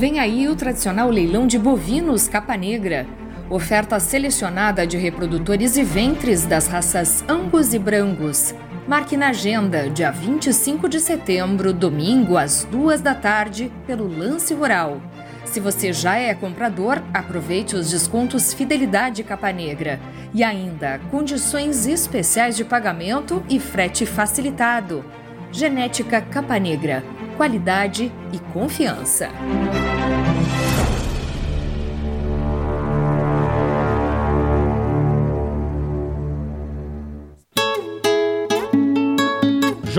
Vem aí o tradicional leilão de bovinos Capa Negra. Oferta selecionada de reprodutores e ventres das raças Angus e Brangus. Marque na agenda, dia 25 de setembro, domingo, às duas da tarde, pelo Lance Rural. Se você já é comprador, aproveite os descontos Fidelidade Capa Negra. E ainda, condições especiais de pagamento e frete facilitado. Genética Capa Negra. Qualidade e confiança.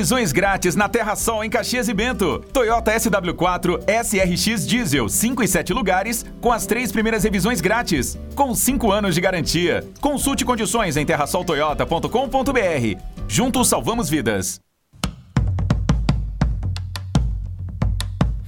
Revisões grátis na Terra Sol em Caxias e Bento. Toyota SW4 SRX Diesel 5 e 7 lugares com as três primeiras revisões grátis, com 5 anos de garantia. Consulte condições em terrasoltoyota.com.br. Juntos salvamos vidas.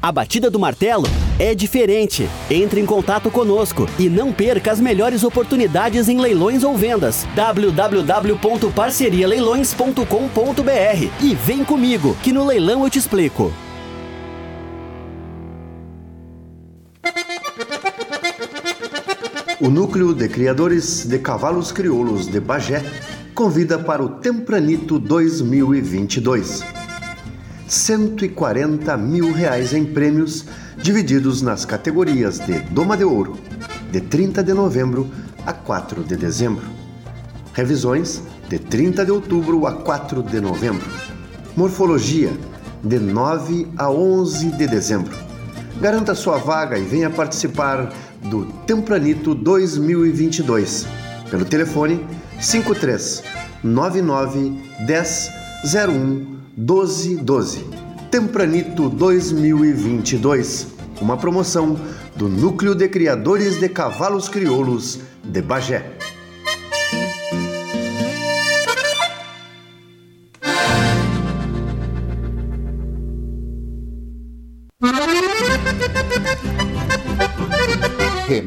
a batida do martelo é diferente. Entre em contato conosco e não perca as melhores oportunidades em leilões ou vendas. www.parcerialeilões.com.br e vem comigo, que no leilão eu te explico. O Núcleo de Criadores de Cavalos Crioulos de Bagé convida para o Tempranito 2022. 140 mil reais em prêmios divididos nas categorias de Doma de Ouro, de 30 de novembro a 4 de dezembro. Revisões, de 30 de outubro a 4 de novembro. Morfologia, de 9 a 11 de dezembro. Garanta sua vaga e venha participar do Tempranito 2022 pelo telefone 53 99 10 01 12 12. Tempranito 2022, uma promoção do Núcleo de Criadores de Cavalos Crioulos de Bagé.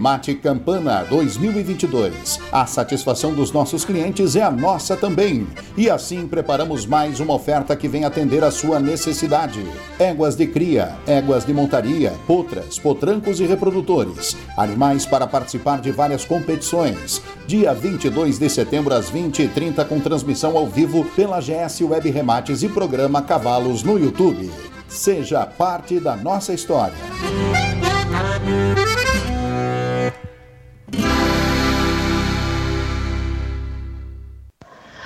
Remate Campana 2022. A satisfação dos nossos clientes é a nossa também. E assim preparamos mais uma oferta que vem atender a sua necessidade. Éguas de cria, éguas de montaria, potras, potrancos e reprodutores. Animais para participar de várias competições. Dia 22 de setembro às 20h30 com transmissão ao vivo pela GS Web Remates e programa Cavalos no YouTube. Seja parte da nossa história.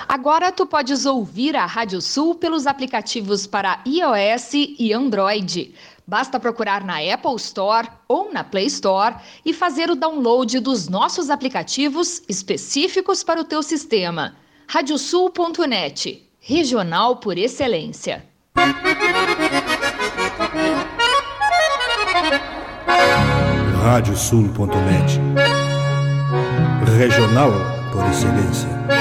Agora tu podes ouvir a Rádio Sul pelos aplicativos para iOS e Android. Basta procurar na Apple Store ou na Play Store e fazer o download dos nossos aplicativos específicos para o teu sistema. Radiosul.net, regional por excelência. Radiosul.net, regional por excelência.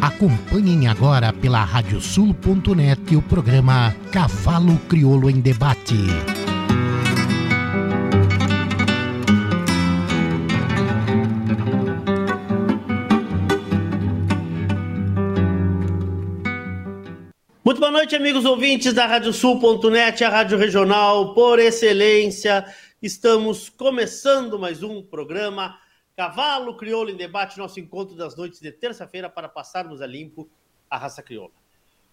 Acompanhem agora pela radiosul.net o programa Cavalo Crioulo em Debate. Muito boa noite, amigos ouvintes da Radiosul.net, a rádio regional por excelência. Estamos começando mais um programa Cavalo Crioulo em Debate, nosso encontro das noites de terça-feira para passarmos a limpo a raça crioula.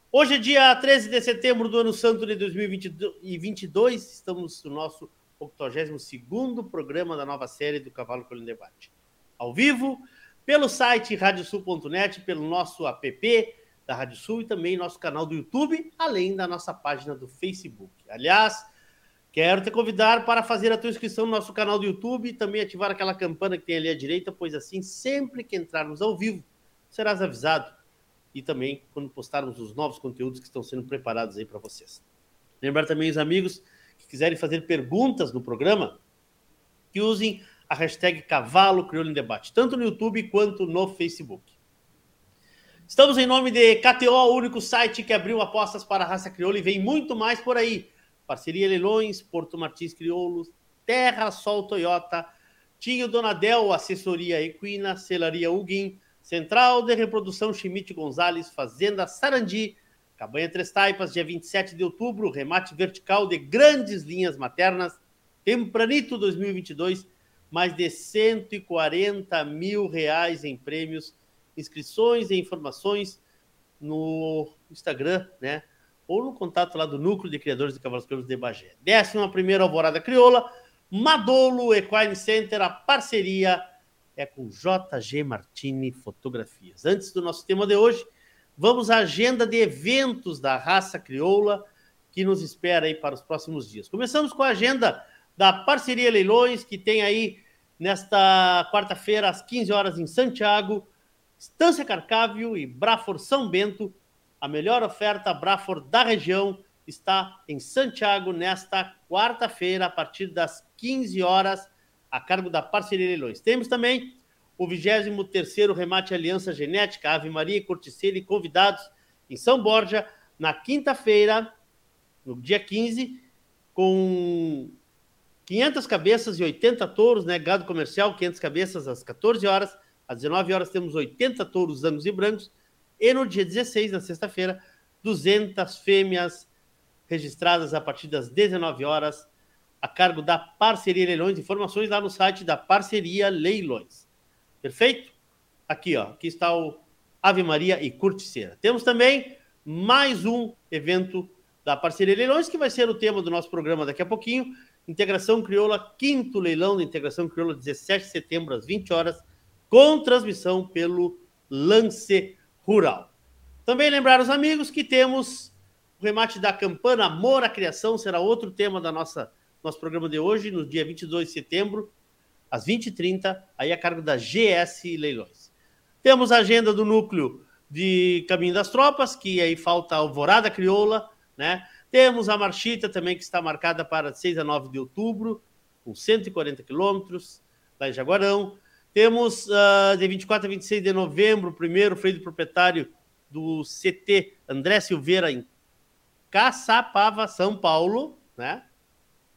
Hoje é dia 13 de setembro do ano santo de 2022, estamos no nosso 82º programa da nova série do Cavalo Crioulo em Debate. Ao vivo, pelo site radiosul.net, pelo nosso app da Rádio Sul e também nosso canal do YouTube, além da nossa página do Facebook. Aliás, quero te convidar para fazer a tua inscrição no nosso canal do YouTube e também ativar aquela campana que tem ali à direita, pois assim, sempre que entrarmos ao vivo, serás avisado e também quando postarmos os novos conteúdos que estão sendo preparados aí para vocês. Lembrar também os amigos que quiserem fazer perguntas no programa, que usem a hashtag Cavalo Crioulo em Debate, tanto no YouTube quanto no Facebook. Estamos em nome de KTO, o único site que abriu apostas para a raça crioula e vem muito mais por aí. Parceria Leilões, Porto Martins Crioulos, Terra Sol Toyota, Tinho Donadel, Assessoria Equina, Celaria Huguin, Central de Reprodução Schmidt Gonzalez, Fazenda Sarandi, Cabanha Três Taipas, dia 27 de outubro, remate vertical de grandes linhas maternas, Tempranito 2022, mais de 140 mil reais em prêmios inscrições e informações no Instagram, né? Ou no contato lá do Núcleo de Criadores de Cavalos Crioulos de Bagé. Décima primeira Alvorada Crioula, Madolo Equine Center, a parceria é com JG Martini Fotografias. Antes do nosso tema de hoje, vamos à agenda de eventos da raça crioula que nos espera aí para os próximos dias. Começamos com a agenda da Parceria Leilões, que tem aí nesta quarta-feira, às 15 horas, em Santiago, Estância Carcávio e Brafor São Bento. A melhor oferta Brafor da região está em Santiago nesta quarta-feira, a partir das 15 horas, a cargo da Parceria Leilões. Temos também o 23º Remate Aliança Genética, Ave Maria Corticeira e convidados em São Borja, na quinta-feira, no dia 15, com 500 cabeças e 80 touros, né? Gado comercial, 500 cabeças às 14 horas às 19 horas temos 80 touros zangos e brancos. E no dia 16, na sexta-feira, 200 fêmeas registradas a partir das 19 horas, a cargo da Parceria Leilões. Informações lá no site da Parceria Leilões. Perfeito? Aqui, ó. Aqui está o Ave Maria e Curticeira. Temos também mais um evento da Parceria Leilões, que vai ser o tema do nosso programa daqui a pouquinho. Integração Crioula, quinto leilão da Integração Crioula, 17 de setembro, às 20 horas, com transmissão pelo Lance Rural. Também lembrar os amigos que temos o remate da campana Amor à Criação, será outro tema da nossa nosso programa de hoje, no dia 22 de setembro, às 20h30, aí a cargo da GS Leilões. Temos a agenda do núcleo de Caminho das Tropas, que aí falta a Alvorada Crioula, né? Temos a Marchita também, que está marcada para 6 a 9 de outubro, com 140 quilômetros, lá em Jaguarão. Temos uh, de 24 a 26 de novembro, primeiro freio do proprietário do CT André Silveira em Caçapava, São Paulo, né?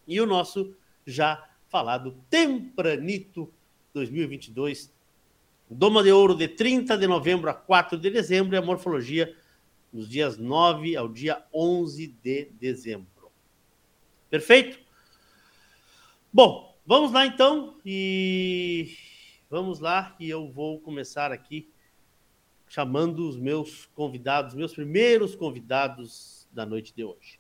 E o nosso já falado Tempranito 2022. Doma de Ouro de 30 de novembro a 4 de dezembro e a Morfologia nos dias 9 ao dia 11 de dezembro. Perfeito? Bom, vamos lá então e vamos lá e eu vou começar aqui chamando os meus convidados, meus primeiros convidados da noite de hoje.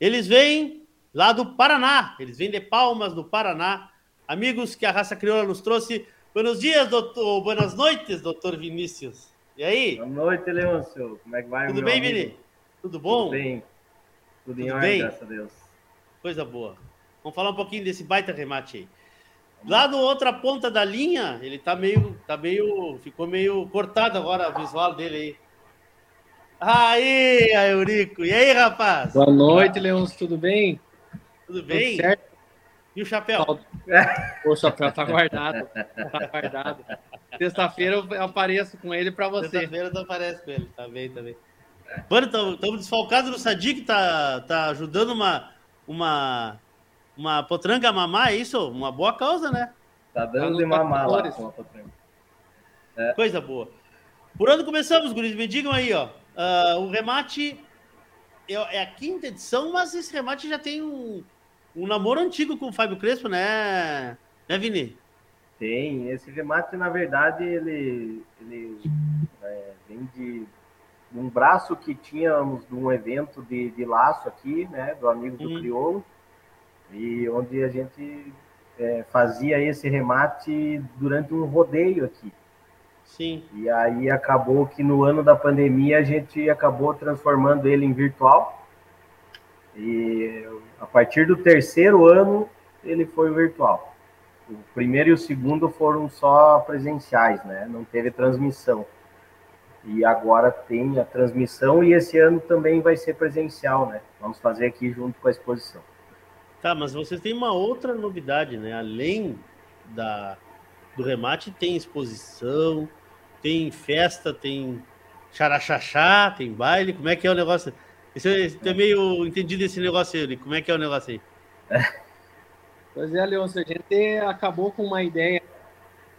Eles vêm lá do Paraná, eles vêm de Palmas, do Paraná. Amigos que a raça crioula nos trouxe. Buenos dias, doutor. Buenas noites, doutor Vinícius. E aí? Boa noite, Leôncio. Como é que vai, Tudo bem, amigo? Vini? Tudo bom? Tudo bem. Tudo, Tudo em ordem, graças a Deus. Coisa boa. Vamos falar um pouquinho desse baita remate aí. Lá no outra ponta da linha, ele tá meio, tá meio, ficou meio cortado agora o visual dele aí. Aí, Eurico. E aí, rapaz? Boa noite, Leôncio. Tudo bem? Tudo bem? Tudo certo? E o chapéu? O chapéu tá guardado. Tá guardado. Sexta-feira eu apareço com ele para você. Sexta-feira tu aparece com ele. Tá bem, tá bem. Mano, estamos desfalcados no Sadiq, tá, tá ajudando uma, uma, uma potranga a mamar, é isso? Uma boa causa, né? Tá dando de mamar lá com a potranga. É. Coisa boa. Por onde começamos, guris? Me digam aí, ó. Uh, o remate é, é, a quinta edição, mas esse remate já tem um, um namoro antigo com o Fábio Crespo, né, né Vini? Tem. Esse remate, na verdade, ele, ele é, vem de um braço que tínhamos de um evento de, de laço aqui, né, do amigo do hum. Crioulo, e onde a gente é, fazia esse remate durante um rodeio aqui. Sim. E aí acabou que no ano da pandemia a gente acabou transformando ele em virtual. E a partir do terceiro ano ele foi virtual. O primeiro e o segundo foram só presenciais, né? Não teve transmissão. E agora tem a transmissão e esse ano também vai ser presencial, né? Vamos fazer aqui junto com a exposição. Tá, mas vocês têm uma outra novidade, né? Além da, do remate, tem exposição, tem festa, tem xaraxaxá, tem baile. Como é que é o negócio? Você é meio entendido esse negócio aí, como é que é o negócio aí? Pois é, Leôncio, a gente acabou com uma ideia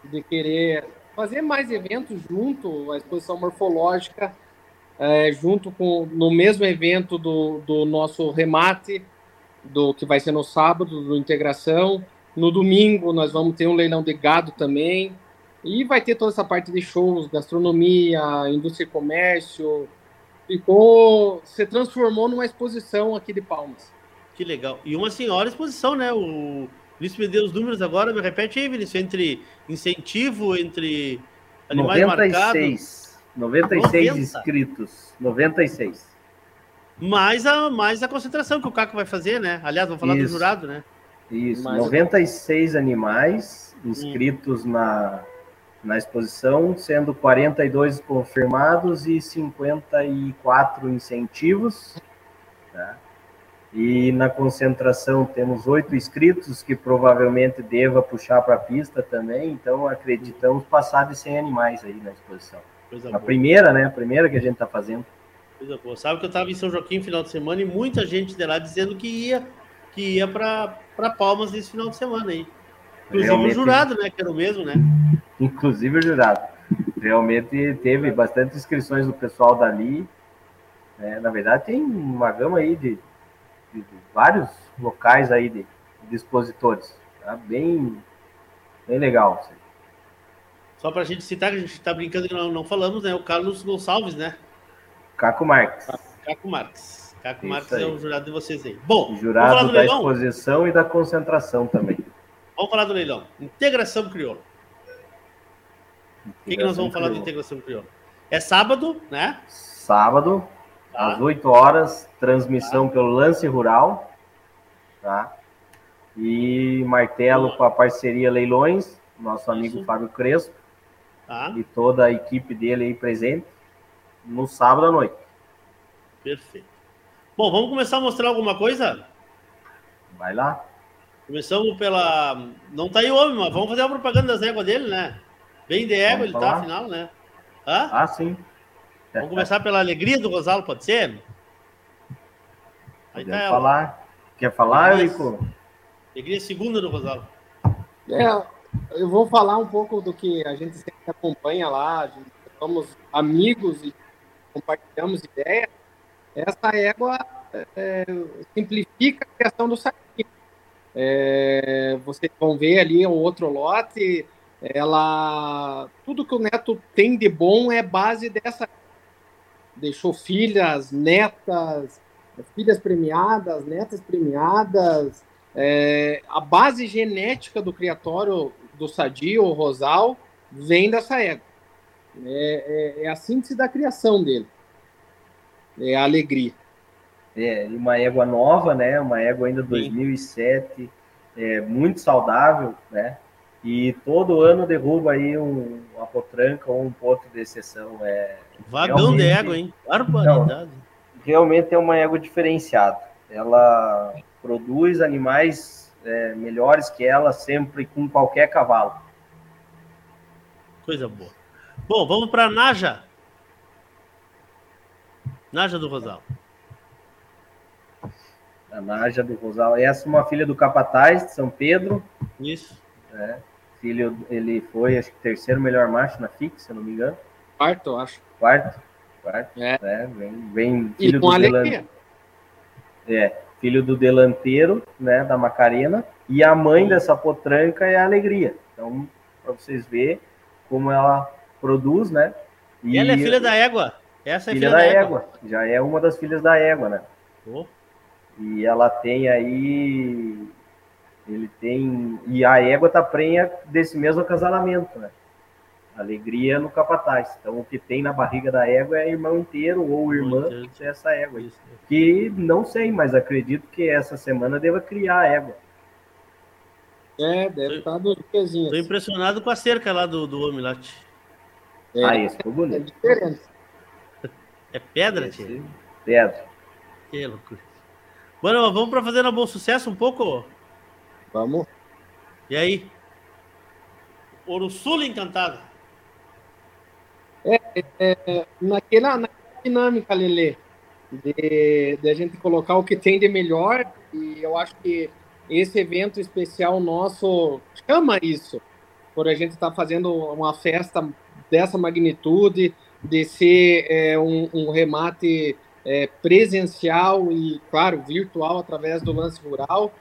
de querer fazer mais eventos junto, a exposição morfológica, é, junto com no mesmo evento do, do nosso remate, do que vai ser no sábado, do integração. No domingo nós vamos ter um leilão de gado também. E vai ter toda essa parte de shows, gastronomia, indústria e comércio. Ficou. Se transformou numa exposição aqui de Palmas. Que legal. E uma senhora exposição, né? O Vinícius me deu os números agora, me repete aí, Vinícius, entre incentivo, entre animais 96, marcados. 96 90. inscritos. 96. Mais a, mais a concentração que o Caco vai fazer, né? Aliás, vamos falar Isso. do jurado, né? Isso, mais 96 animais inscritos hum. na, na exposição, sendo 42 confirmados e 54 incentivos. Tá? E na concentração temos oito inscritos, que provavelmente deva puxar para a pista também, então acreditamos passar de 100 animais aí na exposição. Coisa a boa. primeira, né? A primeira que a gente está fazendo. Coisa boa. Sabe que eu estava em São Joaquim no final de semana e muita gente de lá dizendo que ia, que ia para Palmas nesse final de semana aí. Inclusive Realmente... o jurado, né? Que era o mesmo, né? inclusive o jurado. Realmente teve bastante inscrições do pessoal dali. É, na verdade, tem uma gama aí de, de, de vários locais aí de, de expositores. Tá? Bem, bem legal. Assim. Só para a gente citar, que a gente está brincando que não, não falamos, né? O Carlos Gonçalves, né? Caco Marques. Caco Marques. Caco Marques é o jurado de vocês aí. Bom, jurado da exposição e da concentração também. Vamos falar do leilão. Integração crioula. O que, que nós vamos falar de integração crioula? É sábado, né? Sábado, tá. às 8 horas, transmissão tá. pelo Lance Rural, tá? E martelo com a parceria Leilões, nosso amigo Isso. Fábio Crespo, tá. e toda a equipe dele aí presente, no sábado à noite. Perfeito. Bom, vamos começar a mostrar alguma coisa? Vai lá. Começamos pela. Não tá aí o homem, mas vamos fazer a propaganda das éguas dele, né? Bem de égua, ele tá afinal, né? Hã? Ah, sim. Vamos começar pela alegria do Rosalo, pode ser? Aí tá falar. Quer falar, Eurico? Alegria segunda do Rosalo. É, eu vou falar um pouco do que a gente sempre acompanha lá, somos amigos e compartilhamos ideias. Essa égua é, simplifica a questão do saquinho. É, vocês vão ver ali o outro lote, ela tudo que o neto tem de bom é base dessa deixou filhas, netas, filhas premiadas, netas premiadas, é, a base genética do criatório do Sadio ou Rosal vem dessa égua. É, é, é, a síntese da criação dele. É a alegria. É, uma égua nova, né? Uma égua ainda 2007, é, muito saudável, né? E todo ano derruba aí um, uma potranca ou um ponto de exceção. É, Vagão de égua, hein? Barbaridade. Não, realmente é uma égua diferenciada. Ela produz animais é, melhores que ela sempre com qualquer cavalo. Coisa boa. Bom, vamos para Naja. Naja do Rosal. A Naja do Rosal. Essa é uma filha do Capataz de São Pedro. Isso. É, filho, ele foi, acho que, terceiro melhor macho na FIC, se eu não me engano. Quarto, acho. Quarto. Quarto. É. é vem, vem filho do delanteiro. É, filho do delanteiro, né, da Macarena. E a mãe dessa potranca é a Alegria. Então, para vocês verem como ela produz, né? E, e ela é filha da égua. Essa é filha, filha da, da égua. égua. Já é uma das filhas da égua, né? Oh. E ela tem aí. Ele tem. E a égua tá prenha desse mesmo acasalamento, né? Alegria no capataz. Então, o que tem na barriga da égua é irmão inteiro ou irmã, que é essa égua. Isso. Que não sei, mas acredito que essa semana deva criar a égua. É, deve estar dos pezinhos. Estou impressionado com a cerca lá do, do homem lá. É, ah, isso ficou bonito. É diferente. É pedra, tio? Pedra. Que loucura. Bueno, vamos para fazer um bom sucesso um pouco? Vamos. E aí? Ouro Sul encantado. É, é, naquela, naquela dinâmica, Lele, de, de a gente colocar o que tem de melhor, e eu acho que esse evento especial nosso chama isso, por a gente estar tá fazendo uma festa dessa magnitude, de ser é, um, um, remate é, presencial e, claro, virtual através do lance rural.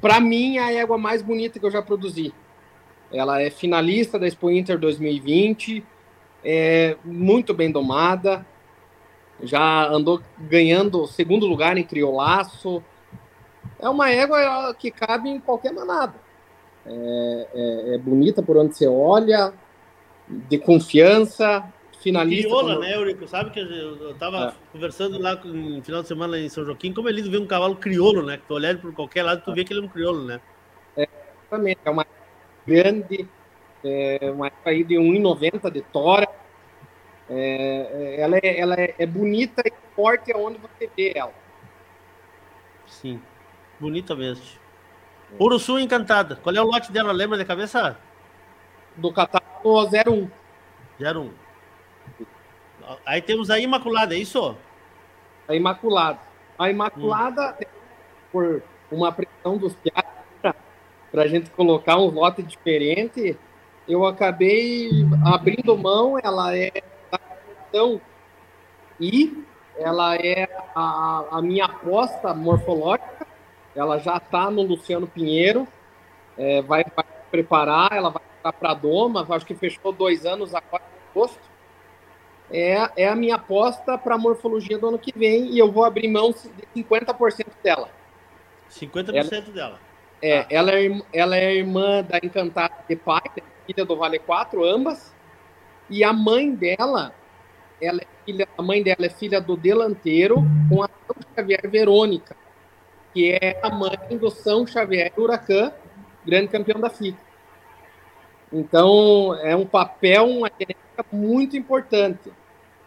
Para mim, é a égua mais bonita que eu já produzi. Ela é finalista da Expo Inter 2020, é muito bem domada, já andou ganhando segundo lugar em criolaço, é uma égua que cabe em qualquer manada. É, é, é bonita por onde você olha, de confiança, finalista. Crioula, como... né, Eurico? Sabe que eu estava é. conversando lá no final de semana em São Joaquim, como é lindo ver um cavalo crioulo, né? Que tu olhar por qualquer lado, tu vê que ele é um crioulo, né? É, exatamente. É uma grande, é uma aí de 1,90 de tora. É, é, ela é, ela é, é bonita e forte aonde você vê ela. Sim. Bonita mesmo. Uruçu Encantada. Qual é o lote dela? Lembra de cabeça? Do catálogo 01. 01. Aí temos a Imaculada, é isso? A Imaculada. A Imaculada, hum. por uma pressão dos piados, para a gente colocar um lote diferente, eu acabei abrindo mão. Ela é da questão e ela é a, a minha aposta morfológica ela já está no Luciano Pinheiro, é, vai, vai, preparar, ela vai para a Doma, acho que fechou dois anos agora em agosto. É, é a minha aposta para a morfologia do ano que vem e eu vou abrir mão de 50% dela. 50% ela, dela. É, ah. ela, é, ela é irmã da Encantada de Pai, filha do Vale 4, ambas. E a mãe dela, ela é filha, a mãe dela é filha do delanteiro com a Xavier Verônica que é a mãe do São Xavier Huracan, grande campeão da FICA. Então, é um papel, uma genética muito importante.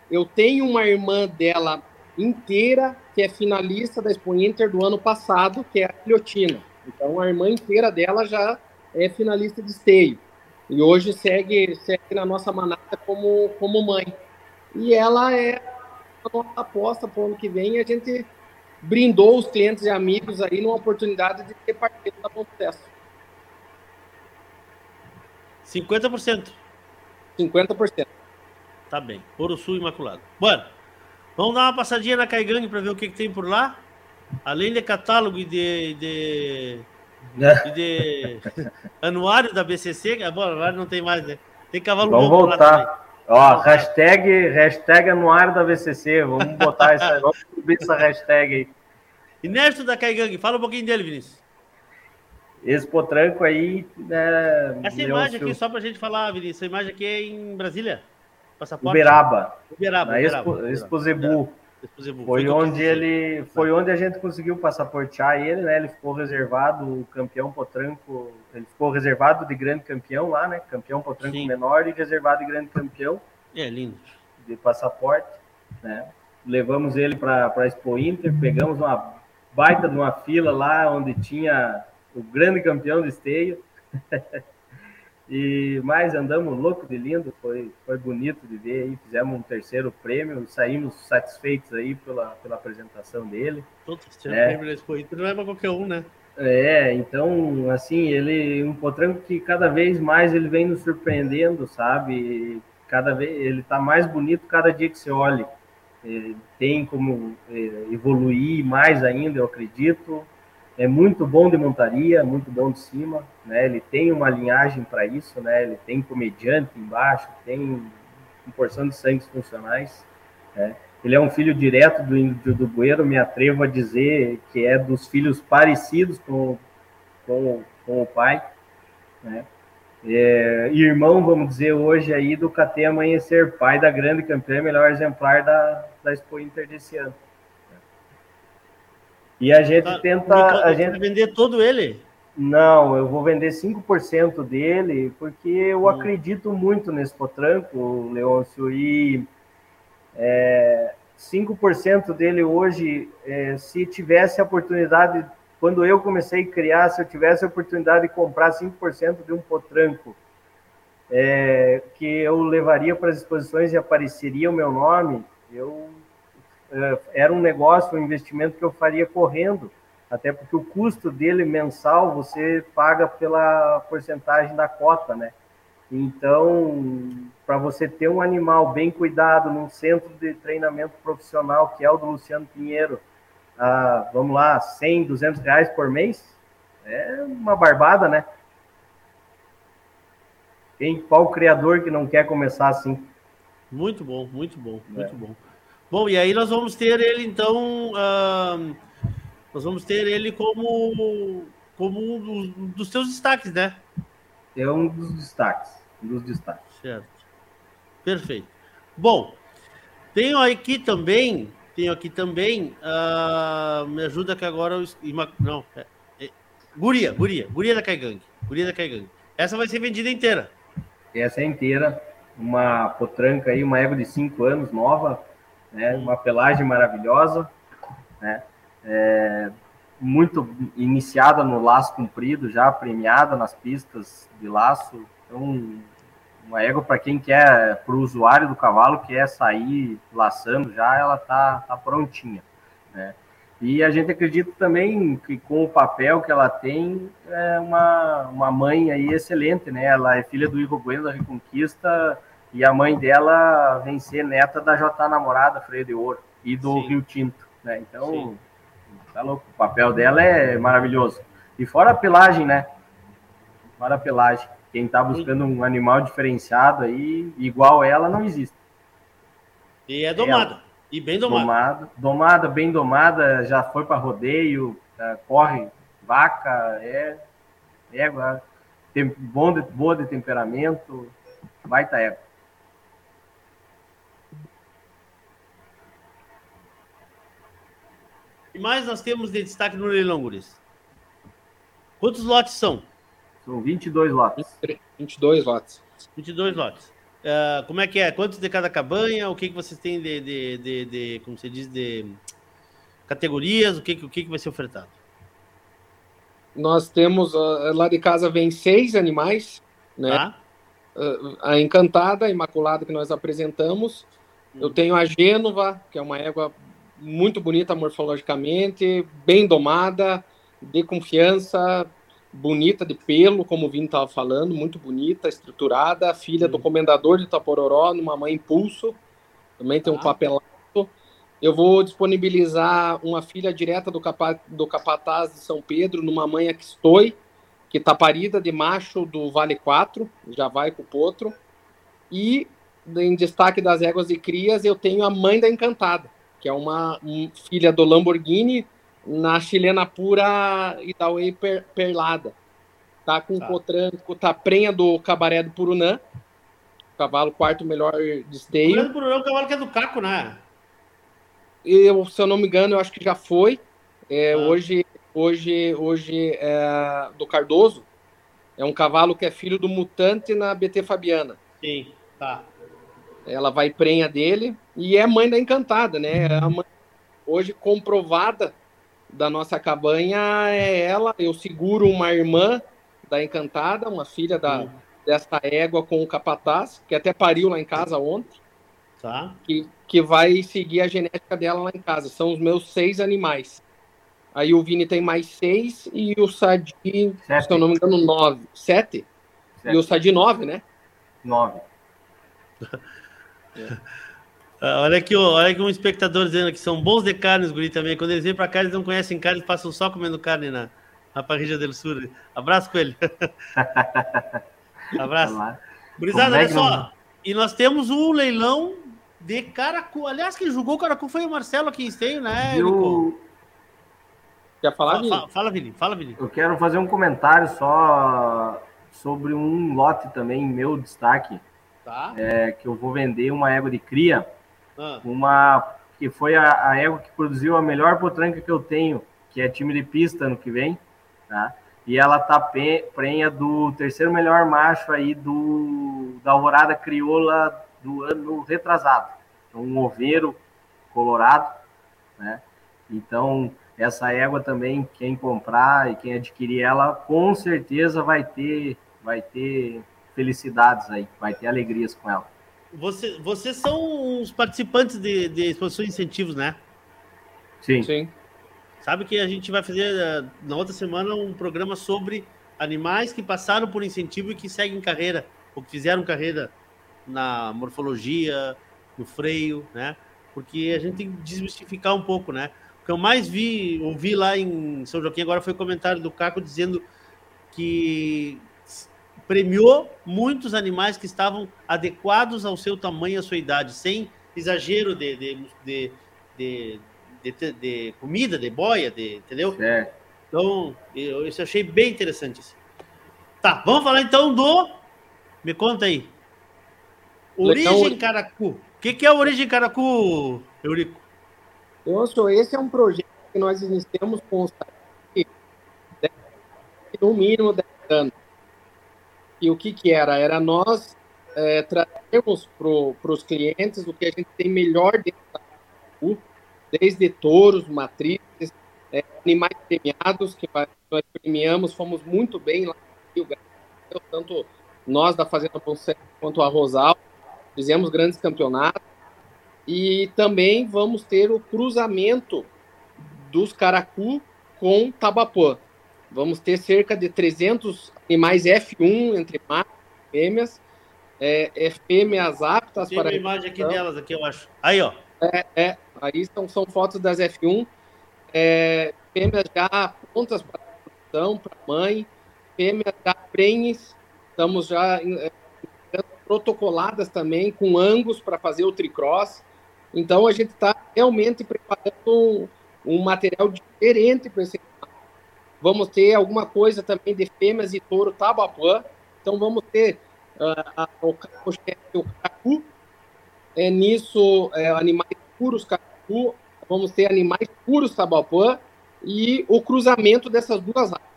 Eu tenho uma irmã dela inteira, que é finalista da Expo Inter do ano passado, que é a Filhotina, Então a irmã inteira dela já é finalista de esteio. E hoje segue, segue na nossa manada como, como mãe. E ela é a nossa aposta para o ano que vem. A gente brindou os clientes e amigos aí numa oportunidade de ter parceiro da Bom Sucesso. 50%. 50%. Tá bem. Ouro Sul Imaculado. Bueno, vamos dar uma passadinha na Caigang para ver o que, que, tem por lá. Além de catálogo e de, de, e de anuário da BCC, agora lá não tem mais, né? Tem cavalo Vamos voltar. Ó, hashtag, hashtag anuário da BCC. Vamos botar essa, vamos subir essa hashtag aí. Inédito da Caigang, fala um pouquinho dele, Vinícius. Esse potranco aí. É, Essa imagem aqui, só pra gente falar, Vinícius, essa imagem aqui é em Brasília? Passaporte? Uberaba. Uberaba. Na Expo, Expo Zebu. Foi, foi onde ele foi onde a gente conseguiu passaportear ele, né? Ele ficou reservado, o campeão potranco, ele ficou reservado de grande campeão lá, né? Campeão potranco Sim. menor e reservado de grande campeão. É lindo. De passaporte, né? Levamos ele para a Expo Inter, pegamos uma baita de uma fila lá onde tinha o grande campeão do esteio. e mais andamos louco de lindo, foi, foi bonito de ver aí, fizemos um terceiro prêmio, saímos satisfeitos aí pela, pela apresentação dele. Todo é. prêmio da Expo Inter não é para qualquer um, né? É, então, assim, ele um potranco que cada vez mais ele vem nos surpreendendo, sabe? Cada vez ele tá mais bonito cada dia que você olha. Ele tem como é, evoluir mais ainda, eu acredito é muito bom de montaria, muito bom de cima, né? Ele tem uma linhagem para isso, né? Ele tem comediante embaixo, tem uma porção de sangues funcionais, né? Ele é um filho direto do índio do Bueiro, me atrevo a dizer que é dos filhos parecidos com, com, com o pai, né? É, irmão, vamos dizer, hoje aí do KT Amanhecer, pai da grande campeã, melhor exemplar da, da Expo Inter desse ano. E a gente tá, tenta. A gente vender todo ele? Não, eu vou vender 5% dele, porque eu hum. acredito muito nesse potranco, Leôncio, e é, 5% dele hoje, é, se tivesse a oportunidade, quando eu comecei a criar, se eu tivesse a oportunidade de comprar 5% de um potranco, é, que eu levaria para as exposições e apareceria o meu nome, eu era um negócio, um investimento que eu faria correndo, até porque o custo dele mensal você paga pela porcentagem da cota, né? Então, para você ter um animal bem cuidado num centro de treinamento profissional, que é o do Luciano Pinheiro, ah, vamos lá, 100, 200 reais por mês, é uma barbada, né? Quem, qual criador que não quer começar assim? Muito bom, muito bom, muito é. bom. Bom, e aí nós vamos ter ele, então. Uh, nós vamos ter ele como, como um dos, seus destaques, né? É um dos destaques. Um dos destaques. Certo. Perfeito. Bom, tenho aqui também. Tenho aqui também. Uh, me ajuda que agora eu. Não. É, é, guria, Guria. Guria da Caigang. Guria da Caigang. Essa vai ser vendida inteira. Essa é inteira. Uma potranca aí, uma égua de 5 anos, nova né? Uma pelagem maravilhosa, né? É, muito iniciada no laço comprido, já premiada nas pistas de laço. Então, uma égua para quem quer, para o usuário do cavalo, quer sair laçando já, ela tá, tá prontinha, né? E a gente acredita também que com o papel que ela tem, é uma, uma mãe aí excelente, né? Ela é filha do Ivo Bueno da Reconquista, e a mãe dela vem ser neta da J Namorada, Freio de Ouro, e do Sim. Rio Tinto, né? Então, Sim. tá louco, o papel dela é maravilhoso. E fora a pelagem, né? Fora a pelagem. Quem tá buscando um animal diferenciado aí, igual ela, não existe. E é domada. Ela, e bem domada. domada. Domada, bem domada, já foi para rodeio, é, corre vaca, é égua, tem bom de, boa de temperamento, baita égua. Que mais nós temos de destaque no leilão, Guris? Quantos lotes são? São 22 lotes. 22 lotes. 22 lotes. Uh, como é que é? Quantos de cada cabanha? O que, que vocês têm de, de, de, de como você diz, de categorias? O que, o que, que vai ser ofertado? Nós temos, uh, lá de casa vem seis animais, né? Tá? Uh, a Encantada, a Imaculada que nós apresentamos. Hum. Eu tenho a Gênova, que é uma égua muito bonita morfologicamente, bem domada, de confiança, bonita de pelo, como o Vini estava falando, muito bonita, estruturada, filha do comendador de Itapororó, numa mãe impulso, também tem um Tá. papelato. Eu vou disponibilizar uma filha direta do, capa, do capataz de São Pedro, numa mãe Aquistoi, que está parida de macho do Vale 4, já vai com o potro. E em destaque das éguas de crias, eu tenho a mãe da Encantada, que é uma um, filha do Lamborghini na chilena pura Idauei per, Perlada. Tá com Tá. potranco, tá prenha do cabaré do Purunã, cavalo quarto melhor de O esteio. grande problema é o cavalo que é do Caco, né? Eu, se eu não me engano, eu acho que já foi. É, Ah. Hoje, hoje, hoje é do Cardoso. É um cavalo que é filho do mutante na BT Fabiana. Sim, tá. Ela vai prenha dele e é mãe da Encantada, né? É a mãe hoje comprovada da nossa cabanha é ela. Eu seguro uma irmã da Encantada, uma filha da, Hum. dessa égua com o capataz, que até pariu lá em casa ontem Tá. que, que vai seguir a genética dela lá em casa. São os meus seis animais. Aí o Vini tem mais seis e o Sadi, Sete. se eu não me engano, nove. Sete? Sete. E o Sadi, nove, né? Nove. Ah, olha aqui, olha aqui um espectador dizendo que são bons de carne os guri também. Quando eles vêm pra cá, eles não conhecem carne, eles passam só comendo carne na, na Parrilla del Sur. Abraço com ele. Abraço. Gurizada, é olha só. E nós temos um leilão de Caracu. Aliás, quem julgou o Caracu foi o Marcelo aqui em Esteio, né? Eu, Quer falar, Fa- Vini? fa- Fala, Vini. Fala, Vini. eu quero fazer um comentário só sobre um lote também, meu destaque, Tá. é que eu vou vender uma égua de cria, Ah, uma que foi a, a égua que produziu a melhor potranca que eu tenho, que é time de pista ano que vem, tá? E ela tá prenha do terceiro melhor macho aí do da Alvorada Crioula do ano retrasado. Então, um oveiro colorado, né? Então, essa égua também, quem comprar e quem adquirir ela, com certeza vai ter, vai ter felicidades aí, vai ter alegrias com ela. Você, vocês são os participantes de, de exposição de incentivos, né? Sim. Sim. Sabe que a gente vai fazer eh, na outra semana um programa sobre animais que passaram por incentivo e que seguem carreira, ou que fizeram carreira na morfologia, no freio, né? Porque a gente tem que desmistificar um pouco, né? O que eu mais vi, ouvi lá em São Joaquim agora foi o comentário do Caco dizendo que premiou muitos animais que estavam adequados ao seu tamanho e à sua idade, sem exagero de, de, de, de, de, de- de comida, de boia, de, entendeu? É. Então, eu, isso eu achei bem interessante. assim. Tá, vamos falar então do. Me conta aí. Origem Legal. Caracu. O que, que é a Origem Caracu, Eurico? Então, esse é um projeto que nós iniciamos com o Sadi no mínimo 10 anos. E o que que era? Era nós é, trazermos para os clientes o que a gente tem melhor dentro da Caracu, desde touros, matrizes, é, animais premiados, que nós premiamos, fomos muito bem lá no Rio Grande tanto nós da Fazenda Ponce quanto a Rosal, fizemos grandes campeonatos, e também vamos ter o cruzamento dos caracu com tabapuã. Vamos ter cerca de 300 animais F1 entre machos e fêmeas, é, é fêmeas aptas Tem para uma imagem aqui delas, aqui, eu acho. Aí, ó. é, é, aí são, são fotos das F1. É, fêmeas já prontas para produção, para mãe. Fêmeas já prenhes. Estamos já é, protocoladas também com angus para fazer o tricross. Então a gente está realmente preparando um, um material diferente para esse. Vamos ter alguma coisa também de fêmeas e touro tabapuã. Então vamos ter uh, a, o carro-chefe, o caracu, é, nisso é, animais puros caracu, vamos ter animais puros tabapuã e o cruzamento dessas duas raças.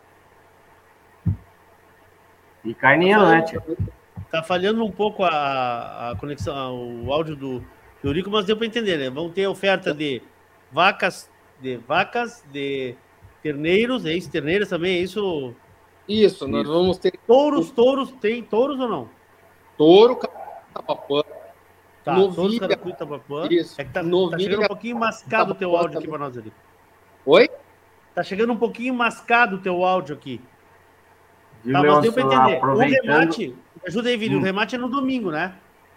E carninha, né, tia? Tá falhando um pouco a, a conexão, o áudio do Eurico, mas deu para entender, né? Vão ter oferta de vacas, de vacas, de Terneiros, é isso? Terneiras também, é isso? Isso, nós Isso. vamos ter Touros, touros, tem touros ou não? touro, capapã, Tá, Novilha. touros, caracu tabapuã. Isso. É que tá, tá Novilha, chegando um pouquinho mascado o teu áudio aqui pra nós ali. Oi? Tá chegando um pouquinho mascado o teu áudio aqui. Viu, Tá, mas deu pra Leôncio? entender. O remate, ajuda aí, Vini, o Hum. remate é no domingo, né?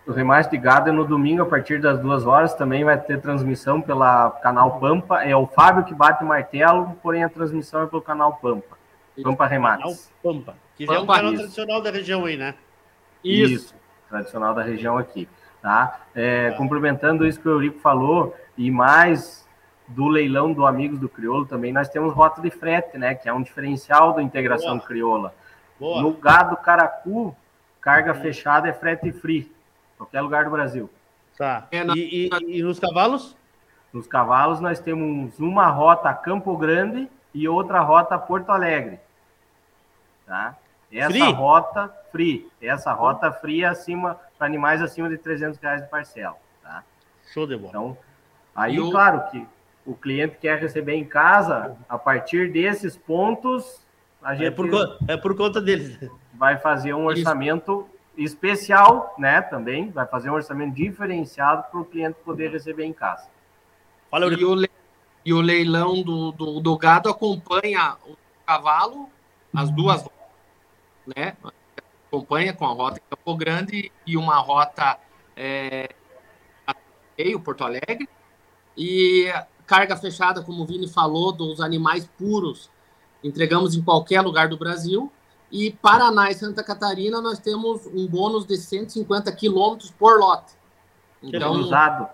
O remate de gado é no domingo, a partir das duas horas. Também vai ter transmissão pela canal Pampa. É o Fábio que bate o martelo, porém a transmissão é pelo canal Pampa. Pampa Canal Remates. Pampa. Que já é um Pampa, canal isso. tradicional da região aí, né? Isso. tradicional da região aqui, tá? É, Complementando isso que o Eurico falou, e mais do leilão do Amigos do Crioulo também, nós temos rota de frete, né? Que é um diferencial da integração Boa. crioula. Boa. No gado caracu, carga Uhum. fechada é frete free, qualquer lugar do Brasil. Tá. É, na- E, e- e nos cavalos? Nos cavalos, nós temos uma rota a Campo Grande e outra rota a Porto Alegre. Tá? Essa Free? rota free. Essa rota free é acima para animais acima de 300 reais de parcela. Tá? Show de bola. Então, aí, E o- claro que o cliente quer receber em casa, a partir desses pontos, a É gente por, co- é por conta deles. vai fazer um Isso. Especial, né? Também vai fazer um orçamento diferenciado para o cliente poder receber em casa. Fala, E o, le- e o leilão do, do, do gado acompanha o cavalo, as duas rotas, né? Acompanha com a rota em Campo Grande e uma rota é, meio Porto Alegre. E carga fechada, como o Vini falou, dos animais puros, entregamos em qualquer lugar do Brasil. E Paraná e Santa Catarina, nós temos um bônus de 150 quilômetros por lote. Então, Cruzado.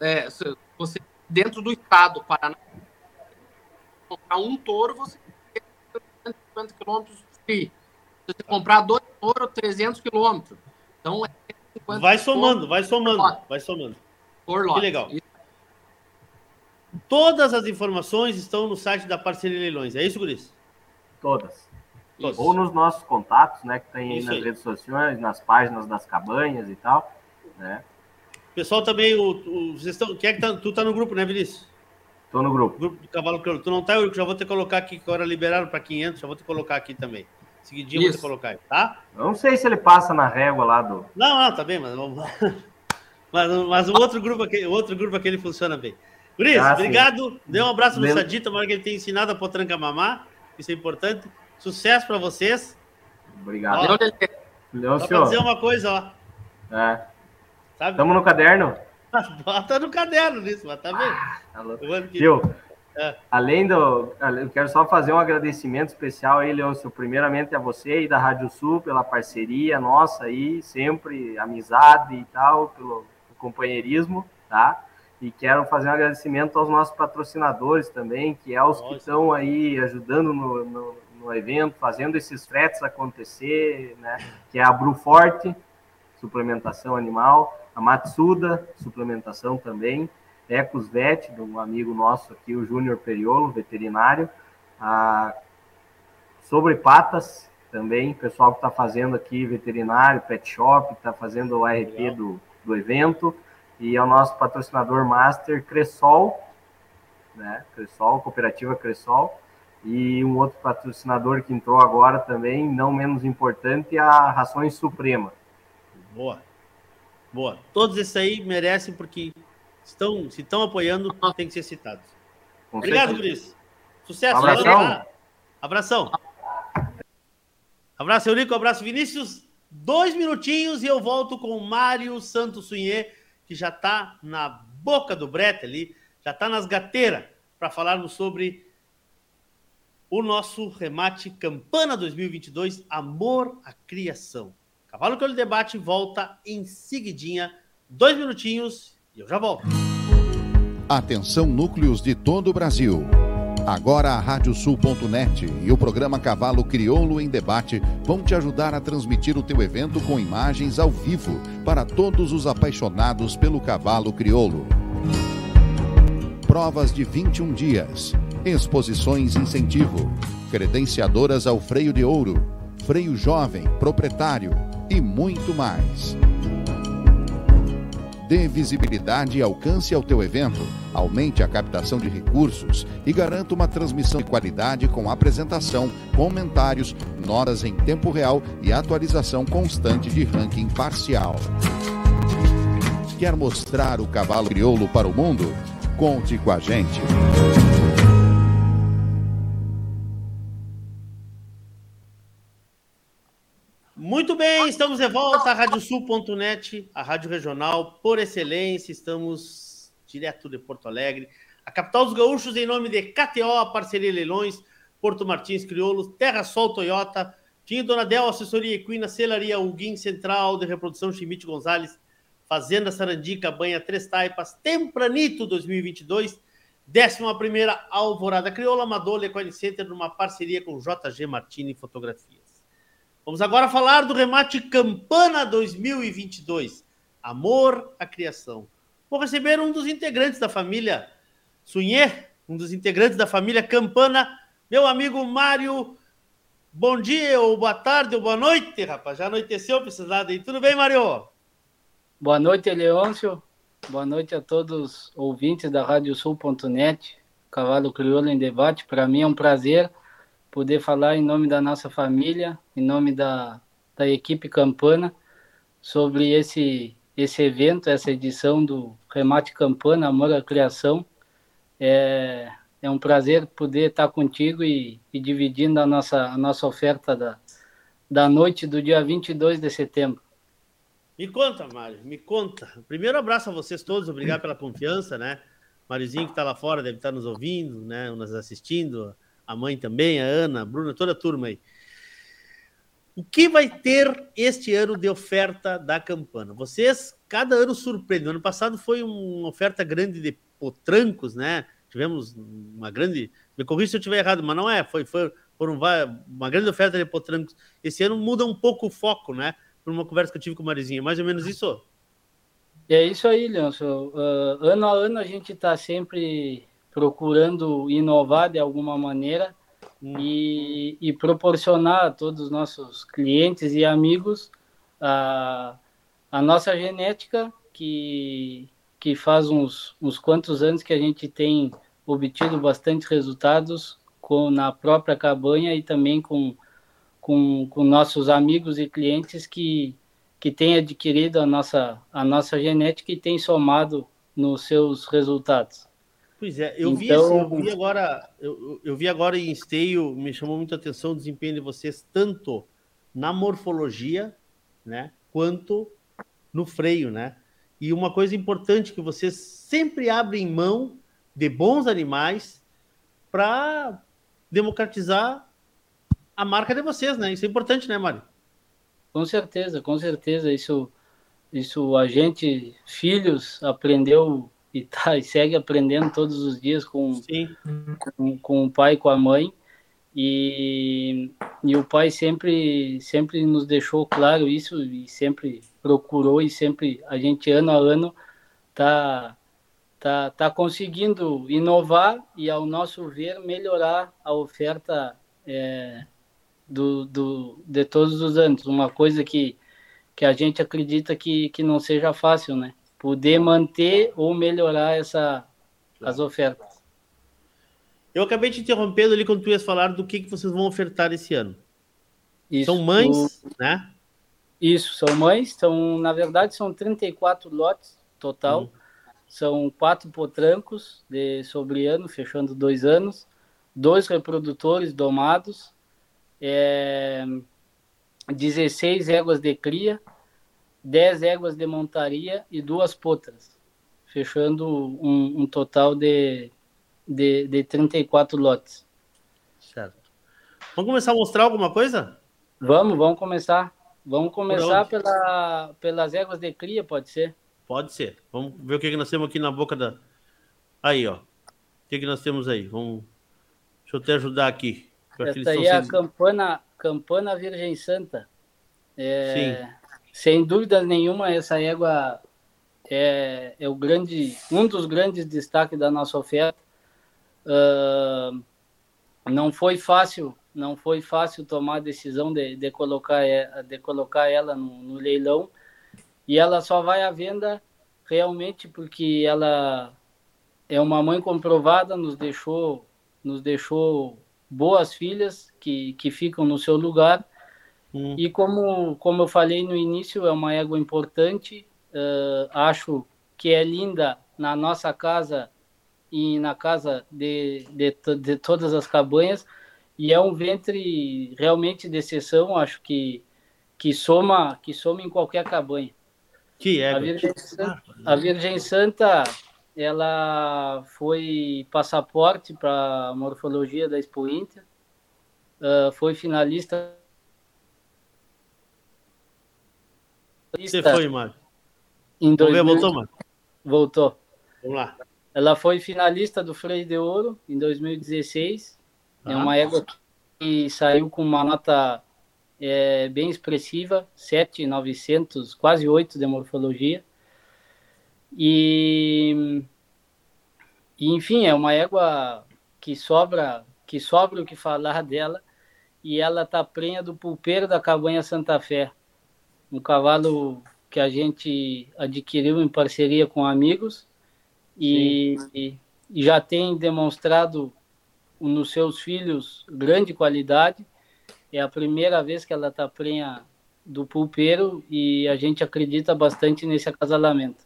é, você dentro do estado Paraná comprar um touro você tem 150 quilômetros free. Se você comprar dois touros 300 quilômetros então é 150 Vai somando, quilômetros vai somando, vai somando. por Que lote. legal. E- Todas as informações estão no site da Parceria Leilões. É isso, Guris? Todas. Todas. Ou nos nossos contatos, né? Que tem aí Isso nas aí. redes sociais, nas páginas das cabanhas e tal. Né? Pessoal também, o, o- vocês estão, quem é que tá, tu tá no grupo, né, Vinícius? Tô no grupo. Grupo do Cavalo Crioulo. Tu não tá, Eurico? Já vou te colocar aqui, que agora liberaram para 500, já vou te colocar aqui também. Seguidinho eu vou te Isso. colocar aí, tá? Eu não sei se ele passa na régua lá do. Não, não, tá bem, mas vamos lá. Mas, mas o outro grupo aqui, o outro grupo aquele funciona bem. Guris, Ah, sim. obrigado. Dê um abraço no Sadita, tomara que ele tenha ensinado a potranca mamar. Isso é importante. Sucesso para vocês. Obrigado. Ó, Leão, Só dizer uma coisa, ó. É. Sabe? Estamos no caderno. Bota no caderno nisso, mas tá. Tá ando que- Viu? É. Além do. Eu quero só fazer um agradecimento especial aí, Leôncio, primeiramente a você e da Rádio Sul pela parceria nossa aí, sempre amizade e tal, pelo companheirismo, tá? E quero fazer um agradecimento aos nossos patrocinadores também, que é os que Nossa. estão aí ajudando no, no, no evento, fazendo esses fretes acontecer, né? Que é a Bruforte, suplementação animal, a Matsuda, suplementação também, Ecos Vet, de um amigo nosso aqui, o Júnior Periolo, veterinário, a Sobre Patas, também, pessoal que está fazendo aqui veterinário, pet shop, está fazendo o RP do, do evento, e é o nosso patrocinador master, Cressol, né? Cressol, Cooperativa Cressol, e um outro patrocinador que entrou agora também, não menos importante, é a Rações Suprema. Boa. Boa. Todos esses aí merecem porque estão, se estão apoiando, tem que ser citados. Com Obrigado. Cris. Sucesso. Abração. Abração. Abraço, Eurico. Abraço, Vinícius. Dois minutinhos e eu volto com o Mário Santos Sunhê, que já está na boca do brete ali, já está nas gateiras, para falarmos sobre o nosso remate Campana 2022, Amor à Criação. Cavalo que debate volta em seguidinha, dois minutinhos e eu já volto. Atenção núcleos de todo o Brasil. Agora a Radiosul.net e o programa Cavalo Crioulo em Debate vão te ajudar a transmitir o teu evento com imagens ao vivo para todos os apaixonados pelo cavalo crioulo. Provas de 21 dias, exposições incentivo, credenciadoras ao freio de ouro, freio jovem, proprietário e muito mais. Dê visibilidade e alcance ao teu evento, aumente a captação de recursos e garanta uma transmissão de qualidade com apresentação, comentários, notas em tempo real e atualização constante de ranking parcial. Quer mostrar o cavalo crioulo para o mundo? Conte com a gente. Muito bem, estamos de volta à radiosul.net, a rádio regional por excelência. Estamos direto de Porto Alegre, a capital dos gaúchos, em nome de KTO, Parceria Leilões, Porto Martins Crioulos, Terra Sol Toyota, Tinho Donadel, Assessoria Equina, Celaria Huguim Central de Reprodução Chimite Gonzalez, Fazenda Sarandica, Banha Três Taipas, Tempranito 2022, 11 Alvorada Crioula, Amador Equine Center, numa parceria com JG Martini Fotografias. Vamos agora falar do remate Campana 2022. Amor à criação. Vou receber um dos integrantes da família Sunhê, um dos integrantes da família Campana, meu amigo Mário. Bom dia, ou boa tarde, ou boa noite, rapaz. Já anoiteceu pra esses aí. Tudo bem, Mário? Boa noite, Leôncio. Boa noite a todos os ouvintes da Radiosul.net. Cavalo Crioulo em Debate. Para mim é um prazer poder falar em nome da nossa família, em nome da, da equipe Campana, sobre esse, esse evento, essa edição do Remate Campana, Amor à Criação. É, é um prazer poder estar contigo e, e dividindo a nossa, a nossa oferta da, da noite do dia 22 de setembro. Me conta, Mário, me conta. Primeiro abraço a vocês todos, obrigado pela confiança, né? Marizinho que está lá fora deve estar nos ouvindo, né? Nos assistindo a mãe também, a Ana, a Bruna, toda a turma aí. O que vai ter este ano de oferta da Campana? Vocês, cada ano surpreendem. ano passado foi uma oferta grande de potrancos, né? Tivemos uma grande. Me corrija se eu estiver errado, mas não é. Foi, foi foram uma grande oferta de potrancos. Esse ano muda um pouco o foco, né? Por uma conversa que eu tive com o Marizinha. Mais ou menos isso? É isso aí, Leandro. Uh, ano a ano a gente está sempre procurando inovar de alguma maneira hum. e, e, proporcionar a todos os nossos clientes e amigos a, a nossa genética, que, que faz uns, uns quantos anos que a gente tem obtido bastante resultados com, na própria cabanha e também com, com, com nossos amigos e clientes que, que têm adquirido a nossa, a nossa genética e têm somado nos seus resultados. Pois é, eu, então... vi, eu vi agora, eu, eu vi agora em esteio, me chamou muita atenção o desempenho de vocês, tanto na morfologia, né, quanto no freio, né? E uma coisa importante que vocês sempre abrem mão de bons animais para democratizar a marca de vocês, né? Isso é importante, né, Mário? Com certeza, com certeza. Isso, isso a gente, filhos, aprendeu e, tá, e segue aprendendo todos os dias com, com, com, o pai e com a mãe. E, e o pai sempre, sempre nos deixou claro isso e sempre procurou e sempre a gente ano a ano tá tá, tá conseguindo inovar e ao nosso ver melhorar a oferta é, do, do, de todos os anos. Uma coisa que, que a gente acredita que, que não seja fácil né poder manter ou melhorar essa, as ofertas. Eu acabei te interrompendo ali quando tu ias falar do que, que vocês vão ofertar esse ano. Isso, são mães, o... né? Isso, são mães, são, na verdade, são 34 lotes total. Hum. São quatro potrancos de sobre ano, fechando dois anos, dois reprodutores domados, é, 16 éguas de cria, 10 éguas de montaria e duas potras, fechando um, um total de, de, de 34 lotes. Certo. Vamos começar a mostrar alguma coisa? Vamos, vamos começar. Vamos começar pela, pelas éguas de cria, pode ser? Pode ser. Vamos ver o que, que nós temos aqui na boca da. Aí, ó. O que, que nós temos aí? Vamos. Deixa eu te ajudar aqui. Essa aí é a campana, campana Virgem Santa. É... Sim. Sem dúvida nenhuma, essa égua é, é o grande, um dos grandes destaques da nossa oferta. Uh, não foi fácil, não foi fácil tomar a decisão de, de colocar, de colocar ela no, no leilão e ela só vai à venda realmente porque ela é uma mãe comprovada, nos deixou, nos deixou boas filhas que, que ficam no seu lugar. Hum. E como, como eu falei no início, é uma égua importante. Uh, acho que é linda na nossa casa e na casa de, de, de todas as cabanhas. E é um ventre realmente de exceção, acho que, que, soma, que soma em qualquer cabanha. Que é. A Virgem, Santa, a Virgem Santa, ela foi passaporte para a morfologia da Expo Inter, uh, foi finalista. Você foi, Mário? Em 2000... voltou, Mário? Voltou. Vamos lá. Ela foi finalista do Freio de Ouro em 2016. Ah. É uma égua que saiu com uma nota é, bem expressiva, 7,900, quase 8 de morfologia. E, e, enfim, é uma égua que sobra, que sobra o que falar dela, e ela tá prenha do pulpeiro da Cabanha Santa Fé, um cavalo que a gente adquiriu em parceria com amigos e, e, e já tem demonstrado nos seus filhos grande qualidade é a primeira vez que ela está prenha do pulpeiro e a gente acredita bastante nesse acasalamento.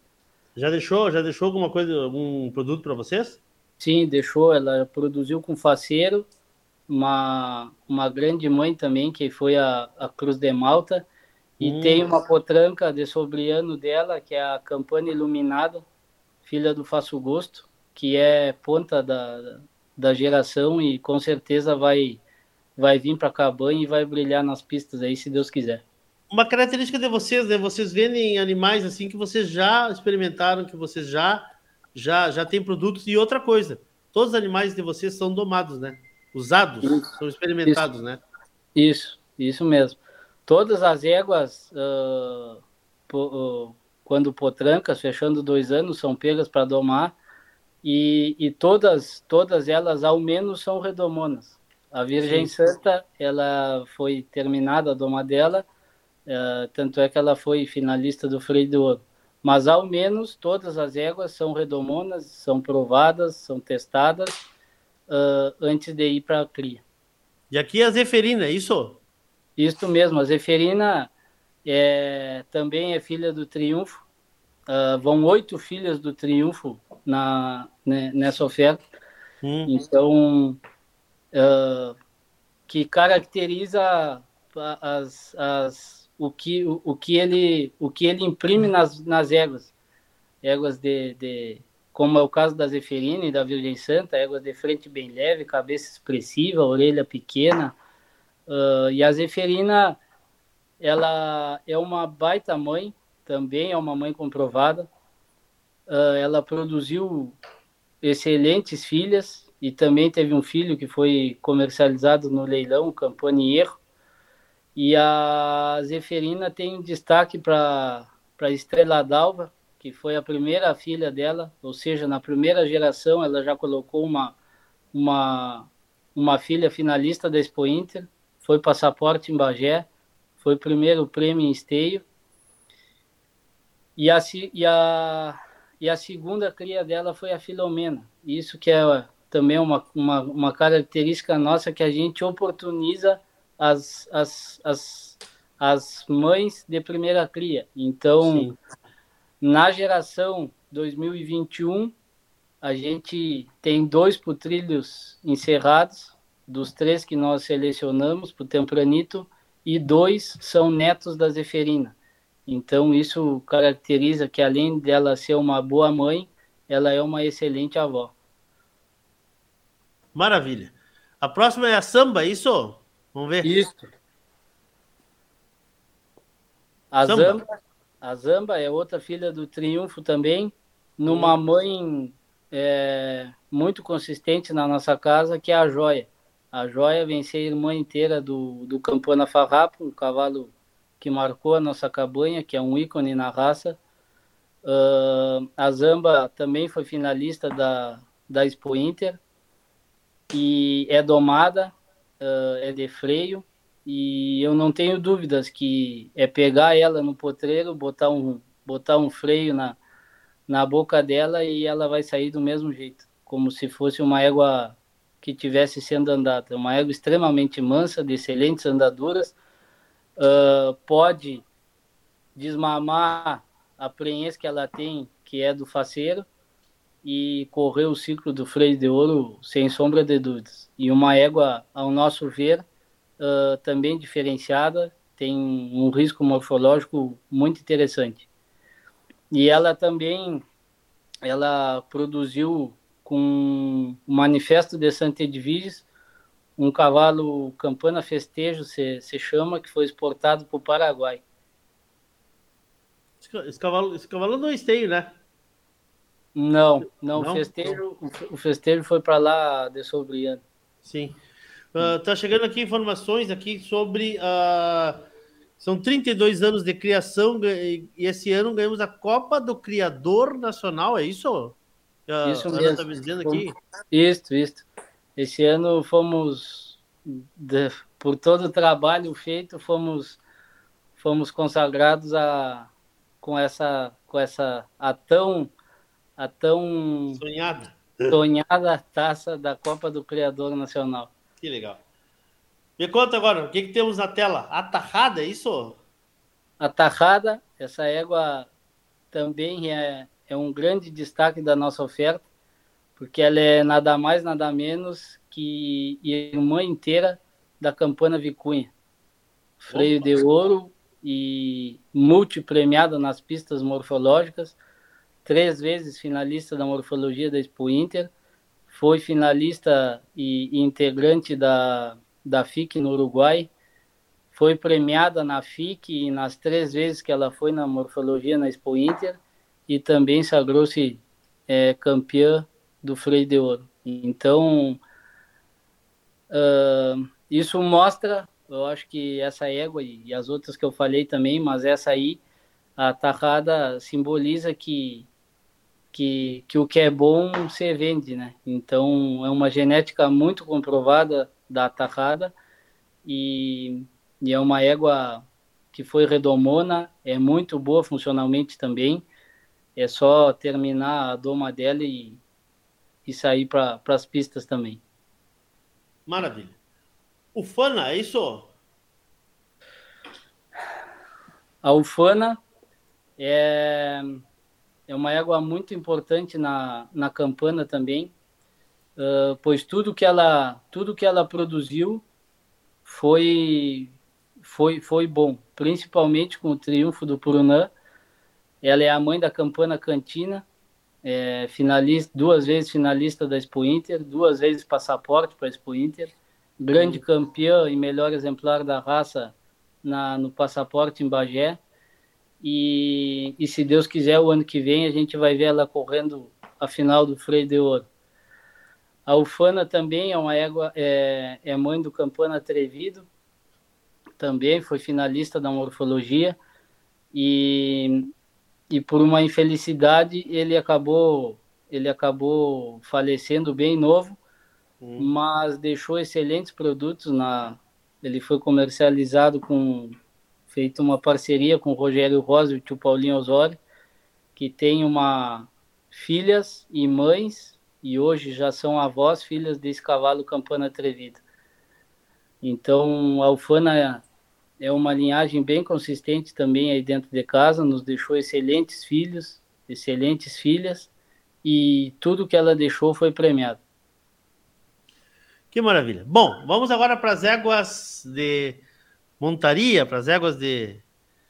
Já deixou, já deixou alguma coisa, algum produto para vocês? Sim, deixou. Ela produziu com faceiro, uma, uma grande mãe também, que foi a, a Cruz de Malta, e hum. tem uma potranca de sobriano dela, que é a Campana Iluminada, filha do Faço Gosto, que é ponta da, da geração e com certeza vai vai vir para Cabanha e vai brilhar nas pistas aí, se Deus quiser. Uma característica de vocês, né? Vocês vendem animais assim que vocês já experimentaram, que vocês já já já têm produtos e outra coisa. Todos os animais de vocês são domados, né? Usados, isso, são experimentados, isso, né? Isso, isso mesmo. Todas as éguas, uh, po, uh, quando potrancas, fechando dois anos, são pegas para domar e, e todas, todas elas, ao menos, são redomonas. A Virgem Sim. Santa, ela foi terminada a doma dela, uh, tanto é que ela foi finalista do Freio do Ouro. Mas ao menos todas as éguas são redomonas, são provadas, são testadas uh, antes de ir para a cria. E aqui a Zeferina, é isso? Isso mesmo, a Zeferina é, também é filha do Triunfo. Uh, vão oito filhas do Triunfo na, né, nessa oferta. Hum. Então, uh, que caracteriza as, as, o, que, o, o, que ele, o que ele imprime nas, nas éguas. Éguas de, de, como é o caso da Zeferina e da Virgem Santa, éguas de frente bem leve, cabeça expressiva, orelha pequena. Uh, e a Zeferina, ela é uma baita mãe, também é uma mãe comprovada. Uh, ela produziu excelentes filhas, e também teve um filho que foi comercializado no leilão, Campanier. E a Zeferina tem destaque para a Estrela d'Alva, que foi a primeira filha dela, ou seja, na primeira geração ela já colocou uma, uma, uma filha finalista da Expo Inter, foi passaporte em Bagé, foi primeiro prêmio em esteio. E a, e a, e a segunda cria dela foi a Filomena. Isso que é também uma, uma, uma característica nossa que a gente oportuniza as, as, as, as mães de primeira cria. Então, Sim. na geração 2021, a gente tem dois putrilhos encerrados, dos três que nós selecionamos para o Tempranito, e dois são netos da Zeferina. Então, isso caracteriza que, além dela ser uma boa mãe, ela é uma excelente avó. Maravilha. A próxima é a samba, é isso? Vamos ver. Isso. A samba. Zamba, a Zamba é outra filha do Triunfo também, numa hum. mãe é, muito consistente na nossa casa, que é a Joia. A Joia vem ser a irmã inteira do, do Campana Farrapo, um cavalo que marcou a nossa cabanha, que é um ícone na raça. Uh, a Zamba também foi finalista da, da Expo Inter e é domada, uh, é de freio, e eu não tenho dúvidas que é pegar ela no potreiro, botar um, botar um freio na, na boca dela e ela vai sair do mesmo jeito, como se fosse uma égua que tivesse sendo andada. Uma égua extremamente mansa, de excelentes andaduras, uh, pode desmamar a prenhez que ela tem, que é do faceiro, e correr o ciclo do freio de ouro sem sombra de dúvidas. E uma égua, ao nosso ver, uh, também diferenciada, tem um risco morfológico muito interessante. E ela também, ela produziu com o Manifesto de Santa Edviges, um cavalo Campana Festejo, se, se chama, que foi exportado para o Paraguai. Esse cavalo, esse cavalo não é esteio, né? Não, não, não? O, festejo, o festejo foi para lá de Sobriano. Sim. Uh, tá chegando aqui informações aqui sobre uh, são 32 anos de criação e esse ano ganhamos a Copa do Criador Nacional, é isso? Uh, isso mesmo. Tá me dizendo aqui. Isso, isso. Esse ano fomos de, por todo o trabalho feito, fomos fomos consagrados a com essa com essa a tão a tão sonhada sonhada taça da Copa do Criador Nacional. Que legal. Me conta agora, o que, que temos na tela? Atarrada, é isso? Atarrada, essa égua também é, é um grande destaque da nossa oferta, porque ela é nada mais, nada menos que irmã inteira da Campana Vicunha. Freio Opa. de ouro, e multipremiada nas pistas morfológicas, três vezes finalista da morfologia da Expo Inter, foi finalista e, e integrante da, da FIC no Uruguai, foi premiada na FIC e nas três vezes que ela foi na morfologia na Expo Inter e também sagrou-se é, campeã do freio de ouro. Então, uh, isso mostra eu acho que essa égua e as outras que eu falei também, mas essa aí, a tarrada simboliza que, que, que o que é bom se vende, né? Então é uma genética muito comprovada da tarrada e, e é uma égua que foi redomona, é muito boa funcionalmente também. É só terminar a doma dela e, e sair para as pistas também. Maravilha. Ufana, é isso? A Ufana é, é uma égua muito importante na, na campana também, uh, pois tudo que ela tudo que ela produziu foi foi foi bom, principalmente com o triunfo do Purunã. Ela é a mãe da campana cantina, é finalista, duas vezes finalista da Expo Inter, duas vezes passaporte para a Expo Inter grande campeã e melhor exemplar da raça na, no passaporte em Bagé. E, e se Deus quiser, o ano que vem a gente vai ver ela correndo a final do Freio de Ouro. A Ufana também é uma égua, é, é mãe do Campana Atrevido, também foi finalista da morfologia e, e por uma infelicidade ele acabou ele acabou falecendo bem novo Hum. mas deixou excelentes produtos na ele foi comercializado com feito uma parceria com o Rogério Rosa e o tio Paulinho Osório, que tem uma filhas e mães e hoje já são avós filhas desse cavalo Campana Atrevida. Então, a Alfana é uma linhagem bem consistente também aí dentro de casa, nos deixou excelentes filhos, excelentes filhas, e tudo que ela deixou foi premiado. Que maravilha. Bom, vamos agora para as éguas de montaria, para as éguas de.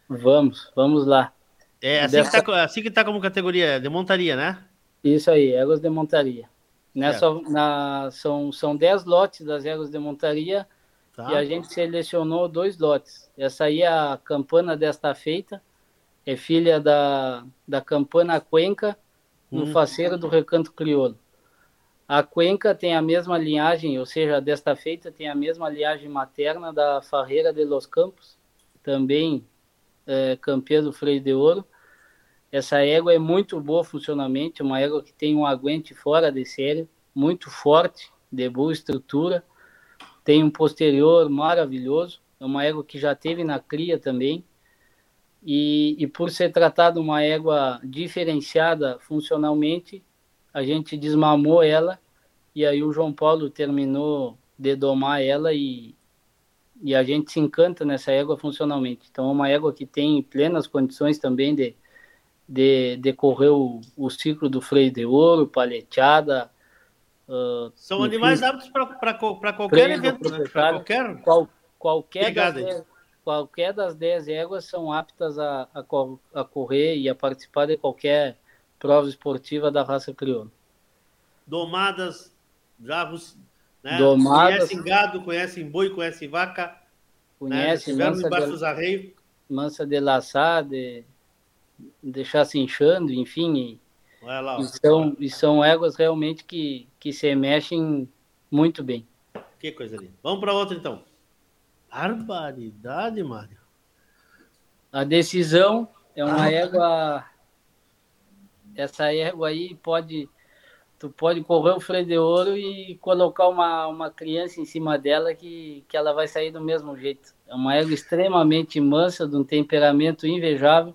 Vamos, vamos lá. É assim, Dessa... que está assim que tá como categoria de montaria, né? Isso aí, éguas de montaria. Nessa, na, são, são dez lotes das éguas de montaria tá. e a gente selecionou dois lotes. Essa aí é a campana desta feita, é filha da, da campana Cuenca, no hum. faceiro do Recanto Crioulo. A Cuenca tem a mesma linhagem, ou seja, desta feita tem a mesma linhagem materna da Farreira de los Campos, também é, campeã do freio de ouro. Essa égua é muito boa funcionalmente, uma égua que tem um aguente fora de série, muito forte, de boa estrutura, tem um posterior maravilhoso, é uma égua que já teve na cria também, E, e por ser tratado uma égua diferenciada funcionalmente, a gente desmamou ela e aí o João Paulo terminou de domar ela e, e a gente se encanta nessa égua funcionalmente. Então é uma égua que tem plenas condições também de, de, de correr o, o ciclo do freio de ouro, paleteada. Uh, São animais aptos para qualquer evento, né? Para qualquer... Qual, qualquer, das dez, qualquer das 10 éguas são aptas a, a, a correr e a participar de qualquer prova esportiva da raça crioula. Domadas, já né? Domadas, conhecem gado, conhecem boi, conhecem vaca, conhecem né? embaixo de, dos arreios. Mansa de laçar, de deixar se inchando, enfim. E, lá, e, são, e são éguas realmente que, que se mexem muito bem. Que coisa linda. Vamos para outra então. Barbaridade, Mário. A decisão é uma ah. égua. Essa égua aí pode tu pode correr o freio de ouro e colocar uma, uma criança em cima dela que, que ela vai sair do mesmo jeito. É uma égua extremamente mansa, de um temperamento invejável,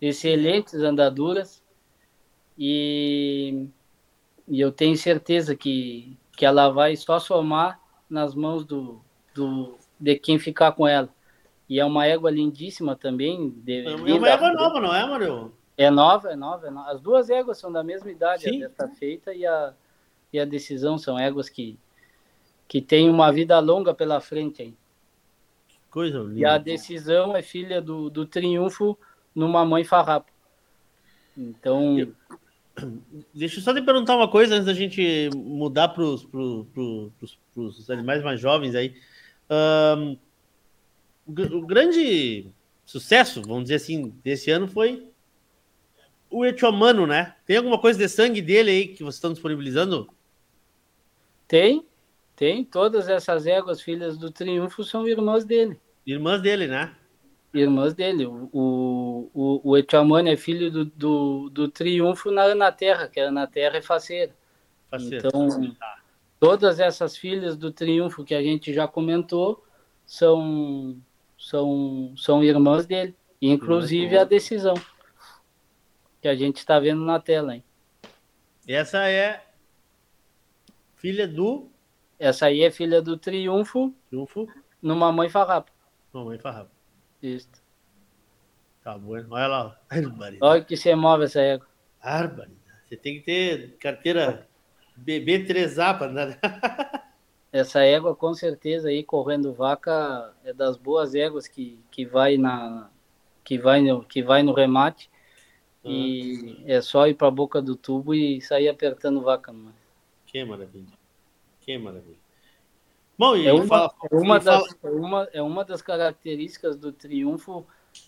excelentes andaduras e, e eu tenho certeza que, que ela vai só somar nas mãos do, do, de quem ficar com ela. E é uma égua lindíssima também. De, é uma égua nova, não é, Mário? É nova, é nova, é nova. As duas éguas são da mesma idade, Sim. a desta feita e a, e a decisão são éguas que, que têm uma vida longa pela frente aí. Coisa linda. E a decisão é filha do, do triunfo numa mãe farrapo. Então. Deixa eu só te perguntar uma coisa antes da gente mudar para os animais mais jovens aí. Um, o grande sucesso, vamos dizer assim, desse ano foi o Etiomano, né? Tem alguma coisa de sangue dele aí que vocês estão disponibilizando? Tem, tem. Todas essas éguas, filhas do Triunfo, são irmãs dele. Irmãs dele, né? Irmãs dele. O, o, o Etiomano é filho do, do, do Triunfo na Ana Terra, que a Ana Terra é faceira. faceira. Então, tá. todas essas filhas do Triunfo que a gente já comentou são, são, são irmãs dele. Inclusive a decisão que a gente está vendo na tela, hein? Essa é filha do. Essa aí é filha do Triunfo. Triunfo. No Mamãe Farrapo. Mamãe Farrapo. Isso. Tá bom. Olha lá. Olha que você move essa égua. Barbaridade. Você tem que ter carteira BB3A para andar. essa égua, com certeza, aí correndo vaca, é das boas éguas que, que vai na que vai no, que vai no remate e é só ir para a boca do tubo e sair apertando vaca. Mas... Que maravilha. Que maravilha. Bom, e é uma, fala, é uma, das, fala... é uma, é uma das características do triunfo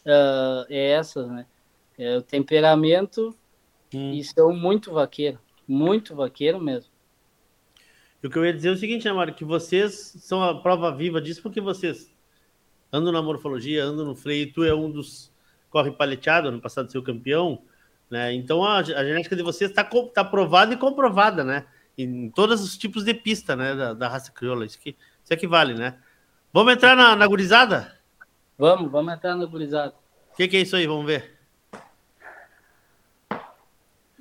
uh, é essas, né? É o temperamento hum. e são muito vaqueiro. Muito vaqueiro mesmo. E o que eu ia dizer é o seguinte, né, Mário? Que vocês são a prova viva disso porque vocês andam na morfologia, andam no freio, tu é um dos corre paleteado, ano passado seu campeão, né? Então a, a genética de vocês está tá provada e comprovada, né? Em todos os tipos de pista, né? Da, da raça crioula. Isso, que, isso é que vale, né? Vamos entrar na, na gurizada? Vamos, vamos entrar na gurizada. O que, que, é isso aí? Vamos ver.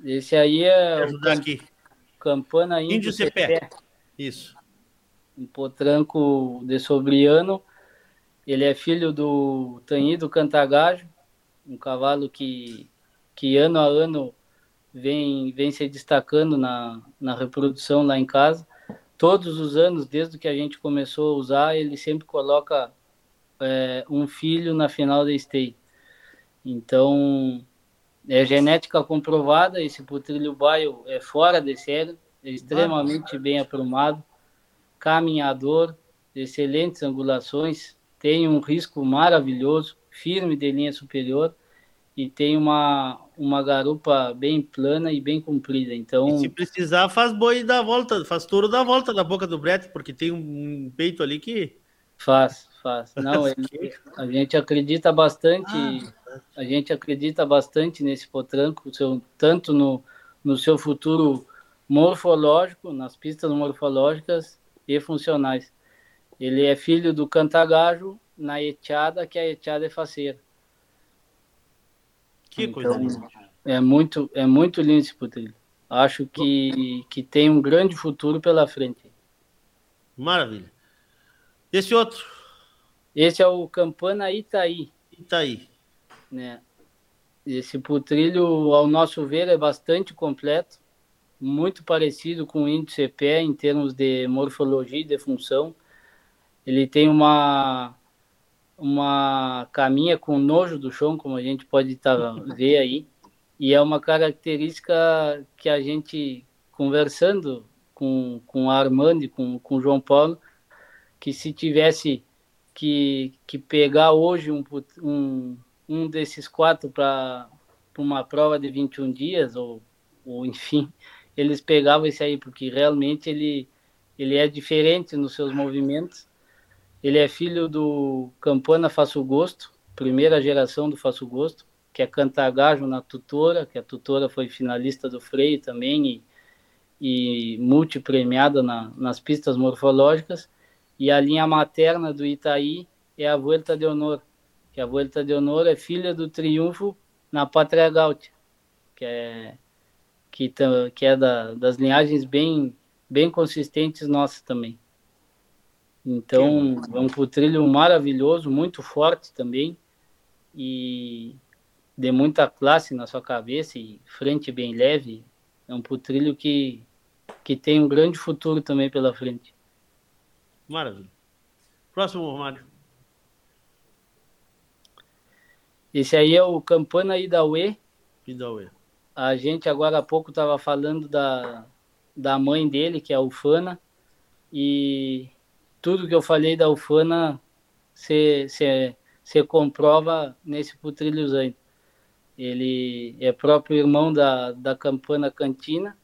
Esse aí é o camp... aqui. Campana Índio, Índio Cepé. Isso. Um potranco de Sobriano. Ele é filho do Tanhido Cantagajo, um cavalo que, que ano a ano vem, vem se destacando na, na reprodução lá em casa. Todos os anos, desde que a gente começou a usar, ele sempre coloca é, um filho na final da state. Então, é genética comprovada, esse putrilho baio é fora de série, é extremamente bem aprumado, caminhador, excelentes angulações, tem um risco maravilhoso, firme de linha superior e tem uma, uma garupa bem plana e bem comprida. Então, e se precisar, faz boi da volta, faz touro da volta da boca do brete, porque tem um peito ali que faz, faz. Não, ele, a gente acredita bastante, ah, a gente acredita bastante nesse potranco, seu, tanto no, no seu futuro morfológico, nas pistas morfológicas e funcionais. Ele é filho do cantagajo na etiada, que a etiada é faceira. Que então, coisa linda. É muito, é muito lindo esse putrilho. Acho que, que tem um grande futuro pela frente. Maravilha. Esse outro? Esse é o Campana Itaí. Itaí. Né? Esse putrilho, ao nosso ver, é bastante completo, muito parecido com o índice pé em termos de morfologia e de função. Ele tem uma uma caminha com nojo do chão, como a gente pode tá, ver aí, e é uma característica que a gente, conversando com, com a Armando e com, com o João Paulo, que se tivesse que, que pegar hoje um, um, um desses quatro para uma prova de 21 dias, ou, ou enfim, eles pegavam esse aí, porque realmente ele, ele é diferente nos seus movimentos. Ele é filho do Campana Faço Gosto, primeira geração do Faço Gosto, que é cantagajo na tutora, que a tutora foi finalista do freio também e, e multipremiada na, nas pistas morfológicas. E a linha materna do Itaí é a Vuelta de Honor, que a Vuelta de Honor é filha do Triunfo na Pátria Gaúcha, que é que, que é da, das linhagens bem bem consistentes nossas também. Então, é um putrilho maravilhoso, muito forte também e de muita classe na sua cabeça e frente bem leve. É um putrilho que que tem um grande futuro também pela frente. Maravilha. Próximo, Romário. Esse aí é o Campana Idaue. Idaue. A gente agora há pouco estava falando da, da mãe dele, que é a Ufana, e tudo que eu falei da Ufana se, comprova nesse Putrilhos Ele é próprio irmão da, da Campana Cantina,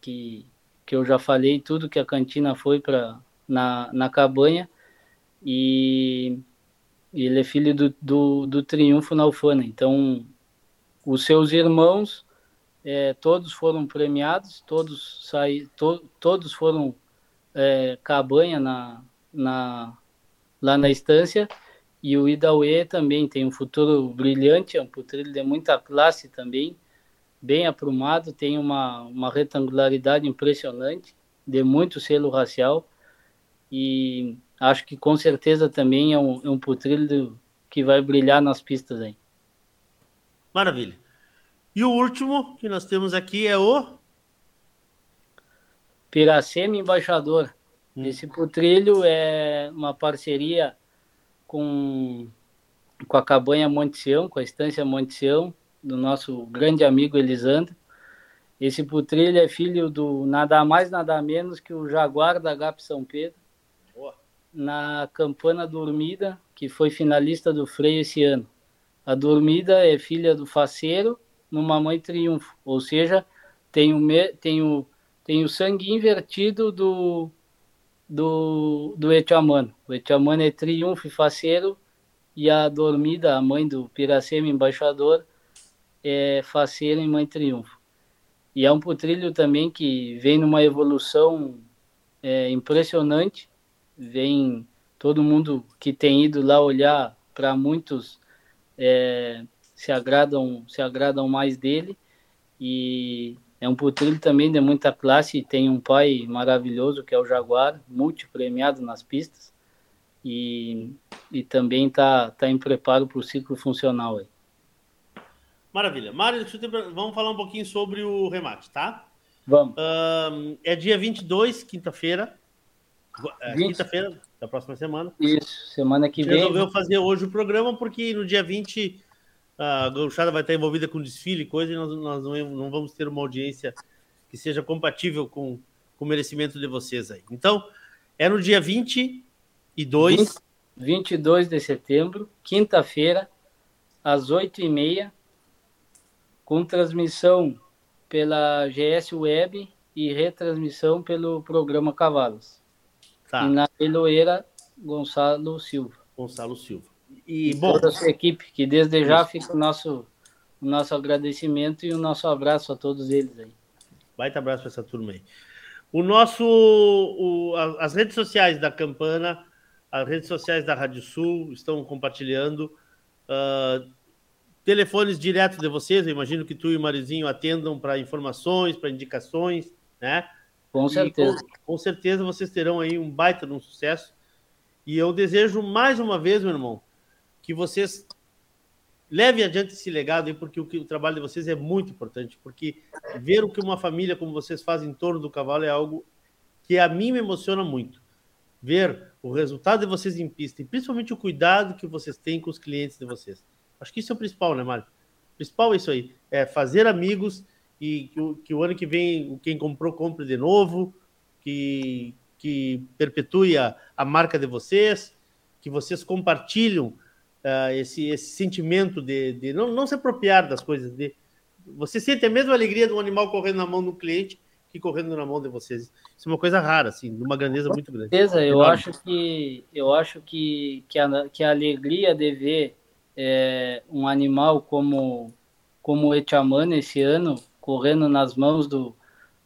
que, que eu já falei tudo que a Cantina foi para na, na cabanha, e ele é filho do, do, do Triunfo na Ufana. Então, os seus irmãos, é, todos foram premiados, todos, saí, to, todos foram é, cabanha na, na, lá na estância. E o Idauê também tem um futuro brilhante, é um putrilho de muita classe também, bem aprumado, tem uma, uma retangularidade impressionante, de muito selo racial. E acho que com certeza também é um, é um putrilho que vai brilhar nas pistas aí. Maravilha. E o último que nós temos aqui é o Piracema Embaixador. Hum. Esse putrilho é uma parceria com, com a cabanha Monte Sião, com a estância Monte Sião, do nosso grande amigo Elisandro. Esse putrilho é filho do nada mais, nada menos que o Jaguar da GAP São Pedro na Campana Dormida, que foi finalista do freio esse ano. A Dormida é filha do Faceiro no Mamãe Triunfo, ou seja, tem o, tem o, tem o sangue invertido do, do, do Etiamano. O Etiamano é Triunfo e Faceiro, e a Dormida, a mãe do Piracema Embaixador, é Faceiro e Mãe Triunfo. E é um putrilho também que vem numa evolução é, impressionante, vem todo mundo que tem ido lá olhar para muitos é, se agradam se agradam mais dele e é um putrilho também de muita classe tem um pai maravilhoso que é o Jaguar multipremiado nas pistas e, e também está tá em preparo para o ciclo funcional aí. Maravilha. Mário, vamos falar um pouquinho sobre o remate, tá? Vamos. Um, é dia 22, quinta-feira, é, quinta-feira da próxima semana. Isso, semana que vem. resolveu fazer hoje o programa porque no dia 20 a gauchada vai estar envolvida com desfile e coisa e nós, nós não, vamos ter uma audiência que seja compatível com, com o merecimento de vocês aí. Então, é no dia 22... 20, 22 de setembro, quinta-feira, às 8h30, com transmissão pela GS Web e retransmissão pelo programa Cavalos. Tá. E na Eloeira, Gonçalo Silva. Gonçalo Silva. E, bom, toda a sua equipe, que desde já fica o nosso, o nosso agradecimento e o nosso abraço a todos eles aí. Baita abraço para essa turma aí. O nosso, o, as redes sociais da Campana, as redes sociais da Rádio Sul estão compartilhando. Uh, telefones diretos de vocês, eu imagino que tu e o Marizinho atendam para informações, para indicações, né? Com certeza. Com, com, certeza vocês terão aí um baita de um sucesso. E eu desejo mais uma vez, meu irmão, que vocês levem adiante esse legado aí, porque o, que, o trabalho de vocês é muito importante. Porque ver o que uma família como vocês faz em torno do cavalo é algo que a mim me emociona muito. Ver o resultado de vocês em pista e principalmente o cuidado que vocês têm com os clientes de vocês. Acho que isso é o principal, né, Mário? O principal é isso aí, é fazer amigos e que o, que o ano que vem quem comprou compre de novo, que, que perpetue a, a marca de vocês, que vocês compartilham uh, esse, esse sentimento de, de não, não se apropriar das coisas, de você sente a mesma alegria de um animal correndo na mão do cliente que correndo na mão de vocês. Isso é uma coisa rara, assim, de uma grandeza muito grande. certeza, eu acho que eu acho que, que, a, que a alegria de ver é, um animal como como o Etiamano esse ano correndo nas mãos do,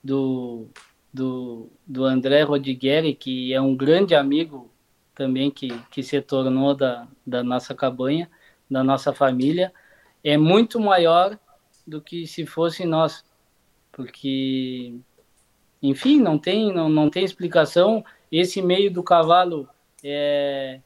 do, do, do André Rodigueri, que é um grande amigo também que, que se tornou da, da nossa cabanha, da nossa família, é muito maior do que se fosse nós, porque, enfim, não tem, não, não tem explicação. Esse meio do cavalo, é,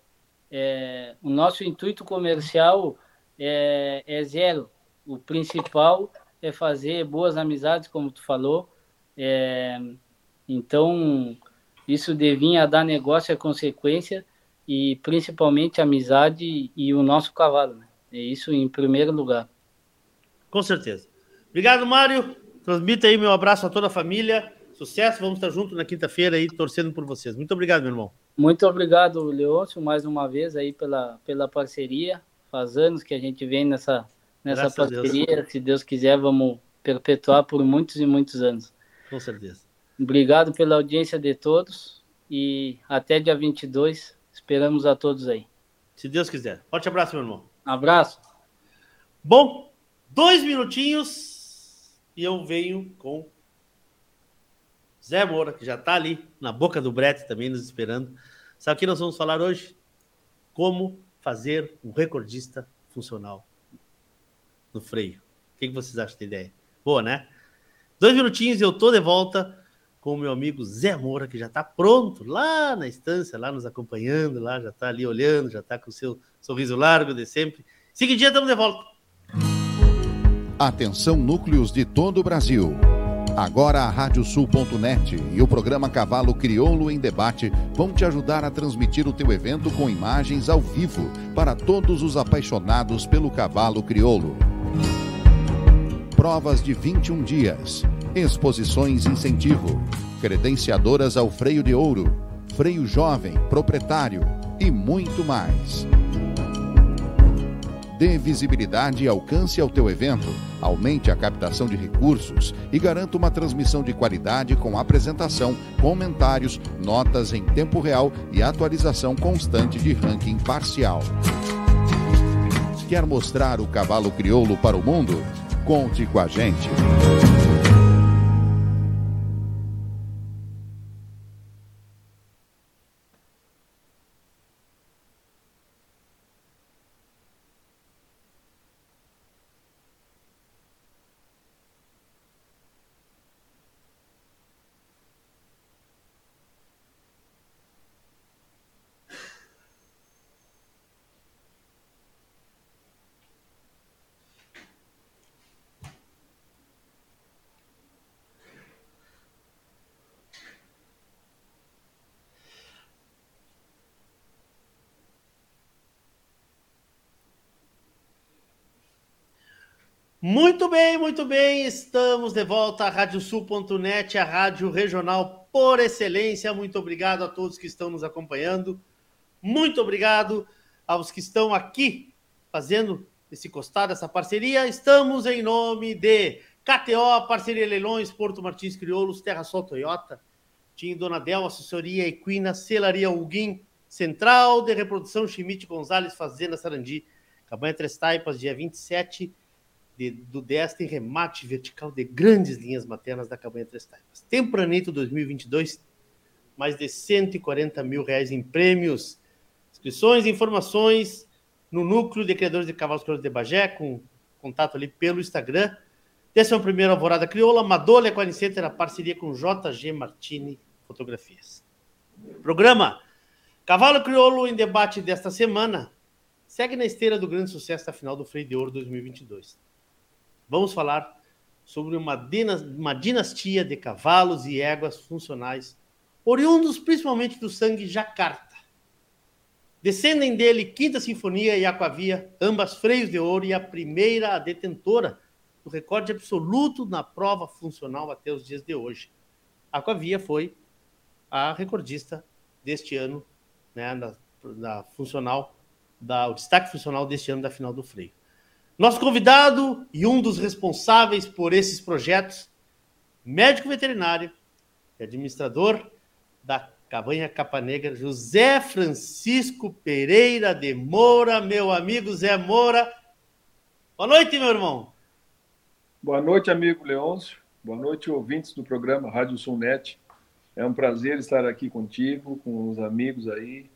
é, o nosso intuito comercial é, é zero. O principal é fazer boas amizades, como tu falou. É, então, isso devia dar negócio a consequência e principalmente amizade e o nosso cavalo. Né? É isso em primeiro lugar. Com certeza. Obrigado, Mário. Transmita aí meu abraço a toda a família. Sucesso, vamos estar juntos na quinta-feira aí torcendo por vocês. Muito obrigado, meu irmão. Muito obrigado, Leôncio, mais uma vez aí pela, pela parceria. Faz anos que a gente vem nessa, nessa Graças parceria. Deus. Se Deus quiser, vamos perpetuar por muitos e muitos anos. Com certeza. Obrigado pela audiência de todos e até dia 22. Esperamos a todos aí. Se Deus quiser. Forte abraço, meu irmão. Abraço. Bom, dois minutinhos e eu venho com Zé Moura, que já está ali na boca do brete também nos esperando. Sabe o que nós vamos falar hoje? Como fazer um recordista funcional no freio. O que, vocês acham da ideia? Boa, né? Dois minutinhos e eu tô de volta com o meu amigo Zé Moura, que já está pronto lá na estância, lá nos acompanhando, lá já está ali olhando, já está com o seu sorriso largo de sempre. Seguidinho, estamos de volta. Atenção, núcleos de todo o Brasil. Agora a Radiosul.net e o programa Cavalo Crioulo em Debate vão te ajudar a transmitir o teu evento com imagens ao vivo para todos os apaixonados pelo cavalo crioulo provas de 21 dias, exposições incentivo, credenciadoras ao freio de ouro, freio jovem, proprietário e muito mais. Dê visibilidade e alcance ao teu evento, aumente a captação de recursos e garanta uma transmissão de qualidade com apresentação, comentários, notas em tempo real e atualização constante de ranking parcial. Quer mostrar o cavalo crioulo para o mundo? Conte com a gente. Muito bem, muito bem. Estamos de volta à Radiosul.net, a rádio regional por excelência. Muito obrigado a todos que estão nos acompanhando. Muito obrigado aos que estão aqui fazendo esse costado, essa parceria. Estamos em nome de KTO, Parceria Leilões, Porto Martins Crioulos, Terra Sol Toyota, Tim Donadel, Assessoria Equina, Celaria Huguim, Central de Reprodução Chimite Gonzalez, Fazenda Sarandi, Cabanha Três Taipas, dia 27 de, do 10 tem remate vertical de grandes linhas maternas da Cabanha Três Taipas. Tempranito 2022, mais de 140 mil reais em prêmios. Inscrições e informações no Núcleo de Criadores de Cavalos Crioulos de Bagé, com contato ali pelo Instagram. Décima primeira Alvorada Crioula, Madolha Equine Center, a parceria com JG Martini Fotografias. Programa Cavalo Crioulo em debate desta semana segue na esteira do grande sucesso da final do Freio de Ouro 2022. Vamos falar sobre uma, uma dinastia de cavalos e éguas funcionais, oriundos principalmente do sangue Jacarta. Descendem dele Quinta Sinfonia e Aquavia, ambas freios de ouro e a primeira detentora o recorde absoluto na prova funcional até os dias de hoje. A Aquavia foi a recordista deste ano, né, na, na funcional, da, o destaque funcional deste ano da final do freio. Nosso convidado e um dos responsáveis por esses projetos, médico veterinário e administrador da Cabanha Capa Negra, José Francisco Pereira de Moura, meu amigo Zé Moura. Boa noite, meu irmão. Boa noite, amigo Leôncio. Boa noite, ouvintes do programa Rádio Sulnet. É um prazer estar aqui contigo, com os amigos aí,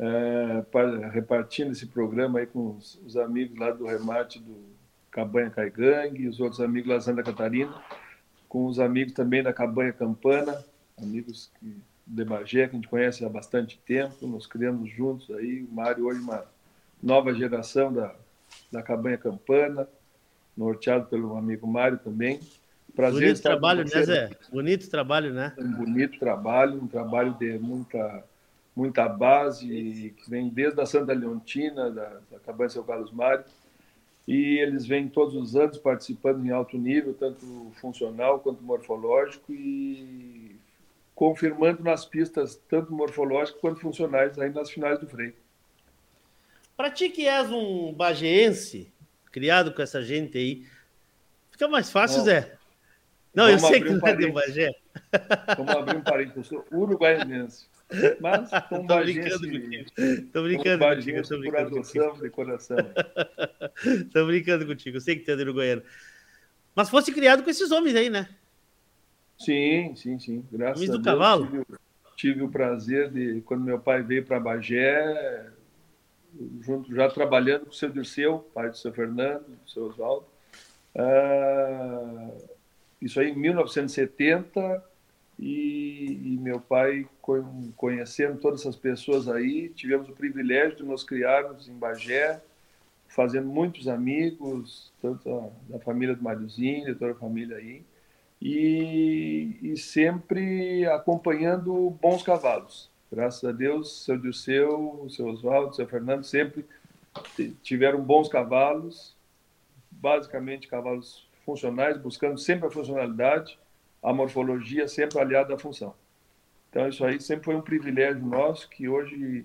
é, repartindo esse programa aí com os, os, amigos lá do remate do Cabanha Caigangue, os outros amigos lá de Santa Catarina, com os amigos também da Cabanha Campana, amigos que, de Bagé, que a gente conhece há bastante tempo, nos criamos juntos aí. O Mário hoje uma nova geração da, da Cabanha Campana, norteado pelo amigo Mário também. Prazer bonito trabalho, né, Zé? Bonito trabalho, né? Um bonito trabalho, um trabalho de muita, muita base, que vem desde a Santa Leontina, da, da Cabanha São Carlos Mário, e eles vêm todos os anos participando em alto nível, tanto funcional quanto morfológico, e confirmando nas pistas, tanto morfológicas quanto funcionais, aí nas finais do freio. Para ti que és um bageense, criado com essa gente aí. Fica mais fácil, Bom, Zé. Não, eu sei que um não é de Bagé. Vamos abrir um parênteses. Eu sou uruguaianense. Mas com Tô brincando contigo. Tô brincando contigo. Tô brincando adoção, contigo. de coração. Tô brincando contigo. Eu sei que tu é de uruguaiano. Mas fosse criado com esses homens aí, né? Sim, sim, sim. Graças homens a do Deus. cavalo. Tive, tive o prazer de, quando meu pai veio para Bagé, junto, já trabalhando com o seu Dirceu, pai do seu Fernando, do seu Oswaldo. Ah, isso aí em 1970, e, e, meu pai conhecendo todas essas pessoas aí, tivemos o privilégio de nos criarmos em Bagé, fazendo muitos amigos, tanto da família do Mariozinho, de toda a família aí, e, e sempre acompanhando bons cavalos. Graças a Deus, seu Dirceu, seu Oswaldo, seu Fernando sempre tiveram bons cavalos, basicamente cavalos funcionais, buscando sempre a funcionalidade, a morfologia sempre aliada à função. Então isso aí sempre foi um privilégio nosso que hoje,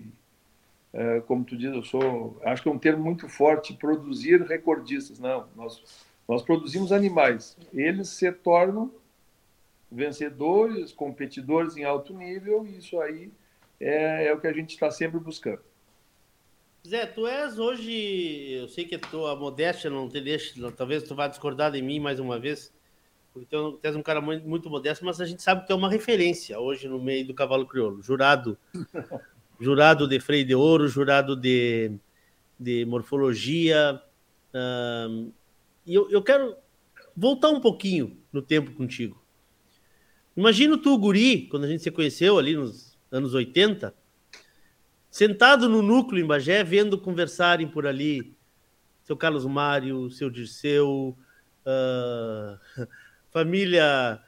é, como tu diz, eu sou, acho que é um termo muito forte, produzir recordistas. Não, nós nós produzimos animais, eles se tornam vencedores, competidores em alto nível, e isso aí é, é o que a gente está sempre buscando. Zé, tu és hoje, eu sei que a tua modéstia não te deixa, talvez tu vá discordar de mim mais uma vez, porque tu és um cara muito, muito modesto, mas a gente sabe que é uma referência hoje no meio do cavalo crioulo, jurado, jurado de freio de ouro, jurado de, de morfologia, e eu, eu quero voltar um pouquinho no tempo contigo. Imagina tu, guri, quando a gente se conheceu ali nos anos 80, sentado no núcleo em Bagé, vendo conversarem por ali seu Carlos Mário, seu Dirceu, uh, família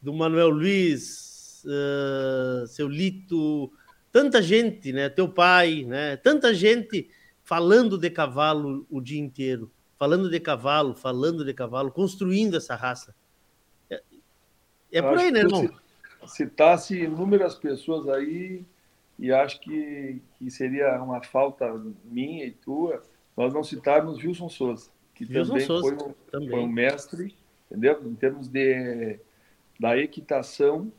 do Manuel Luiz, uh, seu Lito, tanta gente, né? Teu pai, né? Tanta gente falando de cavalo o dia inteiro, falando de cavalo, falando de cavalo, construindo essa raça. É, é por aí, né, irmão? citasse inúmeras pessoas aí e acho que, que seria uma falta minha e tua nós não citarmos Wilson Souza, que Wilson também, Souza, foi, um, também. foi um mestre, entendeu? Em termos de da equitação,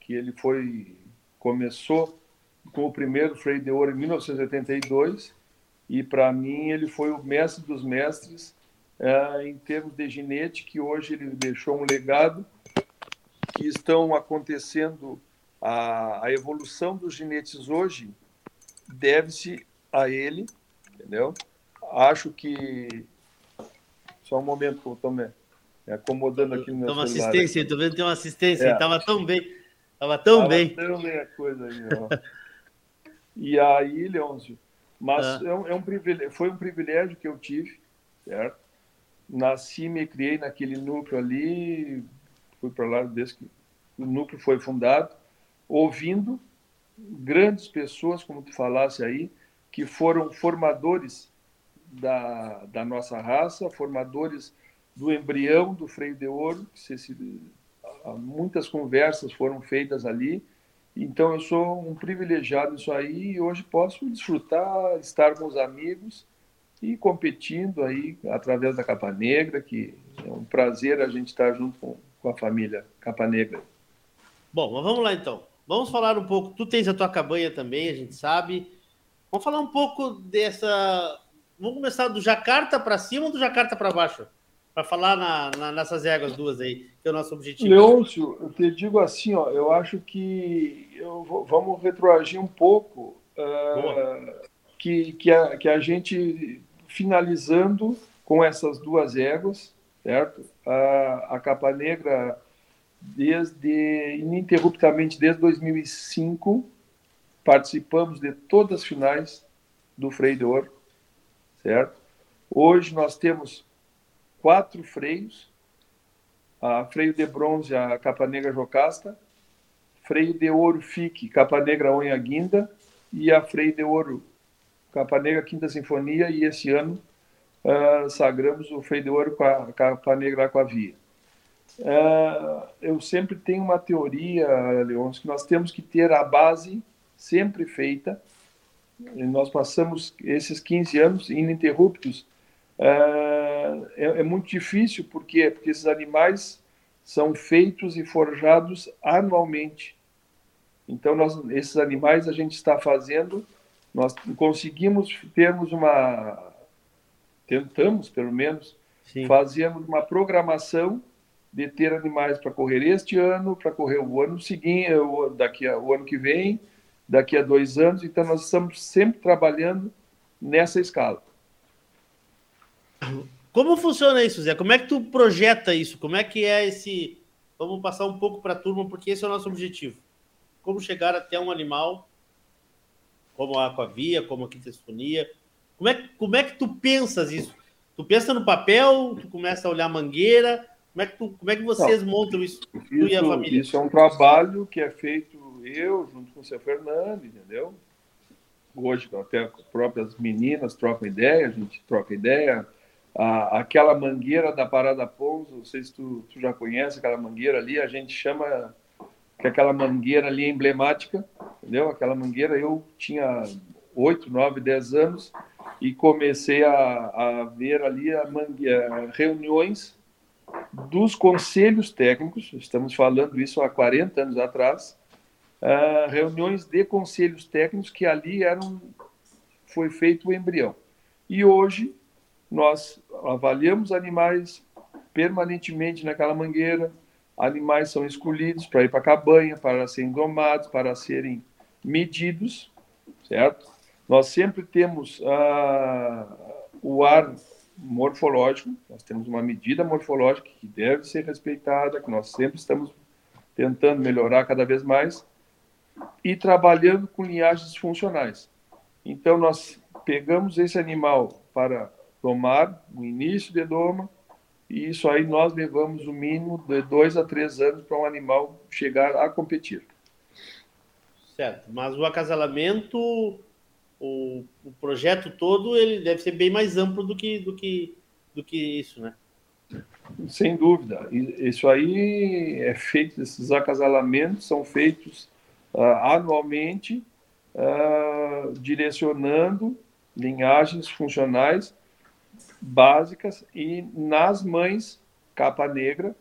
que ele foi começou com o primeiro freio de ouro em 1982 e para mim ele foi o mestre dos mestres é, em termos de ginete, que hoje ele deixou um legado que estão acontecendo, a, a evolução dos ginetes hoje deve-se a ele, entendeu? Acho que só um momento, Tomé. Me acomodando aqui no meu Toma celular. assistência, tô vendo que tem uma assistência, É. tava tão bem. Tava tão Tava bem. tão bem a coisa aí, ó. E aí, Leôncio, mas Ah. é um, é um privilégio, foi um privilégio que eu tive, certo? Nasci, me criei naquele núcleo ali, fui para lá desde que o núcleo foi fundado, ouvindo grandes pessoas, como tu falasse aí, que foram formadores da, da nossa raça, formadores do embrião do freio de ouro, se, se, muitas conversas foram feitas ali. Então eu sou um privilegiado nisso aí e hoje posso desfrutar, estar com os amigos e competindo aí através da Capa Negra, que é um prazer a gente estar junto com, com a família Capa Negra. Bom, mas vamos lá então. Vamos falar um pouco. Tu tens a tua cabanha também, a gente sabe. Vamos falar um pouco dessa. Vamos começar do Jacarta para cima ou do Jacarta para baixo? Para falar na, na, nessas éguas duas aí, que é o nosso objetivo. Leôncio, eu te digo assim, ó, eu acho que eu vou, vamos retroagir um pouco uh, que, que, a, que a gente finalizando com essas duas éguas, certo? A, a Capa Negra desde ininterruptamente desde 2005 participamos de todas as finais do ouro, certo? Hoje nós temos quatro freios, a freio de bronze, a capa negra jocasta, freio de ouro FIC, capa negra onha guinda, e a freio de ouro, capa negra quinta sinfonia, e esse ano uh, sagramos o freio de ouro com a capa negra aquavia. Uh, eu sempre tenho uma teoria, Leôncio, que nós temos que ter a base sempre feita, nós passamos esses 15 anos ininterruptos, é, é, muito difícil, por quê? Porque esses animais são feitos e forjados anualmente. Então, nós, esses animais a gente está fazendo, nós conseguimos termos uma. Tentamos, pelo menos, Sim. fazermos uma programação de ter animais para correr este ano, para correr o ano seguinte, o, daqui a, o ano que vem, daqui a dois anos. Então, nós estamos sempre trabalhando nessa escala. Como funciona isso, Zé? Como é que tu projeta isso? Como é que é esse. Vamos passar um pouco para a turma, porque esse é o nosso objetivo. Como chegar até um animal, como a aquavia, como a quintesofonia. Como é, como é que tu pensas isso? Tu pensa no papel, tu começa a olhar a mangueira. Como é que, tu, como é que vocês Não, montam isso, isso, e a família? Isso é um trabalho que é feito eu, junto com o seu Fernando, entendeu? Hoje, até as próprias meninas trocam ideia, a gente troca ideia a, aquela mangueira da Parada Pouso, não sei se tu, tu, já conhece aquela mangueira ali, a gente chama que aquela mangueira ali é emblemática, entendeu? Aquela mangueira, eu tinha 8, 9, 10 anos e comecei a, a ver ali a mangueira, reuniões dos conselhos técnicos, estamos falando isso há 40 anos atrás, uh, reuniões de conselhos técnicos que ali eram, foi feito o embrião. E hoje nós avaliamos animais permanentemente naquela mangueira, animais são escolhidos para ir para a cabanha, para serem domados, para serem medidos, certo? Nós sempre temos uh, o ar morfológico, nós temos uma medida morfológica que deve ser respeitada, que nós sempre estamos tentando melhorar cada vez mais, e trabalhando com linhagens funcionais. Então, nós pegamos esse animal para domar, no início de doma, e isso aí nós levamos o mínimo de dois a três anos para um animal chegar a competir. Certo, mas o acasalamento, o, o, projeto todo, ele deve ser bem mais amplo do que, do que, do que isso, né? Sem dúvida. Isso aí é feito, esses acasalamentos são feitos uh, anualmente, uh, direcionando linhagens funcionais básicas e nas mães capa negra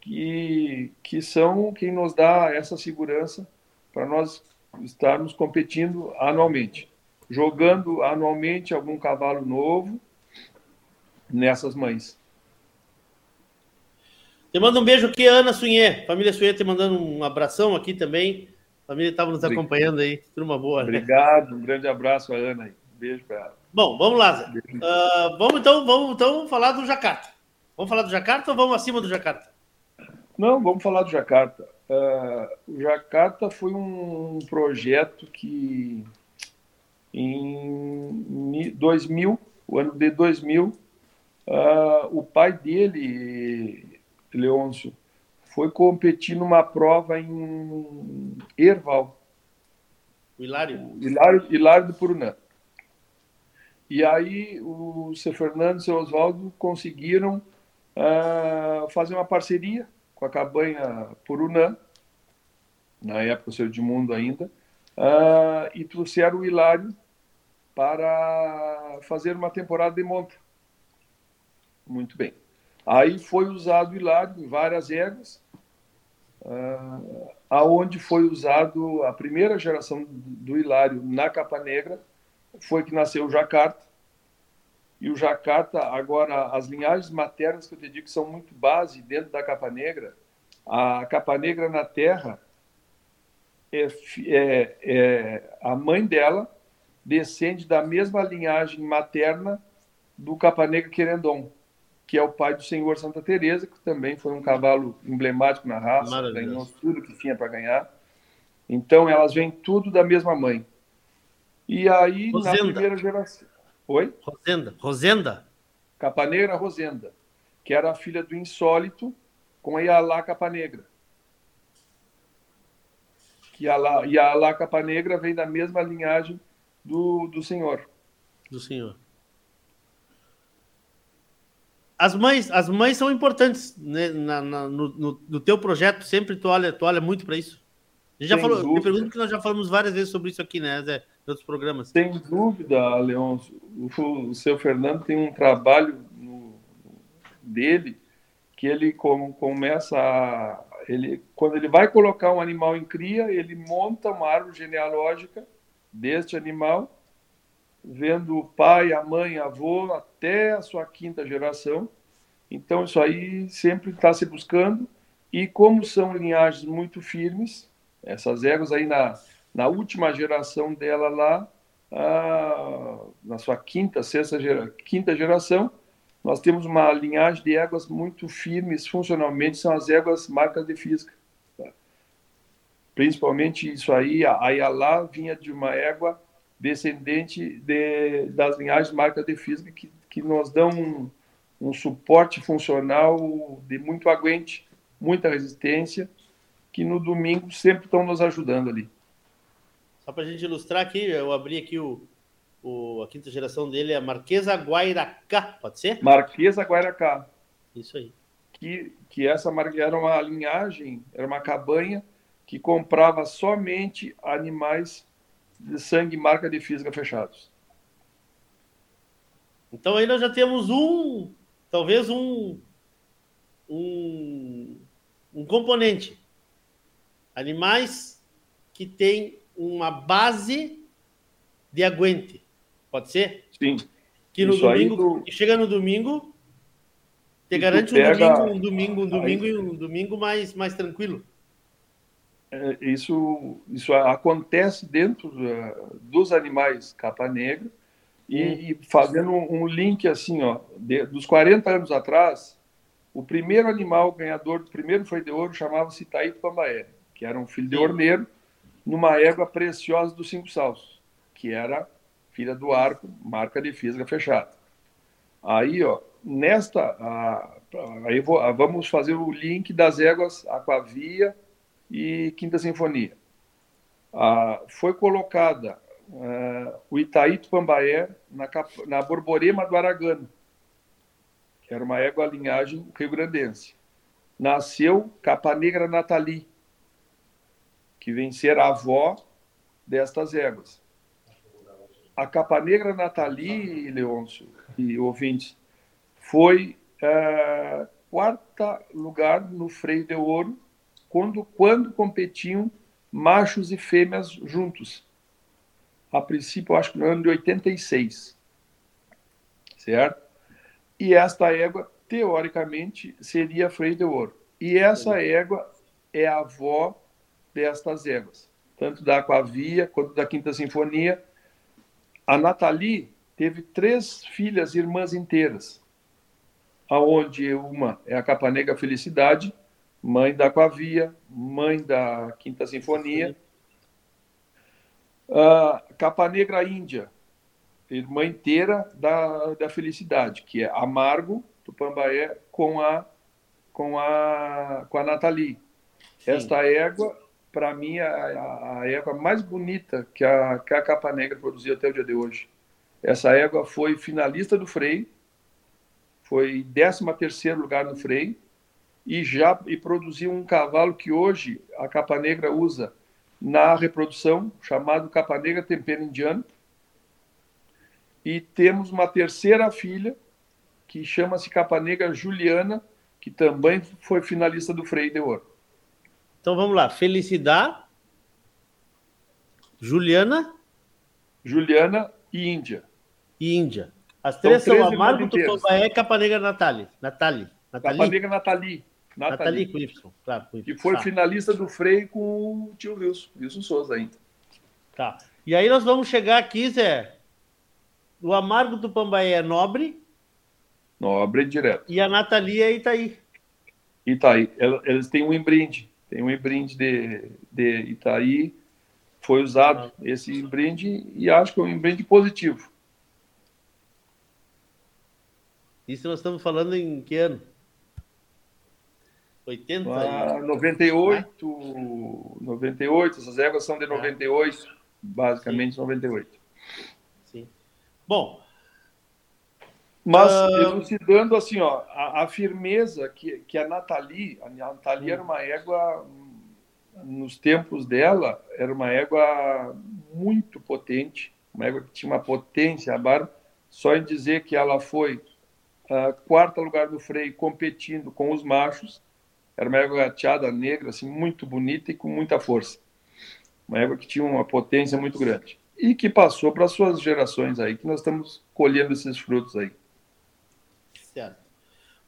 que, que são quem nos dá essa segurança para nós estarmos competindo anualmente, jogando anualmente algum cavalo novo nessas mães. Te mando um beijo aqui, Ana Sunhê. Família Sunhê te mandando um abração aqui também. A família estava nos Obrigado. acompanhando aí. Turma boa. né? Obrigado, um grande abraço a Ana. Beijo para ela. Bom, vamos lá, Zé. Uh, vamos então, vamos então falar do Jacarta. Vamos falar do Jacarta ou vamos acima do Jacarta? Não, vamos falar do Jacarta. Uh, o Jacarta foi um projeto que em 2000, o ano de 2000, uh, ah, o pai dele, Leôncio, foi competir numa prova em Erval. O Hilário? Hilário, Hilário do Purunã. E aí o seu Fernando e o seu Oswaldo conseguiram uh, fazer uma parceria com a cabanha Purunã, na época o seu Edmundo ainda, uh, e trouxeram o Hilário para fazer uma temporada de monta. Muito bem. Aí foi usado o Hilário em várias éguas, uh, aonde foi usado a primeira geração do Hilário na Capa Negra, foi que nasceu o Jacarta. E o Jacarta, agora, as linhagens maternas que eu te digo que são muito base dentro da Capa Negra, a Capa Negra na Terra, é, é, é, a mãe dela descende da mesma linhagem materna do Capa Negra Querendon, que é o pai do Senhor Santa Teresa, que também foi um cavalo emblemático na raça, ganhou tudo que tinha para ganhar. Então elas vêm tudo da mesma mãe. E aí Rosenda. na primeira geração, oi? Rosenda, Rosenda. Capa Negra Rosenda, que era a filha do Insólito com a Yalá Capa Negra que a, e a Alá Capa Negra vem da mesma linhagem do, do Senhor. Do Senhor. As mães, as mães são importantes né, na, na, no, no, no, teu projeto, sempre tu olha, tu olha muito para isso. A gente já falou, me pergunto que nós já falamos várias vezes sobre isso aqui, né, Zé, em outros programas. Sem dúvida, Leôncio. O, o seu Fernando tem um trabalho no, dele que ele com, começa a, ele, quando ele vai colocar um animal em cria, ele monta uma árvore genealógica deste animal, vendo o pai, a mãe, avô, até a sua quinta geração. Então, isso aí sempre está se buscando. E como são linhagens muito firmes, essas éguas aí na, na última geração dela lá, na sua quinta, sexta, quinta geração, nós temos uma linhagem de éguas muito firmes funcionalmente, são as éguas marcas de física. Tá? Principalmente isso aí, a Ayala vinha de uma égua descendente de, das linhagens marcas de física que, que nos dão um, um suporte funcional de muito aguente, muita resistência, que no domingo sempre estão nos ajudando ali. Só para a gente ilustrar aqui, eu abri aqui o, o, a quinta geração dele é a Marquesa Guairacá, pode ser? Marquesa Guairacá. Isso aí. Que, que essa era uma linhagem, era uma cabanha que comprava somente animais de sangue marca de física fechados. Então aí nós já temos um, talvez um, um, um componente. Animais que tem uma base de aguente. Pode ser? Sim. Que no Isso domingo, do... que chega no domingo, te garante pega... um domingo, um domingo, um domingo aí... e um domingo mais, mais tranquilo. É, isso, isso acontece dentro uh, dos animais capa negra e, hum. e fazendo um, um, link assim, ó, de, dos 40 anos atrás, o primeiro animal ganhador do primeiro foi de ouro chamava-se Itaíto Pambaé, que era um filho de orneiro numa égua preciosa dos cinco salsos, que era filha do arco, marca de física fechada. Aí, ó, nesta, a, aí vou, a, vamos fazer o link das éguas Aquavia e Quinta Sinfonia. Ah, foi colocada ah, o Itaíto Pambaé na, na Borborema do Aragano, que era uma égua linhagem rio-grandense. Nasceu Capa Negra Natali, que vem ser a avó destas éguas. A Capa Negra Nathalie, Leôncio e ouvintes, foi é, quarta lugar no freio de ouro quando, quando competiam machos e fêmeas juntos. A princípio, acho que no ano de 86. Certo? E esta égua, teoricamente, seria freio de ouro. E essa égua é a avó destas éguas, tanto da Aquavia quanto da Quinta Sinfonia, a Nathalie teve três filhas irmãs inteiras. aonde uma é a Capa Negra Felicidade, mãe da Aquavia, mãe da Quinta Sinfonia. A Capa Negra Índia, irmã inteira da, da Felicidade, que é Amargo, Tupambaé, com a, com a, com a Nathalie. Sim. Esta égua, para mim, a, a, égua mais bonita que a, que a Capa Negra produziu até o dia de hoje. Essa égua foi finalista do freio, foi 13 terceiro lugar no freio, e já e produziu um cavalo que hoje a Capa Negra usa na reprodução, chamado Capa Negra Tempero Indiano. E temos uma terceira filha, que chama-se Capa Negra Juliana, que também foi finalista do Freio de Ouro. Então vamos lá, Felicidade, Juliana, Juliana e Índia. E Índia. As três são, são Amargo, Tupambaé e Capa Negra Nathalie. Nathalie. Nathalie. Capa Negra Nathalie. Nathalie, com Y, claro. Com y. Que foi tá. finalista do freio com o tio Wilson, Wilson Souza ainda. Tá. E aí nós vamos chegar aqui, Zé. O Amargo do Pambaé é nobre. Nobre direto. E a Nathalie é Itaí. Itaí. Eles têm um embrinde. Tem um embrinde de, de Itaí. Foi usado ah. esse embrinde e acho que é um embrinde positivo. Isso nós estamos falando em que ano? 80? Ah, 98, 98, essas éguas são de 98, é. basicamente Sim. 98. Sim. Bom. Mas uh... elucidando assim, ó, a, a, firmeza que, que a Nathalie, a Nathalie era uma égua, nos tempos dela, era uma égua muito potente, uma égua que tinha uma potência, a barba, só em dizer que ela foi uh, quarto lugar do freio competindo com os machos, era uma égua gateada negra, assim, muito bonita e com muita força. Uma égua que tinha uma potência muito grande. E que passou para as suas gerações aí, que nós estamos colhendo esses frutos aí. Certo.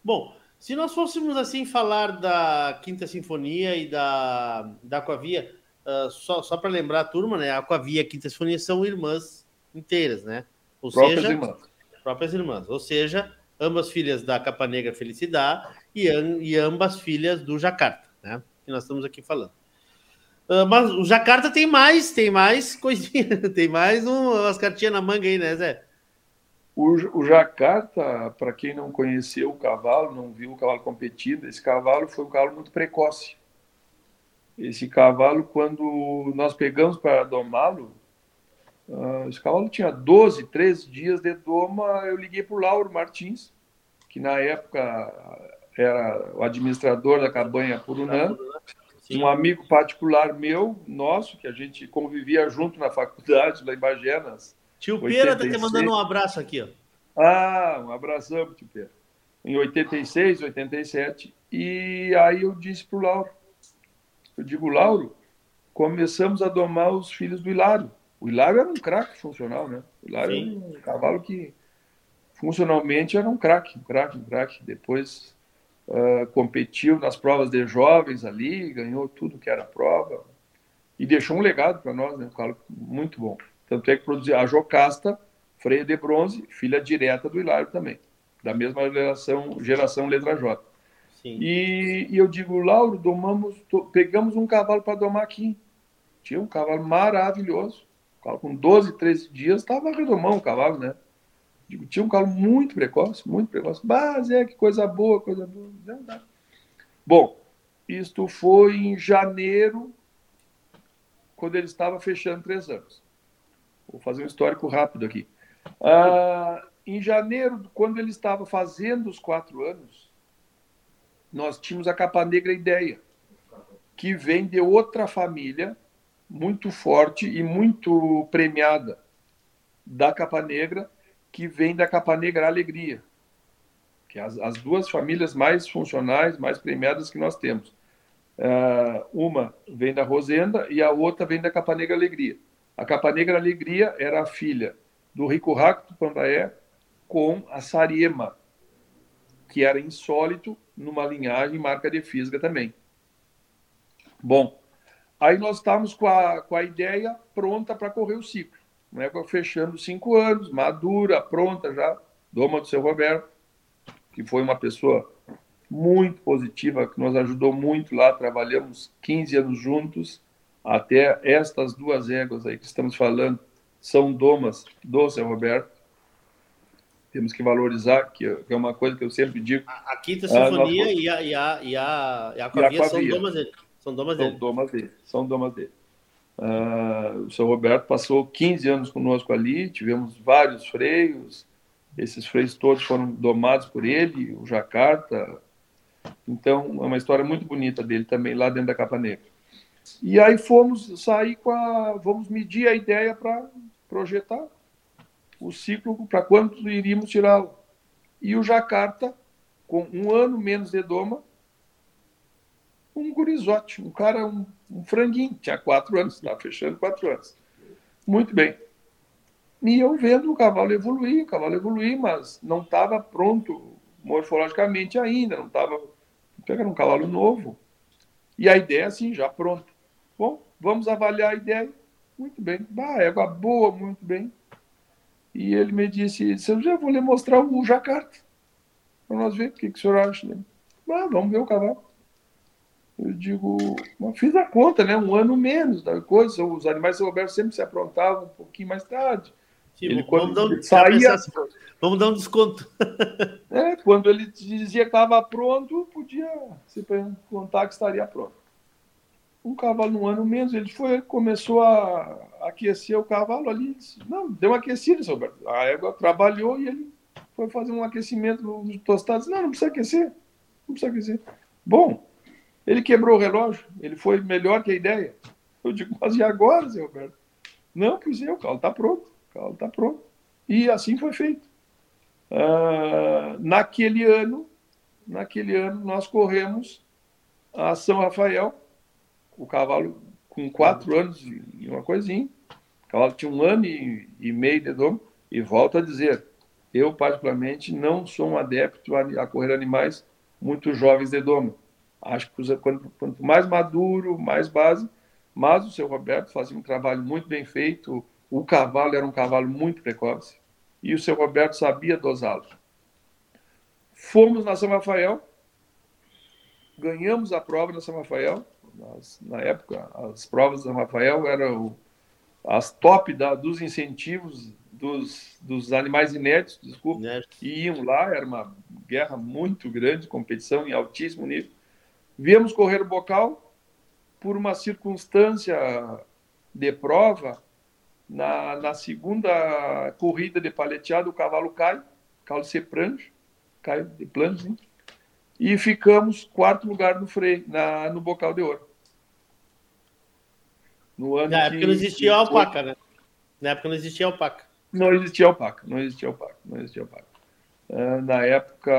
Bom, se nós fôssemos assim falar da Quinta Sinfonia e da, da Aquavia, uh, só, só para lembrar a turma, né? A Aquavia e a Quinta Sinfonia são irmãs inteiras, né? Ou próprias seja, irmãs. próprias irmãs. Ou seja, ambas filhas da Capa Negra Felicidade e, e ambas filhas do Jacarta, né? Que nós estamos aqui falando. Uh, mas o Jacarta tem mais, tem mais coisinha, tem mais um, umas cartinhas na manga aí, né, Zé? O, o Jacarta, para quem não conheceu o cavalo, não viu o cavalo competindo, esse cavalo foi um cavalo muito precoce. Esse cavalo, quando nós pegamos para domá-lo, Uh, esse cavalo tinha 12, 13 dias de doma. Eu liguei para o Lauro Martins, que na época era o administrador da cabanha Purunã, um amigo particular meu, nosso, que a gente convivia junto na faculdade, lá em Bagenas. Tio Pera está te mandando um abraço aqui. Ó. Ah, um abração, tio Pera. Em 86, 87. E aí eu disse para o Lauro, eu digo, Lauro, começamos a domar os filhos do Hilário. O Hilário era um craque funcional, né? O Hilário Sim. era um cavalo que funcionalmente era um craque, um craque, um craque. Depois uh, competiu nas provas de jovens ali, ganhou tudo que era prova e deixou um legado para nós, né? Um cavalo muito bom. Tanto é que produziu a Jocasta, freio de bronze, filha direta do Hilário também, da mesma geração, geração letra J. E, e, eu digo, Lauro, domamos, pegamos um cavalo para domar aqui. Tinha um cavalo maravilhoso com 12, 13 dias, estava redomão o cavalo, né? Digo, tinha um cavalo muito precoce, muito precoce. Mas é que coisa boa, coisa boa. Não dá. Bom, isto foi em janeiro, quando ele estava fechando três anos. Vou fazer um histórico rápido aqui. Ah, em janeiro, quando ele estava fazendo os quatro anos, nós tínhamos a Capa Negra Ideia, que vem de outra família, muito forte e muito premiada da Capa Negra, que vem da Capa Negra Alegria, que é as, as duas famílias mais funcionais, mais premiadas que nós temos. Uh, uma vem da Rosenda e a outra vem da Capa Negra Alegria. A Capa Negra Alegria era a filha do Rico Raco do Pandaé com a Sariema, que era insólito numa linhagem marca de fisga também. Bom, Aí nós estávamos com a, com a ideia pronta para correr o ciclo. Né? Fechando cinco anos, madura, pronta já, doma do seu Roberto. que foi uma pessoa muito positiva, que nos ajudou muito lá, trabalhamos 15 anos juntos, até estas duas éguas aí que estamos falando são domas do São Roberto. Temos que valorizar, que é uma coisa que eu sempre digo. A, a Quinta Sinfonia nós... e, a, e, a, e, a, e a Aquavia são domas dele. São domas dele. São domas dele. São domas dele. Uh, o São Roberto passou 15 anos conosco ali, tivemos vários freios, esses freios todos foram domados por ele, o Jacarta. Então, é uma história muito bonita dele também, lá dentro da Capa Negra. E aí fomos sair com a. Vamos medir a ideia para projetar o ciclo para quando iríamos tirá-lo. E o Jacarta, com um ano menos de doma, um gurizote, um cara, um, um franguinho, tinha quatro anos, estava fechando quatro anos. Muito bem. E eu vendo o cavalo evoluir, o cavalo evoluir, mas não estava pronto morfologicamente ainda, não estava. Era um cavalo novo. E a ideia, assim, já pronta. Bom, vamos avaliar a ideia. Muito bem. Bah, égua boa, muito bem. E ele me disse, eu já vou lhe mostrar o jacarta, para nós ver o que, que o senhor acha. Né? Ah, vamos ver o cavalo. Eu digo, fiz a conta, né? Um ano menos da coisa. Os animais de Roberto sempre se aprontavam um pouquinho mais tarde. Ele, quando vamos, dar, saía, assim, vamos dar um desconto. é, quando ele dizia que estava pronto, podia se contar que estaria pronto. Um cavalo um ano menos, ele foi, começou a aquecer o cavalo ali. Não, deu uma aquecida, seu Roberto. A égua trabalhou e ele foi fazer um aquecimento nos tostados. Não, não precisa aquecer. Não precisa aquecer. Bom, ele quebrou o relógio, ele foi melhor que a ideia. Eu digo, mas e agora, seu Roberto? Não, que o cavalo está pronto, o cavalo está pronto. E assim foi feito. Uh, naquele ano, naquele ano, nós corremos a São Rafael, o cavalo com quatro anos e uma coisinha. O cavalo tinha um ano e, e meio de domo. E volto a dizer, eu particularmente não sou um adepto a, a correr animais muito jovens de domo. Acho que quanto, quanto mais maduro, mais base. Mas o seu Roberto fazia um trabalho muito bem feito. O cavalo era um cavalo muito precoce. E o seu Roberto sabia dosá-lo. Fomos na São Rafael, ganhamos a prova na São Rafael. Nas, na época, as provas da Rafael eram as top da, dos incentivos dos, dos animais inéditos, desculpa, e iam lá, era uma guerra muito grande, competição em altíssimo nível. Viemos correr o bocal por uma circunstância de prova. Na, na segunda corrida de paleteado, o cavalo cai, cavalo se prange, cai de plano, e ficamos quarto lugar no freio, na, no bocal de ouro. No ano na época não existia alpaca, né? Na época não existia alpaca. Não existia alpaca, não existia alpaca, não existia alpaca. Ah, na época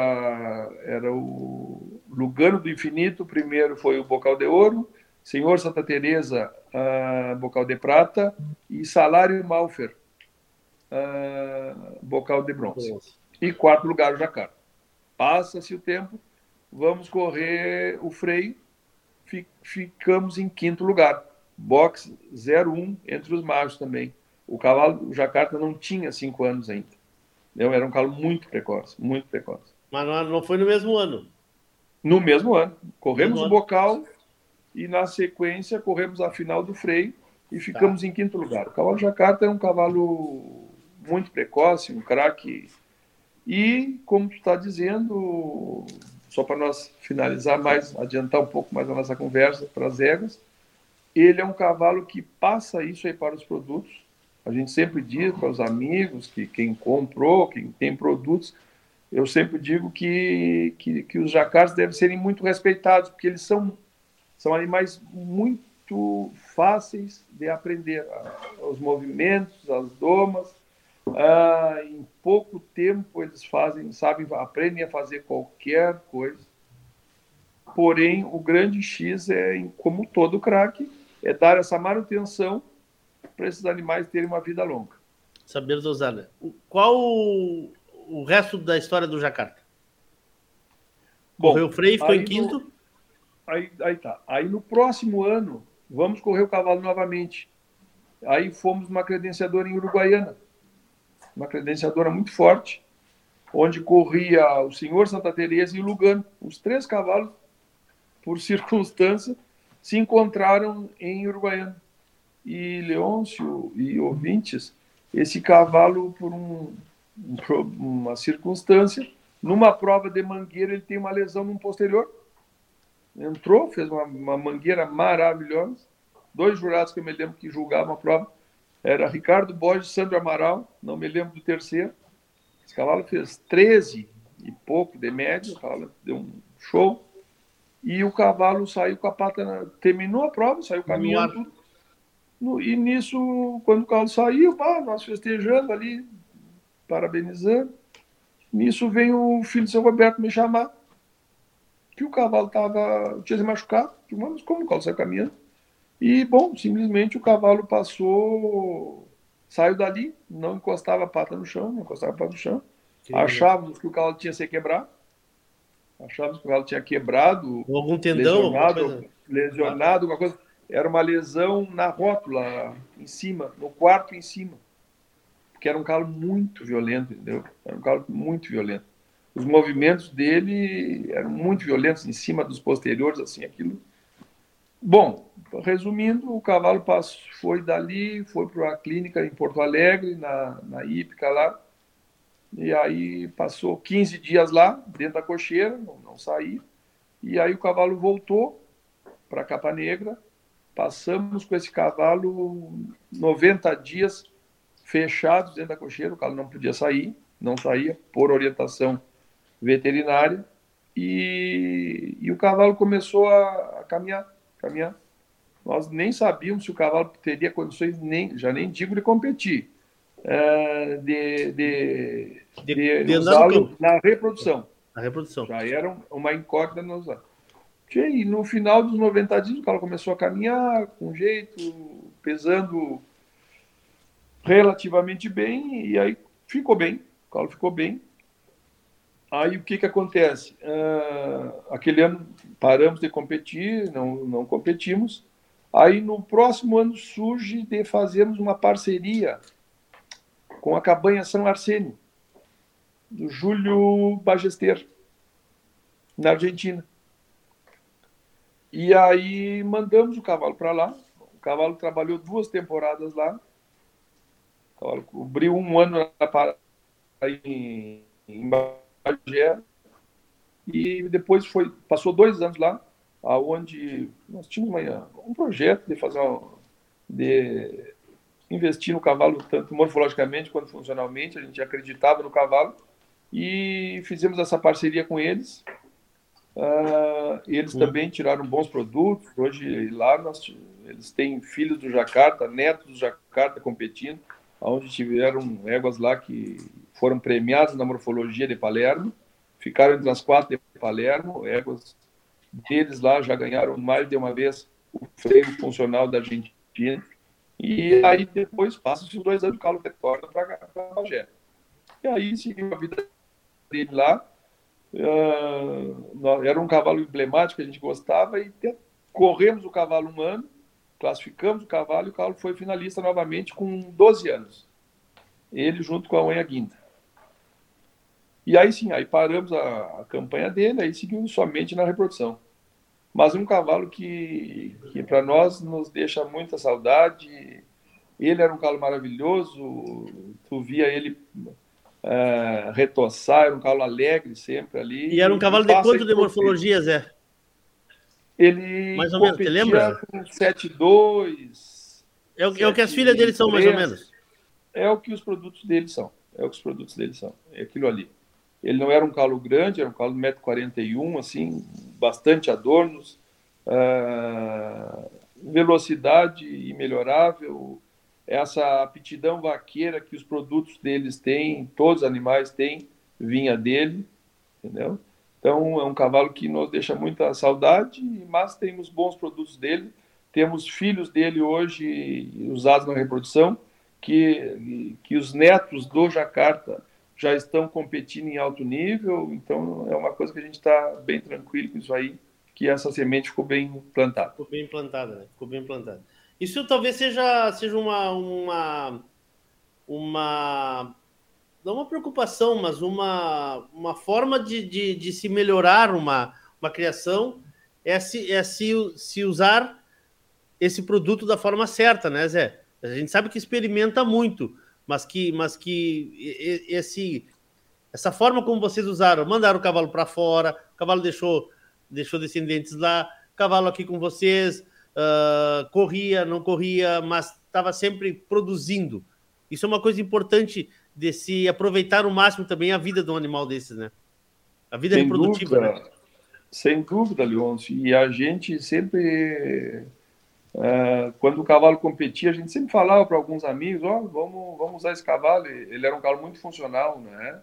era o Lugano do Infinito, primeiro foi o Bocal de Ouro, Senhor Santa Teresa, uh, Bocal de Prata e Salário Malfer, uh, Bocal de Bronze. E quarto lugar o Jacarta. Passa-se o tempo, vamos correr o freio, fi, ficamos em quinto lugar. Box 01 entre os machos também. O cavalo, o Jacarta não tinha cinco anos ainda. Eu era um cavalo muito precoce, muito precoce. Mas não, foi no mesmo ano? No mesmo ano. Corremos o bocal e, na sequência, corremos a final do freio e ficamos tá. em quinto lugar. O cavalo Jacarta é um cavalo muito precoce, um craque. E, como tu está dizendo, só para nós finalizar mais, adiantar um pouco mais a nossa conversa para as éguas, ele é um cavalo que passa isso aí para os produtos a gente sempre diz para os amigos que quem comprou, quem tem produtos, eu sempre digo que, que, que os jacarés devem serem muito respeitados, porque eles são, são animais muito fáceis de aprender os movimentos, as domas. Ah, em pouco tempo eles fazem, sabem, aprendem a fazer qualquer coisa. Porém, o grande X é, como todo craque, é dar essa manutenção para esses animais terem uma vida longa. Saber dosar, né? Qual o, o resto da história do Jacarta? Correu o freio, ficou em quinto? No, aí, aí tá. Aí no próximo ano, vamos correr o cavalo novamente. Aí fomos uma credenciadora em Uruguaiana. Uma credenciadora muito forte. onde corria o senhor Santa Teresa e o Lugano. Os três cavalos, por circunstância, se encontraram em Uruguaiana. E Leôncio e ouvintes, esse cavalo, por um, uma circunstância, numa prova de mangueira, ele tem uma lesão no posterior. Entrou, fez uma, uma mangueira maravilhosa. Dois jurados que eu me lembro que julgavam a prova era Ricardo Borges Sandro Amaral, não me lembro do terceiro. Esse cavalo fez 13 e pouco de média, o cavalo deu um show. E o cavalo saiu com a pata, na... terminou a prova, saiu caminhando. No, e nisso, quando o cavalo saiu, pá, nós festejando ali, parabenizando. Nisso vem o filho de São Roberto me chamar, que o cavalo tava, tinha se machucado. Mas como o cavalo saiu caminhando? E, bom, simplesmente o cavalo passou, saiu dali, não encostava a pata no chão, não encostava a pata no chão. Que Achávamos que o cavalo tinha se quebrado. Achávamos que o cavalo tinha quebrado. Ou algum tendão, lesionado, alguma lesionado, alguma coisa. Era uma lesão na rótula, em cima, no quarto em cima. Porque era um cavalo muito violento, entendeu? Era um cavalo muito violento. Os movimentos dele eram muito violentos, em cima dos posteriores, assim, aquilo. Bom, resumindo, o cavalo passou, foi dali, foi para a clínica em Porto Alegre, na, na Ípica lá, e aí passou 15 dias lá, dentro da cocheira, não, não saía, e aí o cavalo voltou para Capa Negra, passamos com esse cavalo 90 dias fechados dentro da cocheira, o cavalo não podia sair, não saía, por orientação veterinária, e, e o cavalo começou a, a caminhar, caminhar. Nós nem sabíamos se o cavalo teria condições, nem, já nem digo de competir, é, de, de, de, de, na reprodução. Na reprodução. Já era uma incógnita nos E no final dos 90 dias, o cavalo começou a caminhar com jeito, pesando relativamente bem, e aí ficou bem, o cavalo ficou bem. Aí o que, que acontece? Uh, aquele ano paramos de competir, não, não competimos, Aí no próximo ano surge de fazermos uma parceria com a Cabanha São Arsênio, do Júlio Bagester, na Argentina. E aí mandamos o cavalo para lá. O cavalo trabalhou duas temporadas lá. O cavalo cobriu um ano em, em Bagé. E depois foi, passou dois anos lá aonde nós tínhamos uma, um projeto de fazer uma, de investir no cavalo tanto morfologicamente quanto funcionalmente, a gente acreditava no cavalo e fizemos essa parceria com eles. Uh, eles também tiraram bons produtos. Hoje lá nós, eles têm filhos do Jacarta, netos do Jacarta competindo, onde tiveram éguas lá que foram premiadas na morfologia de Palermo, ficaram entre as quatro de Palermo, éguas deles lá já ganharam mais de uma vez o freio funcional da Argentina. E aí depois passa-se os dois anos, o Carlos retorna para Bagé. E aí seguiu a vida dele lá. Uh, era um cavalo emblemático que a gente gostava e corremos o cavalo um ano, classificamos o cavalo e o cavalo foi finalista novamente com 12 anos. Ele junto com a Unha Guinda. E aí sim, aí paramos a, a campanha dele, aí seguimos somente na reprodução. Mas um cavalo que, que para nós nos deixa muita saudade. Ele era um cavalo maravilhoso, tu via ele é, retoçar, era um cavalo alegre sempre ali. E era um cavalo de quanto de morfologia, Zé? Ele mais ou menos, você lembra? 7,2. É, o, é o que as filhas dele são, mais ou menos? É o que os produtos dele são. É o que os produtos dele são. É aquilo ali. Ele não era um calo grande, era um calo de 1,41m, assim, bastante adornos, uh, velocidade imelhorável, essa aptidão vaqueira que os produtos deles têm, todos os animais têm, vinha dele, entendeu? Então é um cavalo que nos deixa muita saudade, mas temos bons produtos dele, temos filhos dele hoje usados na reprodução, que, que os netos do Jacarta já estão competindo em alto nível, então é uma coisa que a gente está bem tranquilo com isso aí, que essa semente ficou bem plantada. Ficou bem plantada, né? Ficou bem plantada. Isso talvez seja, seja uma, uma, uma não uma preocupação, mas uma, uma forma de, de, de se melhorar uma, uma criação é, se, é se, se usar esse produto da forma certa, né, Zé? A gente sabe que experimenta muito, mas que, mas que esse, essa forma como vocês usaram, mandaram o cavalo para fora, o cavalo deixou, deixou descendentes lá, cavalo aqui com vocês, uh, corria, não corria, mas estava sempre produzindo. Isso é uma coisa importante de se aproveitar o máximo também a vida de um animal desses, né? A vida Sem reprodutiva, dúvida. né? Sem dúvida, Leôncio. E a gente sempre, uh, quando o cavalo competia, a gente sempre falava para alguns amigos, ó, oh, vamos, vamos usar esse cavalo. Ele era um cavalo muito funcional, né?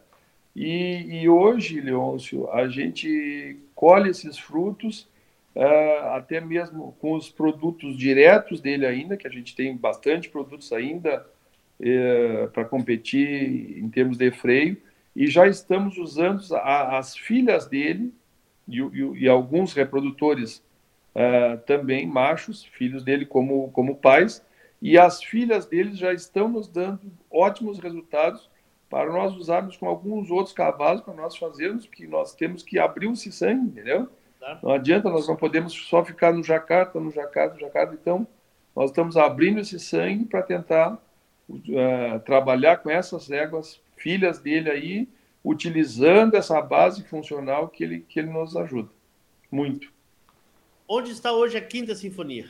E, e hoje, Leôncio, a gente colhe esses frutos uh, até mesmo com os produtos diretos dele ainda, que a gente tem bastante produtos ainda uh, para competir em termos de freio, e já estamos usando a, as filhas dele e, e, e alguns reprodutores uh, também machos, filhos dele como, como pais, e as filhas deles já estão nos dando ótimos resultados para nós usarmos com alguns outros cavalos para nós fazermos, porque nós temos que abrir o sangue, entendeu? Não adianta, nós não podemos só ficar no jacarta, no jacarta, no jacarta. Então, nós estamos abrindo esse sangue para tentar uh, trabalhar com essas éguas, filhas dele aí, utilizando essa base funcional que ele, que ele nos ajuda. Muito. Onde está hoje a Quinta Sinfonia?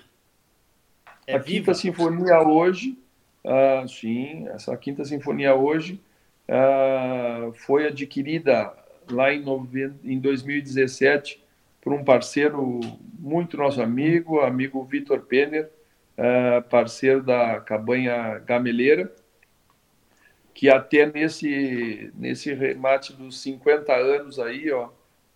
É a viva? Quinta Sinfonia hoje, uh, sim, essa Quinta Sinfonia hoje uh, foi adquirida lá em, nove... em 2017 por um parceiro muito nosso amigo, amigo Vitor Penner, uh, parceiro da Cabanha Gameleira, que até nesse, nesse remate dos 50 anos aí, ó,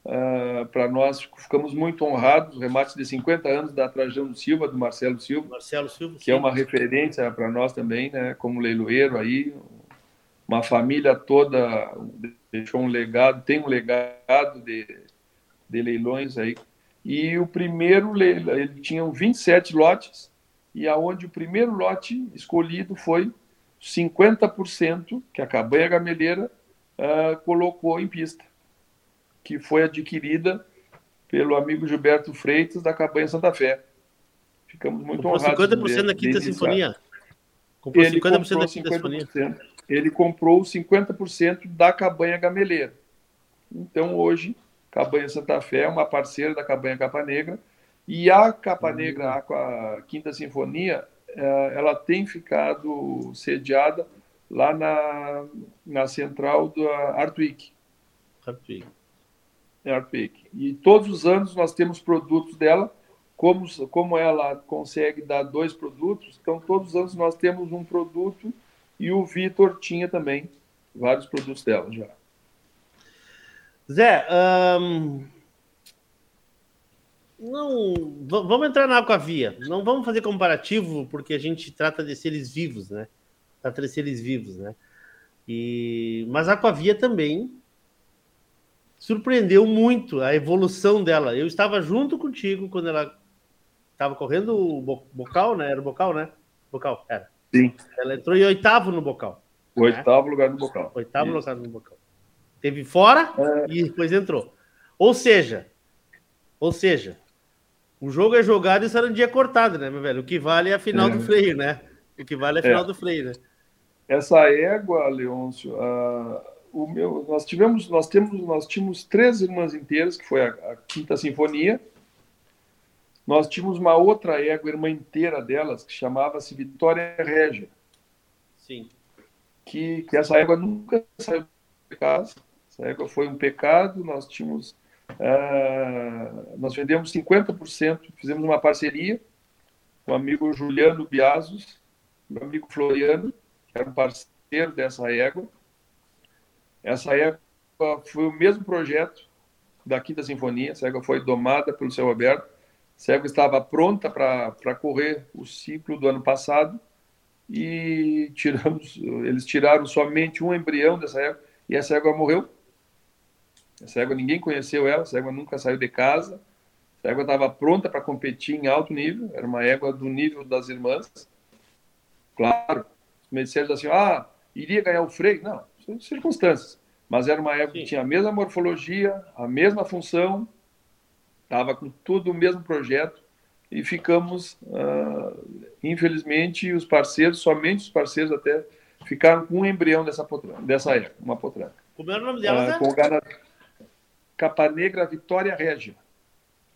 uh, para nós ficamos muito honrados, o remate de 50 anos da Trajano Silva, do Marcelo Silva, Marcelo Silva que sim. é uma referência para nós também, né, como leiloeiro aí, uma família toda deixou um legado, tem um legado de de leilões aí. E o primeiro leilão, ele tinha 27 lotes, e aonde o primeiro lote escolhido foi 50% que a Cabanha Gameleira uh, colocou em pista, que foi adquirida pelo amigo Gilberto Freitas da Cabanha Santa Fé. Ficamos muito comprou honrados. 50% da Quinta Sinfonia. Comprou ele 50% comprou da Quinta 50%, Sinfonia. Ele comprou 50% da Cabanha Gameleira. Então hoje Cabanha Santa Fé é uma parceira da Cabanha Capa Negra. E a Capa uhum. Negra, a Quinta Sinfonia, é, ela tem ficado sediada lá na, na central da Artwick. Artwick. Artwick. E todos os anos nós temos produtos dela. Como, como ela consegue dar dois produtos, então todos os anos nós temos um produto e o Vitor tinha também vários produtos dela já. Zé, não, vamos entrar na aquavia. Não vamos fazer comparativo, porque a gente trata de seres vivos, né? Trata de seres vivos, né? E... Mas a aquavia também surpreendeu muito a evolução dela. Eu estava junto contigo quando ela estava correndo o bocal, né? Era o bocal, né? Bocal, era. Sim. Ela entrou em oitavo no bocal. O né? oitavo lugar no bocal. Oitavo Isso. lugar no bocal. Teve fora é. e depois entrou. Ou seja, ou seja, o jogo é jogado e será um dia cortado, né, meu velho? O que vale é a final é. do freio, né? O que vale é a final é. do freio, né? Essa égua, Leôncio, uh, o meu, nós tivemos, nós temos, nós tínhamos três irmãs inteiras, que foi a, a Quinta Sinfonia. Nós tínhamos uma outra égua, irmã inteira delas, que chamava-se Vitória Régia. Sim. Que, que essa égua nunca saiu de casa essa égua foi um pecado, nós tínhamos, uh, nós vendemos 50%, fizemos uma parceria com o amigo Juliano Biasos, meu amigo Floriano, que era um parceiro dessa égua. Essa égua foi o mesmo projeto da Quinta Sinfonia, essa égua foi domada pelo céu aberto, essa égua estava pronta para correr o ciclo do ano passado. E tiramos, eles tiraram somente um embrião dessa égua e essa égua morreu. Essa égua ninguém conheceu ela, essa égua nunca saiu de casa. Essa égua estava pronta para competir em alto nível, era uma égua do nível das irmãs. Claro, os mediceiros assim, ah, iria ganhar o freio. Não, circunstâncias. Mas era uma égua que tinha a mesma morfologia, a mesma função, estava com tudo o mesmo projeto e ficamos, uh, infelizmente, os parceiros, somente os parceiros até, ficaram com um embrião dessa, potranca, dessa égua, uma potranca. Como era o nome dela, uh, né? Com o gana... Capa Negra Vitória Régia.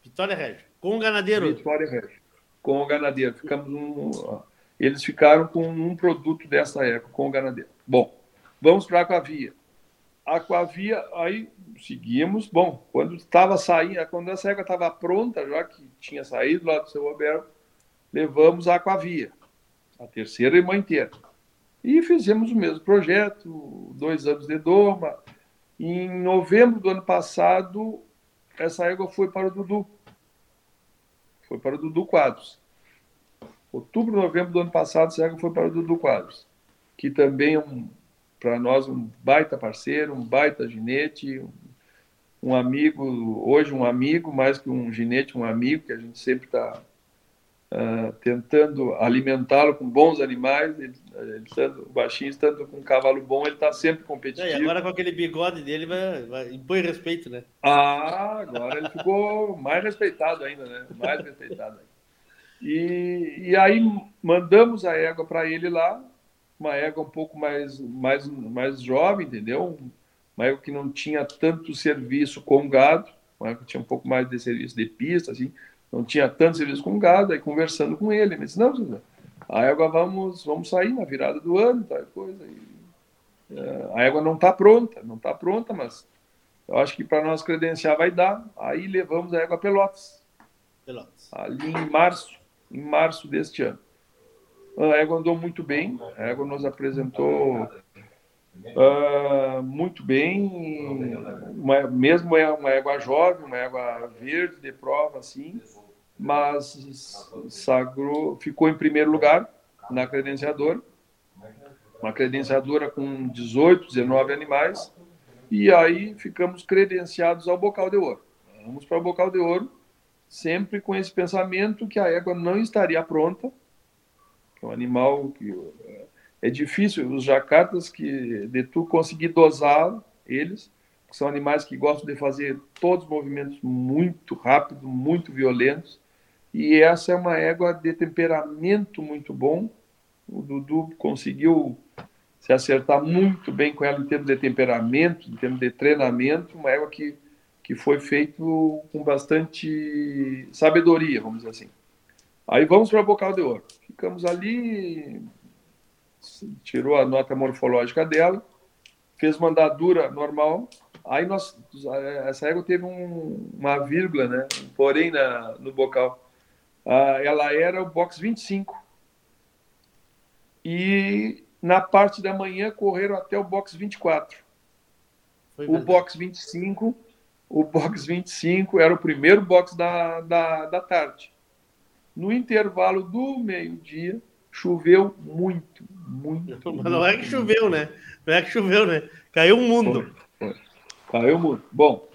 Vitória Régia. Com o ganadeiro. Vitória Régia. Com o ganadeiro. Ficamos um, eles ficaram com um produto dessa época, com o ganadeiro. Bom, vamos para a Aquavia. Aquavia, aí seguimos. Bom, quando estava saindo, quando essa égua estava pronta, já que tinha saído lá do seu Roberto, levamos a Aquavia, a terceira irmã inteira. E fizemos o mesmo projeto, dois anos de doma. Em novembro do ano passado, essa égua foi para o Dudu. Foi para o Dudu Quadros. Outubro, novembro do ano passado, essa égua foi para o Dudu Quadros, que também é um, para nós um baita parceiro, um baita ginete, um, amigo, hoje um amigo, mais que um ginete, um amigo, que a gente sempre está uh, tentando alimentá-lo com bons animais, ele, ele estando baixinho, estando com um cavalo bom, ele está sempre competitivo. É, e agora com aquele bigode dele, vai, vai, impõe respeito, né? Ah, agora ele ficou mais respeitado ainda, né? Mais respeitado ainda. E, e aí mandamos a égua para ele lá, uma égua um pouco mais, mais, mais jovem, entendeu? Uma égua que não tinha tanto serviço com gado, uma égua que tinha um pouco mais de serviço de pista, assim, não tinha tanto serviço com gado, aí conversando com ele, ele disse, não, a égua vamos, vamos sair na virada do ano, tal coisa. E, é, a égua não está pronta, não está pronta, mas eu acho que para nós credenciar vai dar. Aí levamos a égua Pelotas. Pelotas. Ali em março em março deste ano. A égua andou muito bem, a égua nos apresentou uh, muito bem, uma, mesmo é uma égua jovem, uma égua verde de prova, assim, mas sagrou, ficou em primeiro lugar na credenciadora, uma credenciadora com 18, 19 animais, e aí ficamos credenciados ao Bocal de Ouro. Vamos para o Bocal de Ouro, sempre com esse pensamento que a égua não estaria pronta, é um animal que é difícil, os jacartas que de tu conseguir dosar eles, são animais que gostam de fazer todos os movimentos muito rápidos, muito violentos, e essa é uma égua de temperamento muito bom. O Dudu conseguiu se acertar muito bem com ela em termos de temperamento, em termos de treinamento, uma égua que que foi feito com bastante sabedoria, vamos dizer assim. Aí vamos para o Bocal de Ouro. Ficamos ali, tirou a nota morfológica dela, fez uma andadura normal. Aí nós, essa égua teve um, uma vírgula, né? porém na, no bocal. Ah, ela era o box 25. E na parte da manhã correram até o box 24. Foi o box 25 o box 25 era o primeiro box da, da, da tarde. No intervalo do meio-dia, choveu muito, muito. Mas não é que choveu, né? Não é que choveu, né? Caiu o mundo. Foi, foi. Caiu o mundo. Bom,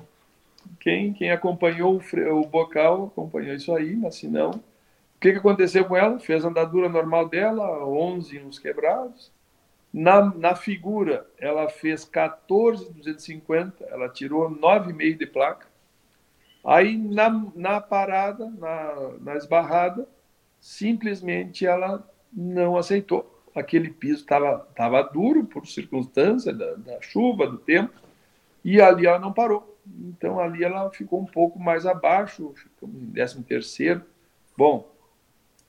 quem, quem acompanhou o, o bocal acompanhou isso aí, mas se não. O que, que aconteceu com ela? Fez a andadura normal dela, 11 uns quebrados. Na, na figura, ela fez 14,250, ela tirou 9,5 de placa. Aí, na, na parada, na, na esbarrada, simplesmente ela não aceitou. Aquele piso estava tava duro por circunstância da, da chuva, do tempo, e ali ela não parou. Então, ali ela ficou um pouco mais abaixo, ficamos em 13 terceiro. Bom,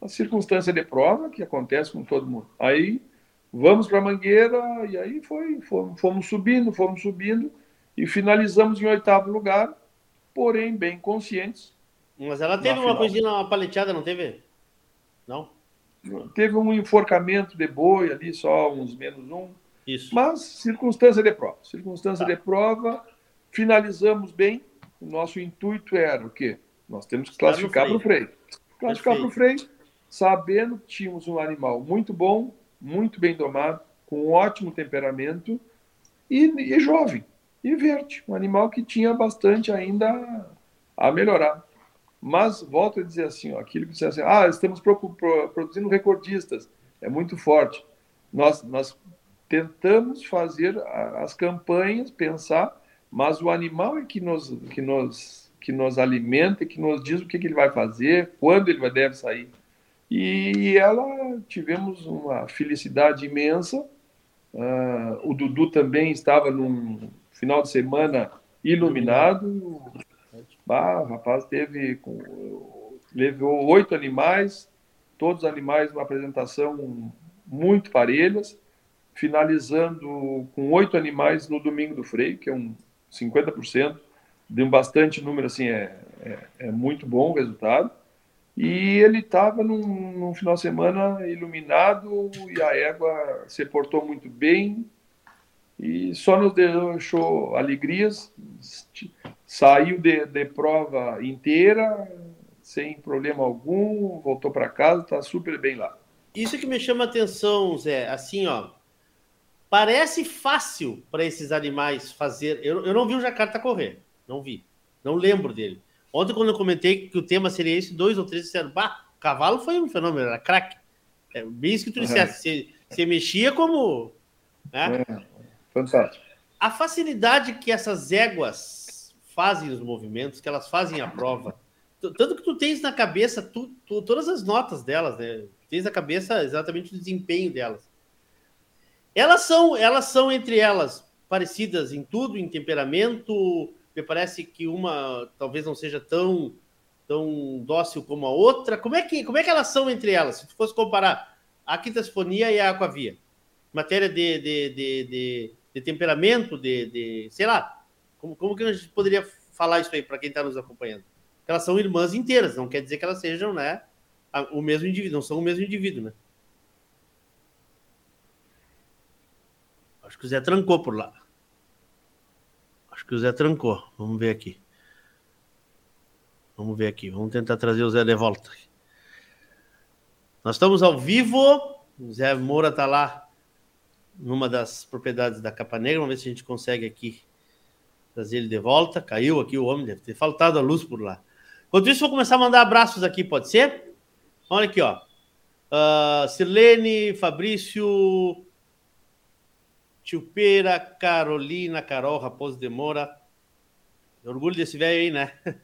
a circunstância de prova que acontece com todo mundo. Aí Vamos para a Mangueira, e aí foi, fomos, fomos subindo, fomos subindo, e finalizamos em oitavo lugar, porém bem conscientes. Mas ela teve uma coisinha, uma paleteada, não teve? Não? Teve um enforcamento de boi ali, só uns menos um. Isso. Mas circunstância de prova. Circunstância tá. de prova, finalizamos bem. O nosso intuito era o quê? Nós temos que classificar para o freio. Classificar para o freio, sabendo que tínhamos um animal muito bom, muito bem domado, com um ótimo temperamento e, e jovem, e verde, um animal que tinha bastante ainda a melhorar. Mas volto a dizer assim, ó, aquilo que você assim, ah, estamos pro, pro, produzindo recordistas, é muito forte. Nós, nós tentamos fazer as campanhas, pensar, mas o animal é que nos, que nos, que nos alimenta, que nos diz o que, que ele vai fazer, quando ele vai, deve sair. E ela tivemos uma felicidade imensa. Uh, o Dudu também estava num final de semana iluminado. Ah, o rapaz teve levou oito animais, todos os animais uma apresentação muito parelhas, finalizando com oito animais no domingo do freio, que é um 50%, de um bastante número, assim, é, é, é muito bom o resultado. E ele estava num, num, final de semana iluminado e a égua se portou muito bem e só nos deixou alegrias. Saiu de, de prova inteira, sem problema algum, voltou para casa, está super bem lá. Isso que me chama a atenção, Zé. Assim, ó, parece fácil para esses animais fazer. Eu, eu não vi o Jacarta correr, não vi, não lembro dele. Ontem, quando eu comentei que o tema seria esse, dois ou três disseram, bah, cavalo foi um fenômeno, era craque. É bem isso que tu disseste, você, você mexia como... Né? É, fantástico. A facilidade que essas éguas fazem os movimentos, que elas fazem a prova, tanto que tu tens na cabeça tu, tu, todas as notas delas, né? Tens na cabeça exatamente o desempenho delas. Elas são, elas são entre elas parecidas em tudo, em temperamento, me parece que uma talvez não seja tão tão dócil como a outra. Como é que como é que elas são entre elas? Se tu fosse comparar a quintasfonia e a aquavia, matéria de, de, de, de, de temperamento, de, de sei lá, como, como que a gente poderia falar isso aí para quem está nos acompanhando? Elas são irmãs inteiras, não quer dizer que elas sejam, né, o mesmo indivíduo, não são o mesmo indivíduo, né? Acho que o Zé trancou por lá. Acho que o Zé trancou. Vamos ver aqui. Vamos ver aqui. Vamos tentar trazer o Zé de volta. Nós estamos ao vivo. O Zé Moura está lá numa das propriedades da Capa Negra. Vamos ver se a gente consegue aqui trazer ele de volta. Caiu aqui o homem, deve ter faltado a luz por lá. Enquanto isso, vou começar a mandar abraços aqui, pode ser? Olha aqui, ó. Uh, Sirlene, Fabrício, Tilpeira, Carolina, Carol, Raposo Demora. Orgulho desse velho aí, né?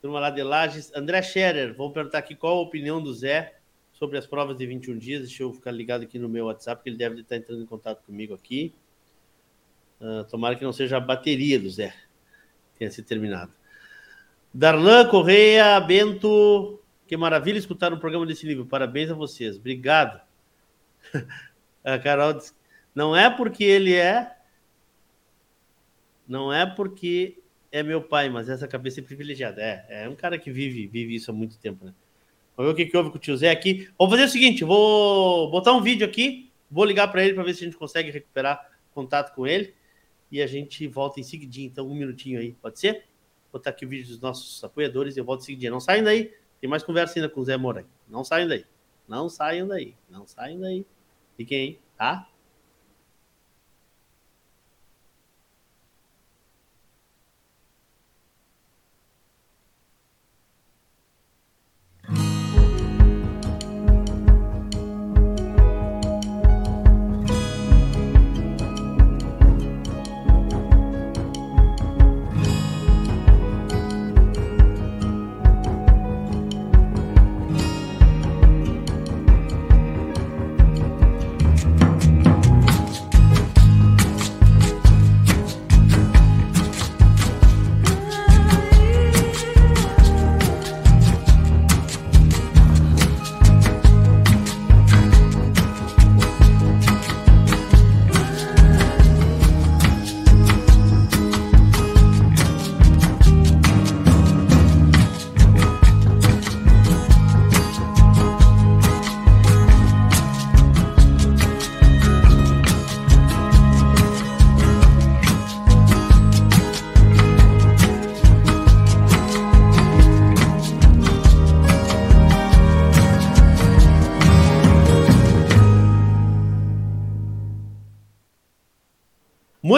Turma lá de Lages. André Scherer, vou perguntar aqui qual a opinião do Zé sobre as provas de 21 dias. Deixa eu ficar ligado aqui no meu WhatsApp, que ele deve estar entrando em contato comigo aqui. Uh, tomara que não seja a bateria do Zé tenha se terminado. Darlan Correia, Bento, que maravilha escutar um programa desse nível. Parabéns a vocês. Obrigado. a Carol disse não é porque ele é. Não é porque é meu pai, mas essa cabeça é privilegiada. É, é um cara que vive, vive isso há muito tempo, né? Vamos ver o que, que houve com o tio Zé aqui. Vou fazer o seguinte: vou botar um vídeo aqui, vou ligar para ele para ver se a gente consegue recuperar contato com ele e a gente volta em seguidinho. Então, um minutinho aí, pode ser? Vou botar aqui o vídeo dos nossos apoiadores e eu volto em seguidinho. Não saiam daí, tem mais conversa ainda com o Zé Moura. Não saiam daí, não saiam daí, não saiam daí. Fiquem aí, tá?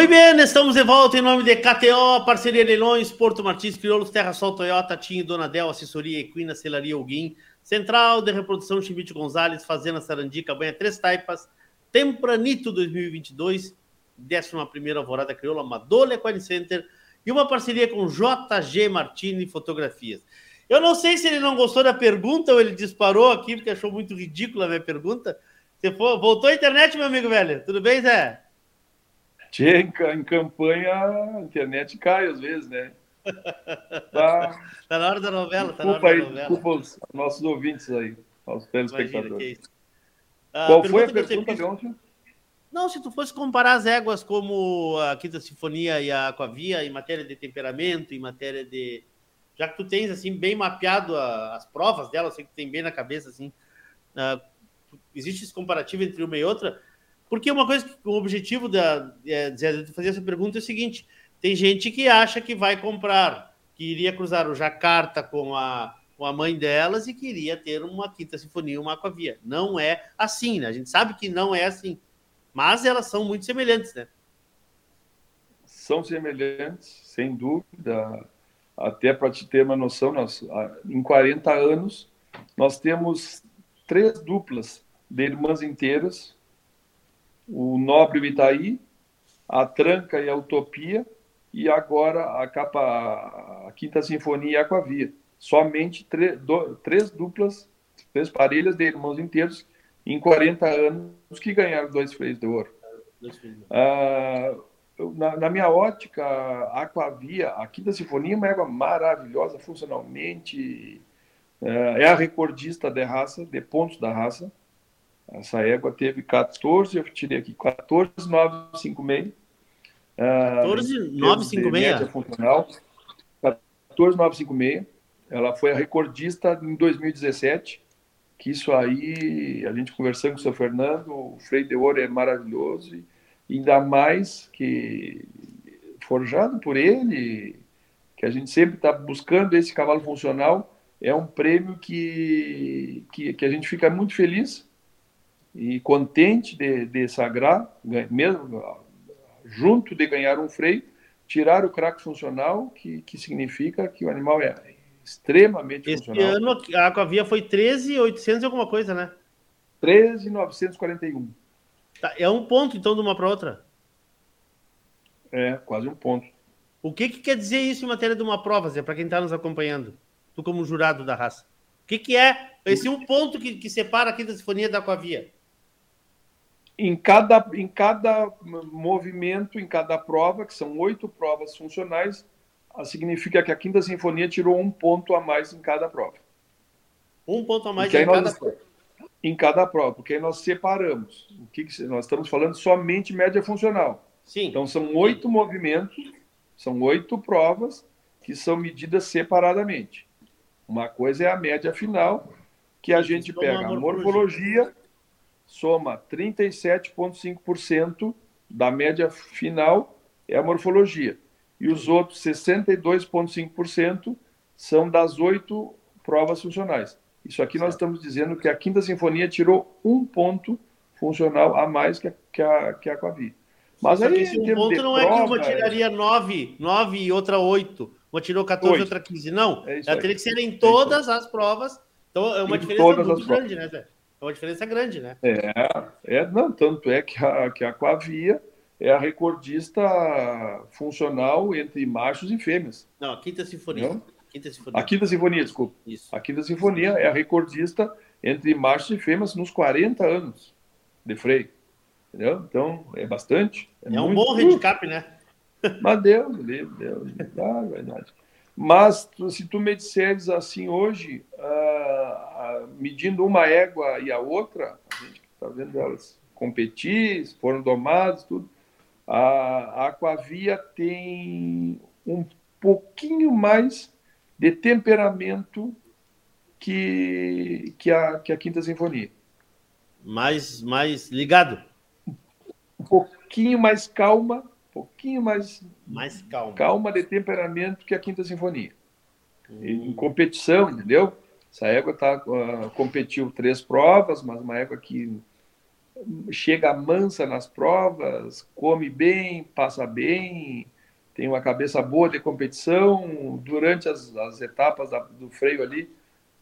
Muito bem, estamos de volta em nome de KTO, parceria Leilões, Porto Martins, Crioulos, Terra Sol, Toyota, Tinho, Donadel, Assessoria Equina, Celaria Alguim, Central de Reprodução Chimite Gonzalez, Fazenda Sarandica, Banha Três Taipas, Tempranito 2022, 11 Alvorada Crioula, Madole Equine Center e uma parceria com JG Martini Fotografias. Eu não sei se ele não gostou da pergunta ou ele disparou aqui porque achou muito ridícula a minha pergunta. Você voltou à internet, meu amigo velho? Tudo bem, Zé? Tchê, em, campanha a internet cai às vezes, né? Tá, tá na hora da novela, desculpa tá na hora aí, da novela. Desculpa os nossos ouvintes aí, aos telespectadores. Imagina, que isso. A Qual foi a pergunta sempre Leôncio? Não, se tu fosse comparar as éguas como a Quinta Sinfonia e a Aquavia em matéria de temperamento, em matéria de. Já que tu tens assim bem mapeado a- as provas delas, eu sei que tu tem bem na cabeça assim. ah, existe esse comparativo entre uma e outra? Porque uma coisa que o objetivo da, é, de fazer essa pergunta é o seguinte: tem gente que acha que vai comprar, que iria cruzar o Jacarta com a, com a mãe delas e queria ter uma Quinta Sinfonia, uma Aquavia. Não é assim, né? A gente sabe que não é assim. Mas elas são muito semelhantes, né? São semelhantes, sem dúvida. Até para te ter uma noção, nós, em 40 anos, nós temos três duplas de irmãs inteiras, o Nobre Itaí, a Tranca e a Utopia, e agora a capa, a Quinta Sinfonia e a Aquavia. Somente do- três duplas, três parelhas de irmãos inteiros em 40 anos que ganharam dois freios de ouro. Ah, na, na minha ótica, a Aquavia, a Quinta Sinfonia é uma égua maravilhosa funcionalmente. eh, É a recordista de raça, de pontos da raça. Essa égua teve 14, eu tirei aqui 14,956. ah, 14,956? de média funcional. 14,956. Ela foi a recordista em 2017. Que isso aí, a gente conversando com o seu Fernando, o freio de ouro é maravilhoso. Ainda mais que forjado por ele, que a gente sempre está buscando esse cavalo funcional, é um prêmio que, que, que a gente fica muito feliz e contente de, de sagrar, mesmo junto de ganhar um freio, tirar o craque funcional, que, que significa que o animal é extremamente Esse funcional. ano a Aquavia foi 13,800 e alguma coisa, né? 13,941. Tá, é um ponto, então, de uma para outra. É, quase um ponto. O que, que quer dizer isso em matéria de uma prova, Zé, para quem está nos acompanhando? Tu como jurado da raça. O que, que é esse um ponto que, que separa a Quinta Sinfonia da Aquavia? Em cada, em cada movimento, em cada prova, que são oito provas funcionais, ah, significa que a Quinta Sinfonia tirou um ponto a mais em cada prova. Um ponto a mais em cada prova. Em cada prova, porque aí nós separamos. O que, que nós estamos falando somente média funcional. Sim. Então são oito movimentos, são oito provas que são medidas separadamente. Uma coisa é a média final, que a gente soma pega a morfologia. Soma 37,5% da média final é a morfologia. E os outros 62,5% são das oito provas funcionais. Isso aqui nós estamos dizendo que a Quinta Sinfonia tirou um ponto funcional a mais que a, que a, que a. Mas Só aí, esse um ponto não é que uma prova, tiraria 9, 9 e outra 8. Uma tirou 14 e Oito. outra 15. Não, É ela teria que ser em isso todas as provas. Então é uma Em diferença muito as provas. grande, né, Zé? É uma diferença grande, né? É, é, não, tanto é que a, que a Aquavia é a recordista funcional entre machos e fêmeas. Não, a Quinta Sinfonia. Não? Quinta Sinfonia. A Quinta Sinfonia, desculpa. Isso. A Quinta Sinfonia é a recordista entre machos e fêmeas nos 40 anos de freio. Entendeu? Então, é bastante. É um muito- bom handicap, né? Mas Deus, Deus, livre. ah, verdade. Mas se tu me disseres assim hoje, ah, medindo uma égua e a outra, a gente está vendo elas competir, foram domadas, tudo. A, a Aquavia tem um pouquinho mais de temperamento que, que, a, que a Quinta Sinfonia. Mais, mais ligado. Um pouquinho mais calma, um pouquinho mais Mais calmo. calma de temperamento que a Quinta Sinfonia. Em competição, entendeu? Essa égua tá, ah, competiu três provas, mas uma égua que chega mansa nas provas, come bem, passa bem, tem uma cabeça boa de competição, durante as, as etapas da- do freio ali,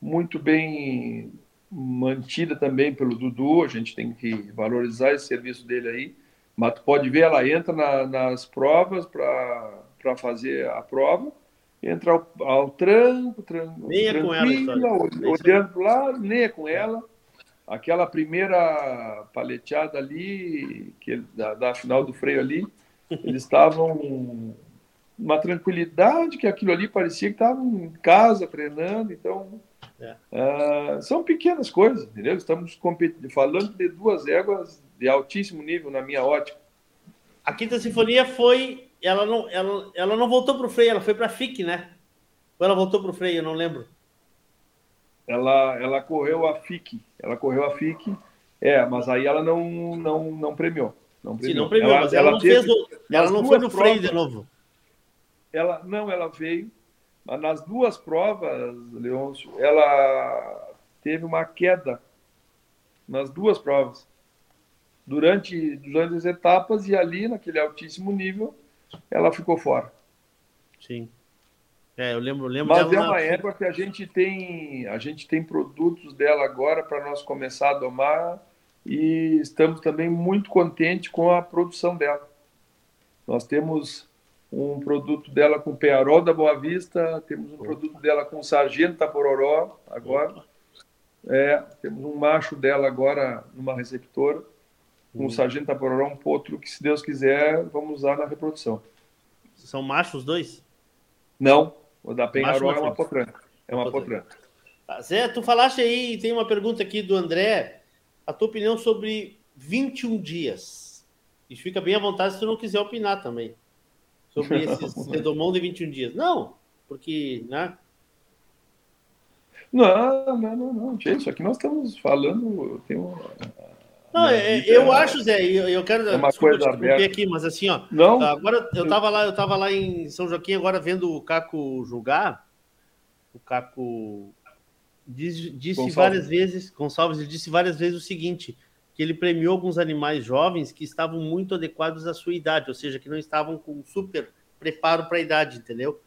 muito bem mantida também pelo Dudu, a gente tem que valorizar esse serviço dele aí. Mas tu pode ver, ela entra na, nas provas para fazer a prova, entra ao, ao tranco, tranco nem é com ela, olhando para o lado, nem é com ela. Aquela primeira paleteada ali, que da, da final do freio ali, eles estavam uma tranquilidade que aquilo ali parecia que estavam em casa treinando, então é. uh, são pequenas coisas, entendeu? Estamos falando de duas éguas de altíssimo nível na minha ótica. A Quinta Sinfonia foi, ela não, ela, ela não voltou para o freio, ela foi para a FIC, né? Ou ela voltou para o freio, eu não lembro. Ela, ela correu a FIC, ela correu a FIC, é, mas aí ela não, não, não premiou. Não premiou. Sim, não premiou, ela, mas ela, ela não fez, ela não foi no freio provas, de novo. Ela não, ela veio, mas nas duas provas, Leôncio, ela teve uma queda nas duas provas durante, durante as etapas e ali, naquele altíssimo nível, ela ficou fora. Sim. É, eu lembro, lembro Mas é uma na... égua que a gente tem, a gente tem produtos dela agora para nós começar a domar e estamos também muito contentes com a produção dela. Nós temos um produto dela com Pearol da Boa Vista, temos um Opa. produto dela com Sargento Tapororó agora. É, temos um macho dela agora numa receptora, com o Sargento Tapororó, um potro que, se Deus quiser, vamos usar na reprodução. São machos dois? Não, o da Penharol é uma potranca. É uma potranca. Tá, Zé, tu falaste aí, tem uma pergunta aqui do André, a tua opinião sobre 21 dias. E fica bem à vontade se tu não quiser opinar também sobre esses redomão de 21 dias. Não, porque, né? Não, não, não, não. Gente, isso aqui nós estamos falando. Tem uma, não, é, eu acho, Zé, eu, eu quero é uma coisa aberta. aqui, mas assim, ó. Não. Agora eu tava lá, eu tava lá em São Joaquim agora vendo o Caco julgar. O Caco disse, disse várias vezes, Gonçalves, ele disse várias vezes o seguinte: que ele premiou alguns animais jovens que estavam muito adequados à sua idade, ou seja, que não estavam com super preparo para a idade, entendeu?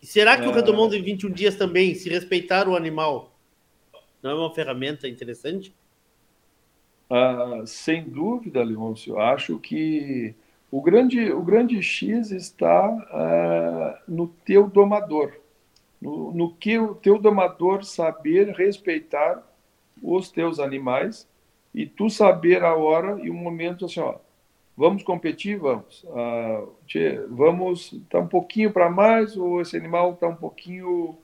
E será que é... o redomão de 21 dias também, se respeitar o animal, não é uma ferramenta interessante? Ah, sem dúvida, Leôncio, acho que o grande, o grande X está ah, no teu domador, no, no que o teu domador saber respeitar os teus animais e tu saber a hora e o momento assim, ó, vamos competir, vamos, ah, tchê, vamos, tá um pouquinho para mais ou esse animal tá um pouquinho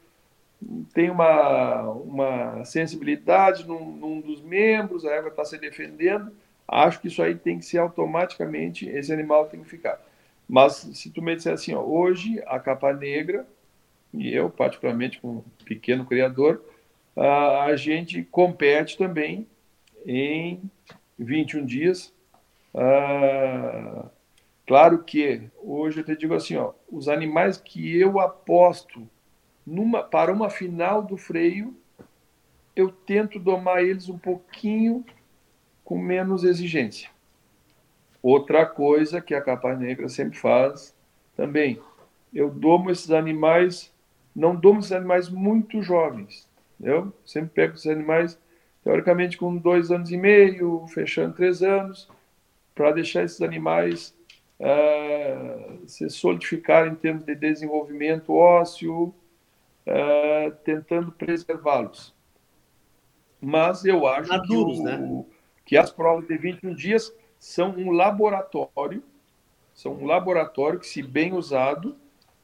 tem uma, uma sensibilidade num, num dos membros, a égua está se defendendo, acho que isso aí tem que ser automaticamente, esse animal tem que ficar. Mas se tu me disser assim, ó, hoje a capa negra, e eu particularmente como pequeno criador, a gente compete também em 21 dias. Claro que hoje eu te digo assim, ó, os animais que eu aposto numa, para uma final do freio, eu tento domar eles um pouquinho com menos exigência. Outra coisa que a capa negra sempre faz também, eu domo esses animais, não domo esses animais muito jovens, entendeu? Sempre pego esses animais teoricamente com dois anos e meio, fechando três anos, para deixar esses animais uh, se solidificar em termos de desenvolvimento ósseo, uh, tentando preservá-los. Mas eu acho Maduros, que, o, né? que as provas de 21 dias são um laboratório, são um laboratório que, se bem usado,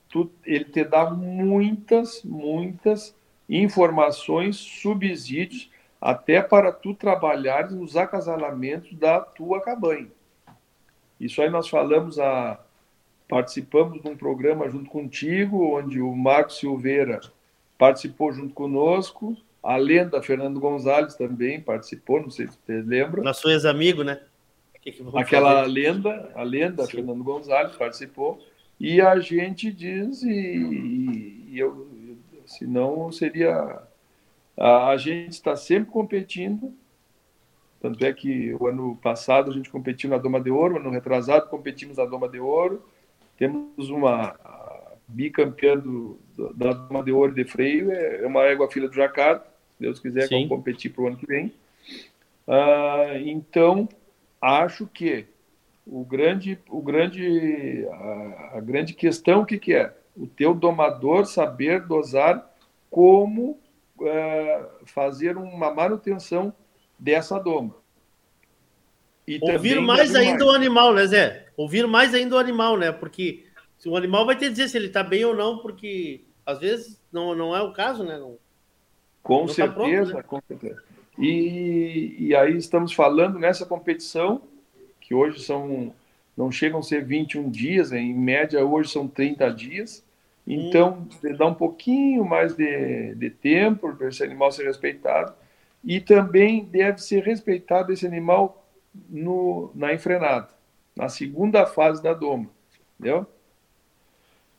tu, ele te dá muitas, muitas informações, subsídios até para tu trabalhares nos acasalamentos da tua cabanha. Isso aí nós falamos a participamos de um programa junto contigo, onde o Marcos Silveira participou junto conosco, a lenda Fernando Gonzalez também participou, não sei se você lembra. Nosso ex-amigo, né? Que que Aquela fazer? lenda, a lenda Sim. Fernando Gonzalez participou, e a gente diz, e, e eu, se não seria a gente está sempre competindo, tanto é que o ano passado a gente competiu na Doma de Ouro, ano retrasado competimos na Doma de Ouro, temos uma bicampeã do, da Doma de Ouro de freio, é, é uma égua filha do Jacarta, Deus quiser, vamos competir para o ano que vem. Uh, então, acho que o grande, o grande, a, a grande questão o que, que é? O teu domador saber dosar como uh, fazer uma manutenção dessa doma. E Ouvir mais ainda o animal, né, Zé? Ouvir mais ainda o animal, né? Porque o animal vai ter que dizer se ele está bem ou não, porque às vezes não, não é o caso, né? Não, com, não certeza, tá pronto, né? com certeza, e, e aí estamos falando nessa competição, que hoje são não chegam a ser 21 dias, em média hoje são 30 dias. Então, hum. dá um pouquinho mais de, de tempo para esse animal ser respeitado. E também deve ser respeitado esse animal no, na enfrenada, na segunda fase da doma, entendeu?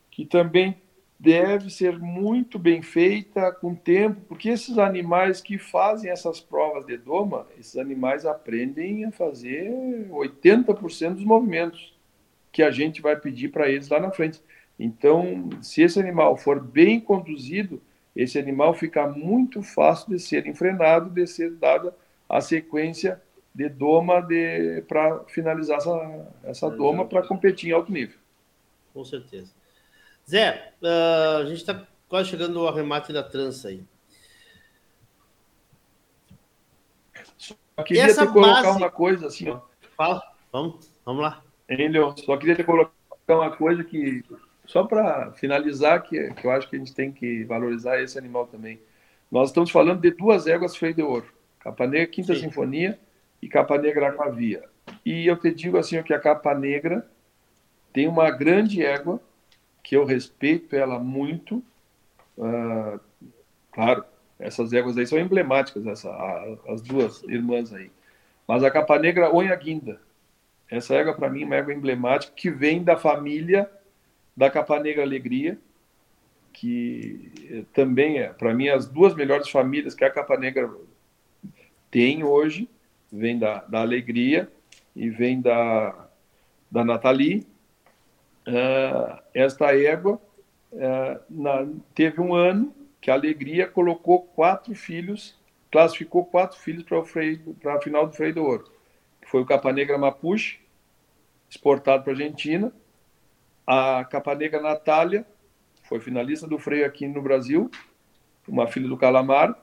Que também deve ser muito bem feita com tempo, porque esses animais que fazem essas provas de doma, esses animais aprendem a fazer 80% dos movimentos que a gente vai pedir para eles lá na frente. Então, se esse animal for bem conduzido, esse animal fica muito fácil de ser enfrenado, de ser dada a sequência de doma de, para finalizar essa, essa doma para competir em alto nível. Com certeza. Zé, uh, a gente está quase chegando ao arremate da trança aí. Só queria Essa te colocar base... uma coisa assim, ó. Fala, vamos, vamos lá. Hein, Leon? Só queria te colocar uma coisa que, só para finalizar, que, que eu acho que a gente tem que valorizar esse animal também. Nós estamos falando de duas éguas feitas de ouro. Capa Negra Quinta Sim. Sinfonia e Capa Negra Aquavia. E eu te digo assim, que a Capa Negra tem uma grande égua que eu respeito ela muito. Uh, claro, essas éguas aí são emblemáticas, essa, a, as duas irmãs aí. Mas a capa negra Onha Guinda, essa égua para mim é uma égua emblemática que vem da família da capa negra Alegria, que também é, para mim, as duas melhores famílias que a capa negra tem hoje, vem da, da Alegria e vem da, da Nathalie, uh, esta égua uh, na, teve um ano que a Alegria colocou quatro filhos, classificou quatro filhos para a final do Freio do Ouro. Foi o Capa Negra Mapuche, exportado para a Argentina. A Capa Negra Natália, foi finalista do freio aqui no Brasil, uma filha do Calamar,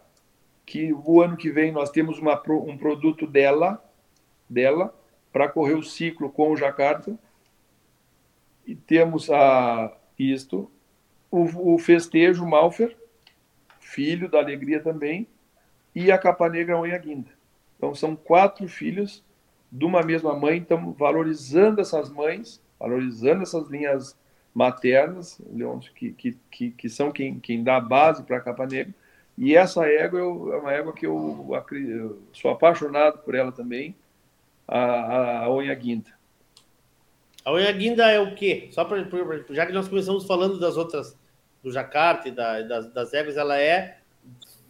que o ano que vem nós temos uma, um produto dela, dela para correr o ciclo com o Jacarta, e temos a isto, o, o festejo Malfer, filho da alegria também, e a capa negra Unha Guinda. Então são quatro filhos de uma mesma mãe, estamos valorizando essas mães, valorizando essas linhas maternas, que, que, que, que são quem, quem dá a base para a capa negra. E essa égua eu, é uma égua que eu, eu, sou apaixonado por ela também, a, a, a Unha Guinda. A unha guinda é o quê? Só para já que nós começamos falando das outras do Jacarta e da, das, das éguas, ela é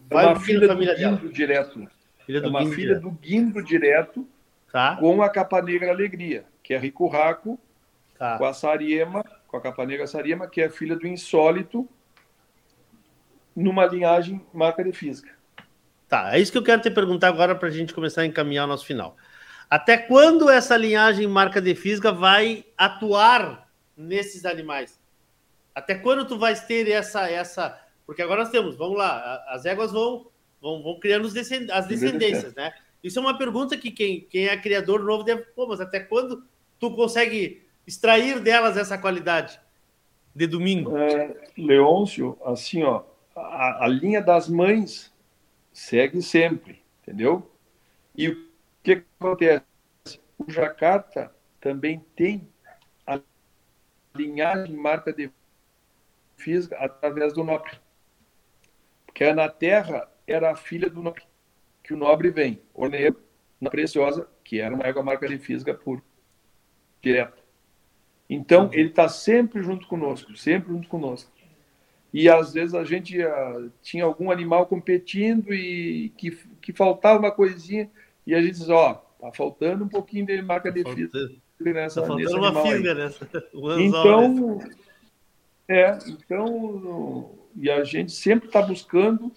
vai é uma filha do Guindo dela. direto. Filha é uma filha direto. do Guindo direto tá. com a capa negra Alegria, que é Rico Raco, tá. com a Sariema, com a capa negra Sariema, que é filha do Insólito, numa linhagem marca de física. Tá, é isso que eu quero te perguntar agora para a gente começar a encaminhar o nosso final. Até quando essa linhagem marca de física vai atuar nesses animais? Até quando tu vais ter essa essa? Porque agora nós temos, vamos lá, as éguas vão vão, vão criando descend... as descendências, né? Isso é uma pergunta que quem, quem é criador novo deve, pô, mas até quando tu consegue extrair delas essa qualidade de domingo? É, Leôncio, assim, ó, a, a linha das mães segue sempre, entendeu? E o que acontece? O Jacarta também tem a linhagem marca de física através do Nobre. Porque a na Terra era a filha do Nobre, que o Nobre vem, o negro, na Preciosa, que era uma égua marca de física por direto. Então, ele está sempre junto conosco, sempre junto conosco. E às vezes a gente uh, tinha algum animal competindo e que, que faltava uma coisinha, e a gente diz, ó, tá faltando um pouquinho de marca de física nessa, tá faltando uma física nessa. então, é, então, e a gente sempre está buscando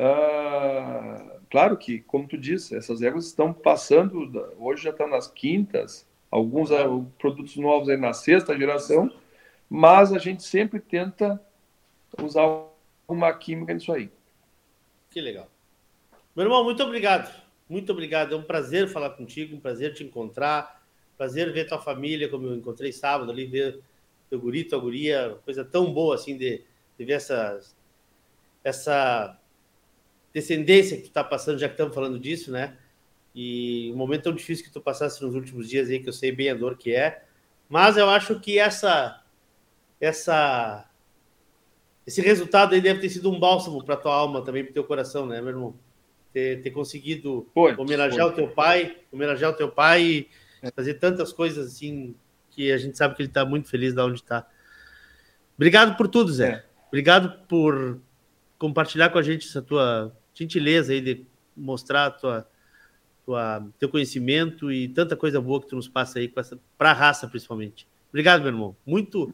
Ah, claro que, como tu disse, essas éguas estão passando, hoje já estão nas quintas, alguns ah, produtos novos aí na sexta geração, mas a gente sempre tenta usar uma química nisso aí. Que legal. Meu irmão, muito obrigado. Muito obrigado. É um prazer falar contigo, um prazer te encontrar, prazer ver tua família, como eu encontrei sábado ali, ver teu guri, tua guria, coisa tão boa assim de, de ver essa, essa descendência que tu tá passando, já que estamos falando disso, né? E um momento tão difícil que tu passasse nos últimos dias aí, que eu sei bem a dor que é. Mas eu acho que essa, essa, esse resultado aí deve ter sido um bálsamo para tua alma também, para teu coração, né, meu irmão? Ter, ter conseguido foi, homenagear foi. o teu pai, homenagear o teu pai e é. fazer tantas coisas assim que a gente sabe que ele está muito feliz de onde está. Obrigado por tudo, Zé. É. Obrigado por compartilhar com a gente essa tua gentileza aí de mostrar tua, tua, teu conhecimento e tanta coisa boa que tu nos passa aí para a raça, principalmente. Obrigado, meu irmão. Muito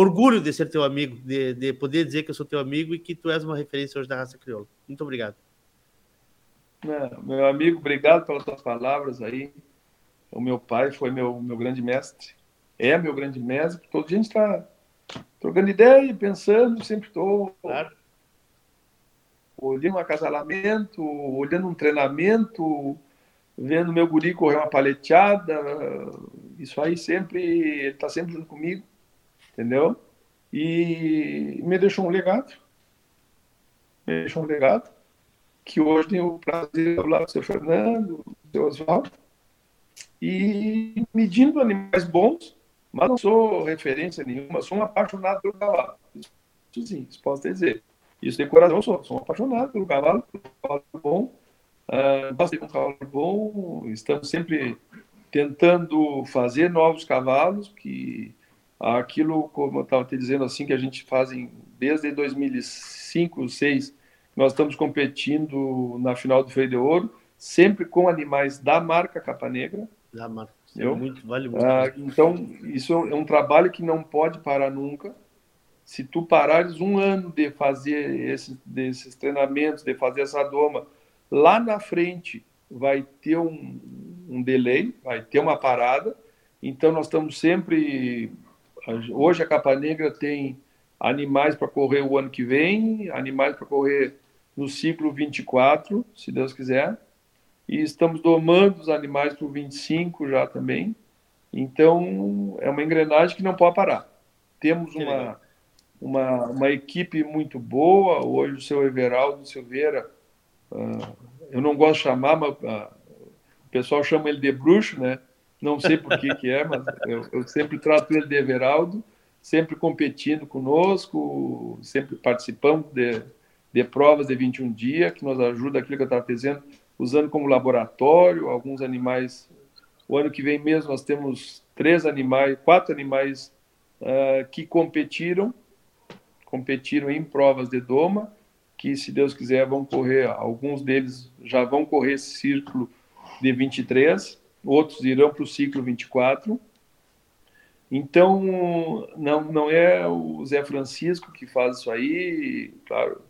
orgulho de ser teu amigo, de, de poder dizer que eu sou teu amigo e que tu és uma referência hoje da raça crioula. Muito obrigado. É, meu amigo, obrigado pelas tuas palavras aí. O meu pai foi meu, meu grande mestre, é meu grande mestre. Todo dia a gente está trocando ideia, pensando, sempre estou claro olhando um acasalamento, olhando um treinamento, vendo meu guri correr uma paleteada, isso aí sempre, ele está sempre junto comigo, entendeu? E me deixou um legado, me deixou um legado, que hoje tenho o prazer de falar do seu Fernando, do seu Oswaldo, e medindo animais bons, mas não sou referência nenhuma, sou um apaixonado pelo cavalo. Isso sim, isso posso dizer. Isso tem coração, sou, sou apaixonado pelo cavalo, pelo cavalo bom, uh, de um cavalo bom, estamos sempre tentando fazer novos cavalos, que aquilo, como eu estava te dizendo assim, que a gente faz em, desde 2005, 2006, nós estamos competindo na final do Freio de Ouro, sempre com animais da marca Capa Negra. Da marca, é muito, vale muito. Ah, então, isso é um trabalho que não pode parar nunca se tu parares um ano de fazer esses, desses treinamentos, de fazer essa doma, lá na frente vai ter um, um delay, vai ter uma parada. Então nós estamos sempre. Hoje a Capa Negra tem animais para correr o ano que vem, animais para correr no ciclo 24, se Deus quiser. E estamos domando os animais para o 25 já também. Então é uma engrenagem que não pode parar. Temos uma uma, uma equipe muito boa. Hoje o seu Everaldo Silveira, uh, eu não gosto de chamar, mas uh, o pessoal chama ele de bruxo, né? Não sei por que, que é, mas eu, eu sempre trato ele de Everaldo, sempre competindo conosco, sempre participando de, de provas de 21 dias, que nos ajuda aquilo que eu estava dizendo, usando como laboratório alguns animais. O ano que vem mesmo nós temos três animais, quatro animais uh, que competiram competiram em provas de doma, que se Deus quiser vão correr, alguns deles já vão correr esse círculo de 23, outros irão para o ciclo 24. Então, não, não é o Zé Francisco que faz isso aí, claro,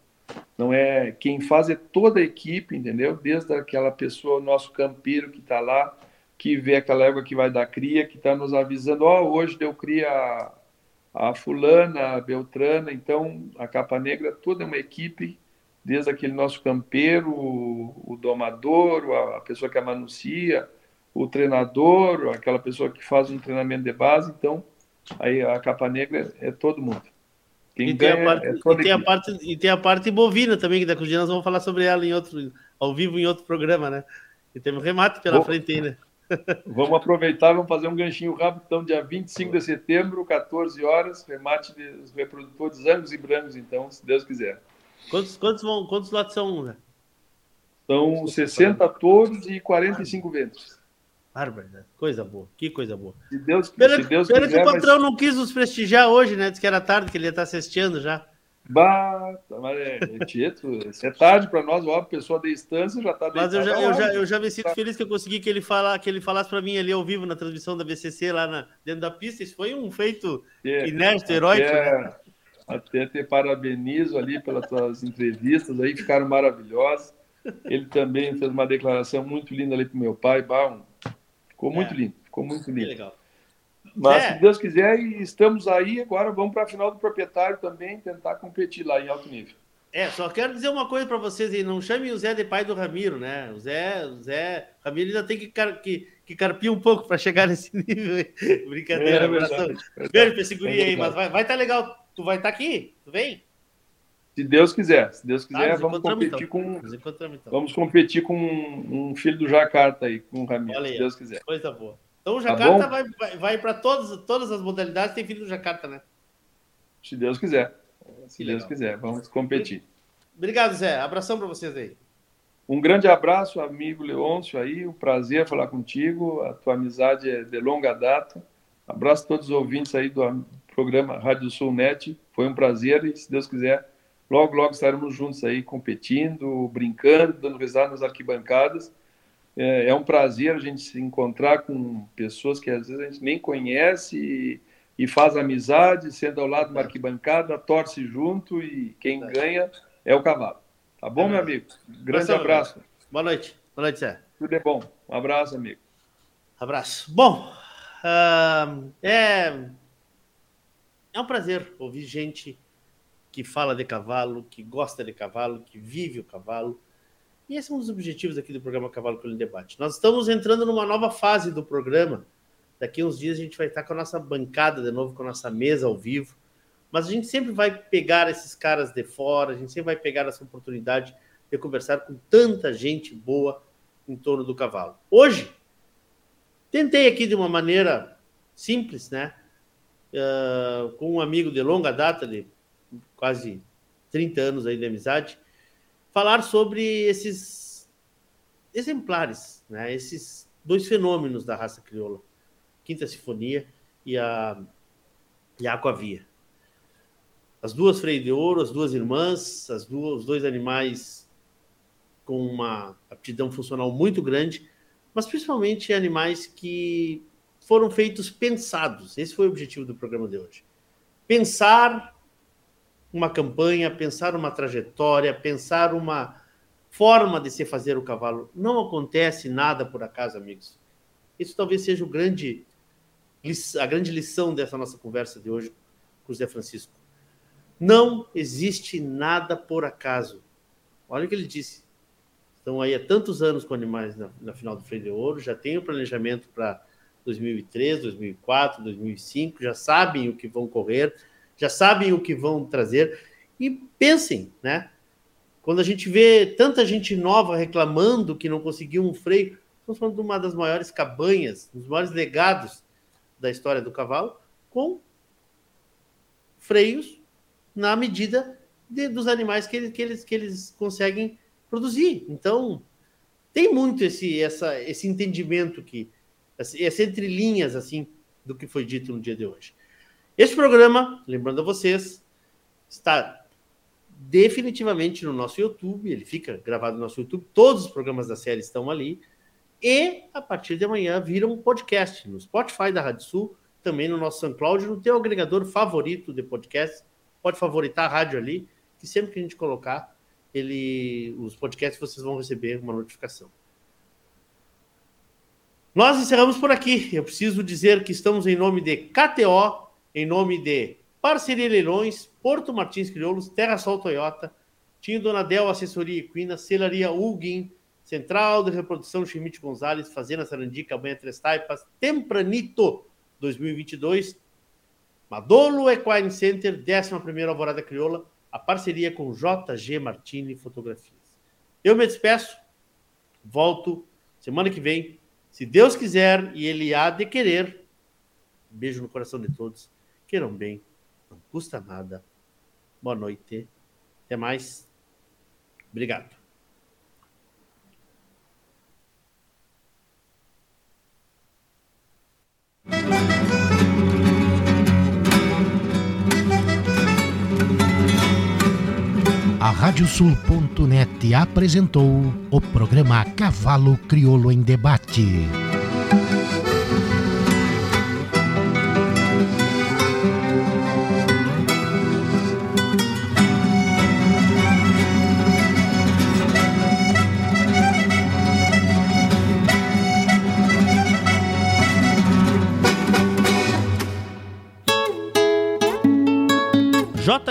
não é quem faz é toda a equipe, entendeu? Desde aquela pessoa, nosso campeiro que está lá, que vê aquela égua que vai dar cria, que está nos avisando, ó, oh, hoje deu cria a fulana, a beltrana, então a capa negra toda é uma equipe, desde aquele nosso campeiro, o, o domador, a, pessoa que amanuncia, o treinador, aquela pessoa que faz um treinamento de base, então aí a capa negra é todo mundo. Quem e, tem a parte, é e, tem a parte, e tem a parte bovina também, que daqui a nós vamos falar sobre ela em outro, ao vivo em outro programa, né? E tem um remate pela Bom, frente ainda. Vamos aproveitar, vamos fazer um ganchinho rápido. Então, dia 25 de setembro, 14 horas, remate dos reprodutores angus e brancos, então, se Deus quiser. Quantos, quantos, vão, quantos lotes são? Né? São 60 touros e 45 ventos. Bárbara, né? coisa boa, que coisa boa. Se Deus, pena, se Deus quiser. que o patrão mas... não quis nos prestigiar hoje, né? Diz que era tarde, que ele ia estar assistindo já. Bah, mas é, é, tieto, é tarde para nós, ó, pessoa de distância já está Mas eu já, eu, já, eu já me sinto feliz que eu consegui que ele, fala, que ele falasse para mim ali ao vivo na transmissão da BCC lá na, dentro da pista. Isso foi um feito é, inédito, heróico. É, né? Até te parabenizo ali pelas tuas entrevistas aí, ficaram maravilhosas. Ele também fez uma declaração muito linda ali para o meu pai. Bah, ficou muito é. lindo, ficou muito lindo. legal. Mas, é. se Deus quiser, estamos aí. Agora vamos para a final do proprietário também, tentar competir lá em alto nível. É, só quero dizer uma coisa para vocês aí, não chame o Zé de pai do Ramiro, né? O Zé, o Zé, Ramiro ainda tem que, car que, que carpir um pouco para chegar nesse nível. Brincadeira, é, verdade, Beijo pra esse guri é aí, mas vai estar vai tá legal. Tu vai estar tá aqui? Tu vem? Se Deus quiser, se Deus quiser, ah, vamos competir então. com. Então. Vamos competir com um, filho do Jacarta aí, com o Ramiro, se Deus quiser. Coisa boa. Então o tá Jacarta tá vai, vai, vai para todas, todas as modalidades, tem filho do Jacarta, né? Se Deus quiser. Se Deus quiser, vamos competir. Obrigado, Zé. Abração para vocês aí. Um grande abraço, amigo Leôncio aí. Um prazer falar contigo. A tua amizade é de longa data. Abraço a todos os ouvintes aí do programa Rádio Sul Net. Foi um prazer e, se Deus quiser, logo, logo estaremos juntos aí competindo, brincando, dando risada nas arquibancadas. É, é um prazer a gente se encontrar com pessoas que às vezes a gente nem conhece e e faz amizade, senta ao lado de uma arquibancada, torce junto e quem ganha é o cavalo. Tá bom, meu amigo? Grande abraço. Boa noite. Boa noite, Zé. Tudo é bom. Um abraço, amigo. Abraço. Bom, uh, é, é um prazer ouvir gente que fala de cavalo, que gosta de cavalo, que vive o cavalo. E esse é um dos objetivos aqui do programa Cavalo pelo Debate. Nós estamos entrando numa nova fase do programa Daqui uns dias a gente vai estar com a nossa bancada de novo, com a nossa mesa ao vivo. Mas a gente sempre vai pegar esses caras de fora, a gente sempre vai pegar essa oportunidade de conversar com tanta gente boa em torno do cavalo. Hoje, tentei aqui de uma maneira simples, né? Uh, com um amigo de longa data, de quase 30 anos aí de amizade, falar sobre esses exemplares, né? Esses dois fenômenos da raça crioula. Quinta Sinfonia e a, e a Aquavia. As duas Freio de Ouro, as duas irmãs, as duas, os dois animais com uma aptidão funcional muito grande, mas principalmente animais que foram feitos pensados. Esse foi o objetivo do programa de hoje. Pensar uma campanha, pensar uma trajetória, pensar uma forma de se fazer o cavalo. Não acontece nada por acaso, amigos. Isso talvez seja o grande a grande lição dessa nossa conversa de hoje com o José Francisco. Não existe nada por acaso. Olha o que ele disse. Estão aí há tantos anos com animais na, na final do Freio de Ouro, já tem o planejamento para 2003, 2004, 2005, já sabem o que vão correr, já sabem o que vão trazer. E pensem, né? Quando a gente vê tanta gente nova reclamando que não conseguiu um freio, estamos falando de uma das maiores cabanhas, dos maiores legados da história do cavalo, com freios na medida de, dos animais que eles, que, eles, que eles conseguem produzir. Então, tem muito esse, essa, esse entendimento que, esse entrelinhas, assim, do que foi dito no dia de hoje. Este programa, lembrando a vocês, está definitivamente no nosso YouTube, ele fica gravado no nosso YouTube, todos os programas da série estão ali. E a partir de amanhã vira um podcast no Spotify da Rádio Sul, também no nosso SoundCloud, no teu agregador favorito de podcast. Pode favoritar a rádio ali, que sempre que a gente colocar, ele, os podcasts vocês vão receber uma notificação. Nós encerramos por aqui. Eu preciso dizer que estamos em nome de KTO, em nome de Parceria Leilões, Porto Martins Crioulos, Terra Sol Toyota, Tinho Donadel Assessoria Equina, Celaria Ugin, Central de Reprodução Schmidt Gonzalez, Fazenda Sarandi, Cabanha Três Taipas, Tempranito 2022, Madolo Equine Center, 11 Alvorada Crioula, a parceria com JG Martini Fotografias. Eu me despeço, volto semana que vem, se Deus quiser e Ele há de querer. beijo no coração de todos, queiram bem, não custa nada. Boa noite, até mais, obrigado. A Radiosul.net apresentou o programa Cavalo Crioulo em Debate.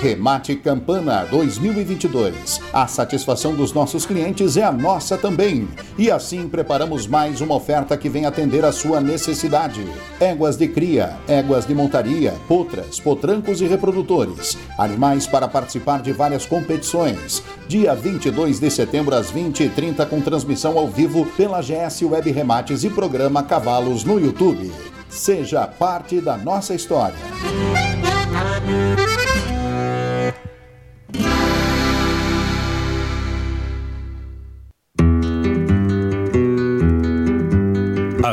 Remate Campana 2022. A satisfação dos nossos clientes é a nossa também. E assim preparamos mais uma oferta que vem atender a sua necessidade. Éguas de cria, éguas de montaria, potras, potrancos e reprodutores. Animais para participar de várias competições. Dia 22 de setembro às 20h30 com transmissão ao vivo pela GS Web Remates e programa Cavalos no YouTube. Seja parte da nossa história.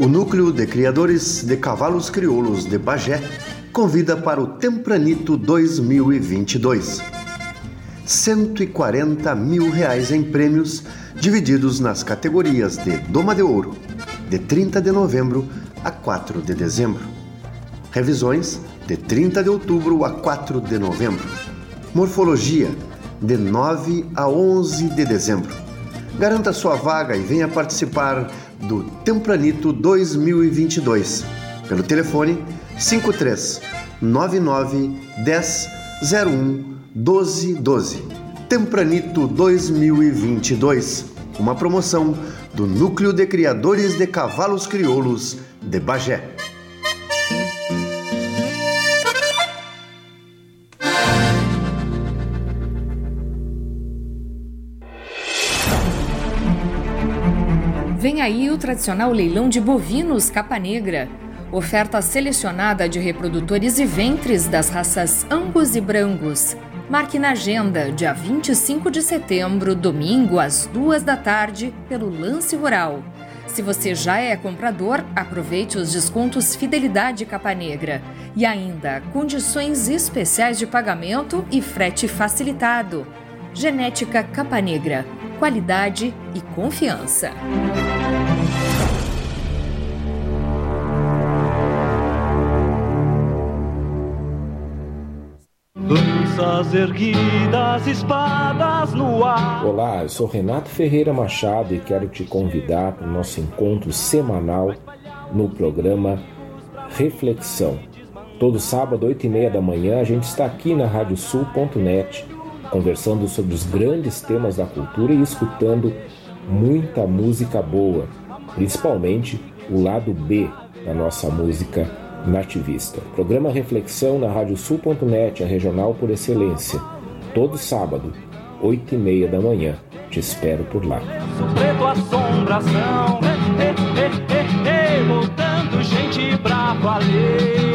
O Núcleo de Criadores de Cavalos Crioulos de Bagé convida para o Tempranito 2022. 140 mil reais em prêmios divididos nas categorias de Doma de Ouro, de 30 de novembro a 4 de dezembro. Revisões, de 30 de outubro a 4 de novembro. Morfologia, de 9 a 11 de dezembro. Garanta sua vaga e venha participar do Tempranito 2022 pelo telefone 53 99 10 01 12 12. Tempranito 2022, uma promoção do Núcleo de Criadores de Cavalos Crioulos de Bagé. Aí o tradicional leilão de bovinos capa negra. Oferta selecionada de reprodutores e ventres das raças Angus e Brangus. Marque na agenda, dia 25 de setembro, domingo, às duas da tarde, pelo Lance Rural. Se você já é comprador, aproveite os descontos Fidelidade Capa Negra e ainda condições especiais de pagamento e frete facilitado. Genética Capa Negra, qualidade e confiança. Lanças erguidas, espadas no ar. Olá, eu sou Renato Ferreira Machado e quero te convidar para o nosso encontro semanal no programa Reflexão. Todo sábado, 8 e meia da manhã, a gente está aqui na radiosul.net conversando sobre os grandes temas da cultura e escutando muita música boa, principalmente o lado B da nossa música nativista. Programa Reflexão na radiosul.net, a regional por excelência. Todo sábado, 8 e meia da manhã. Te espero por lá. Voltando gente pra valer.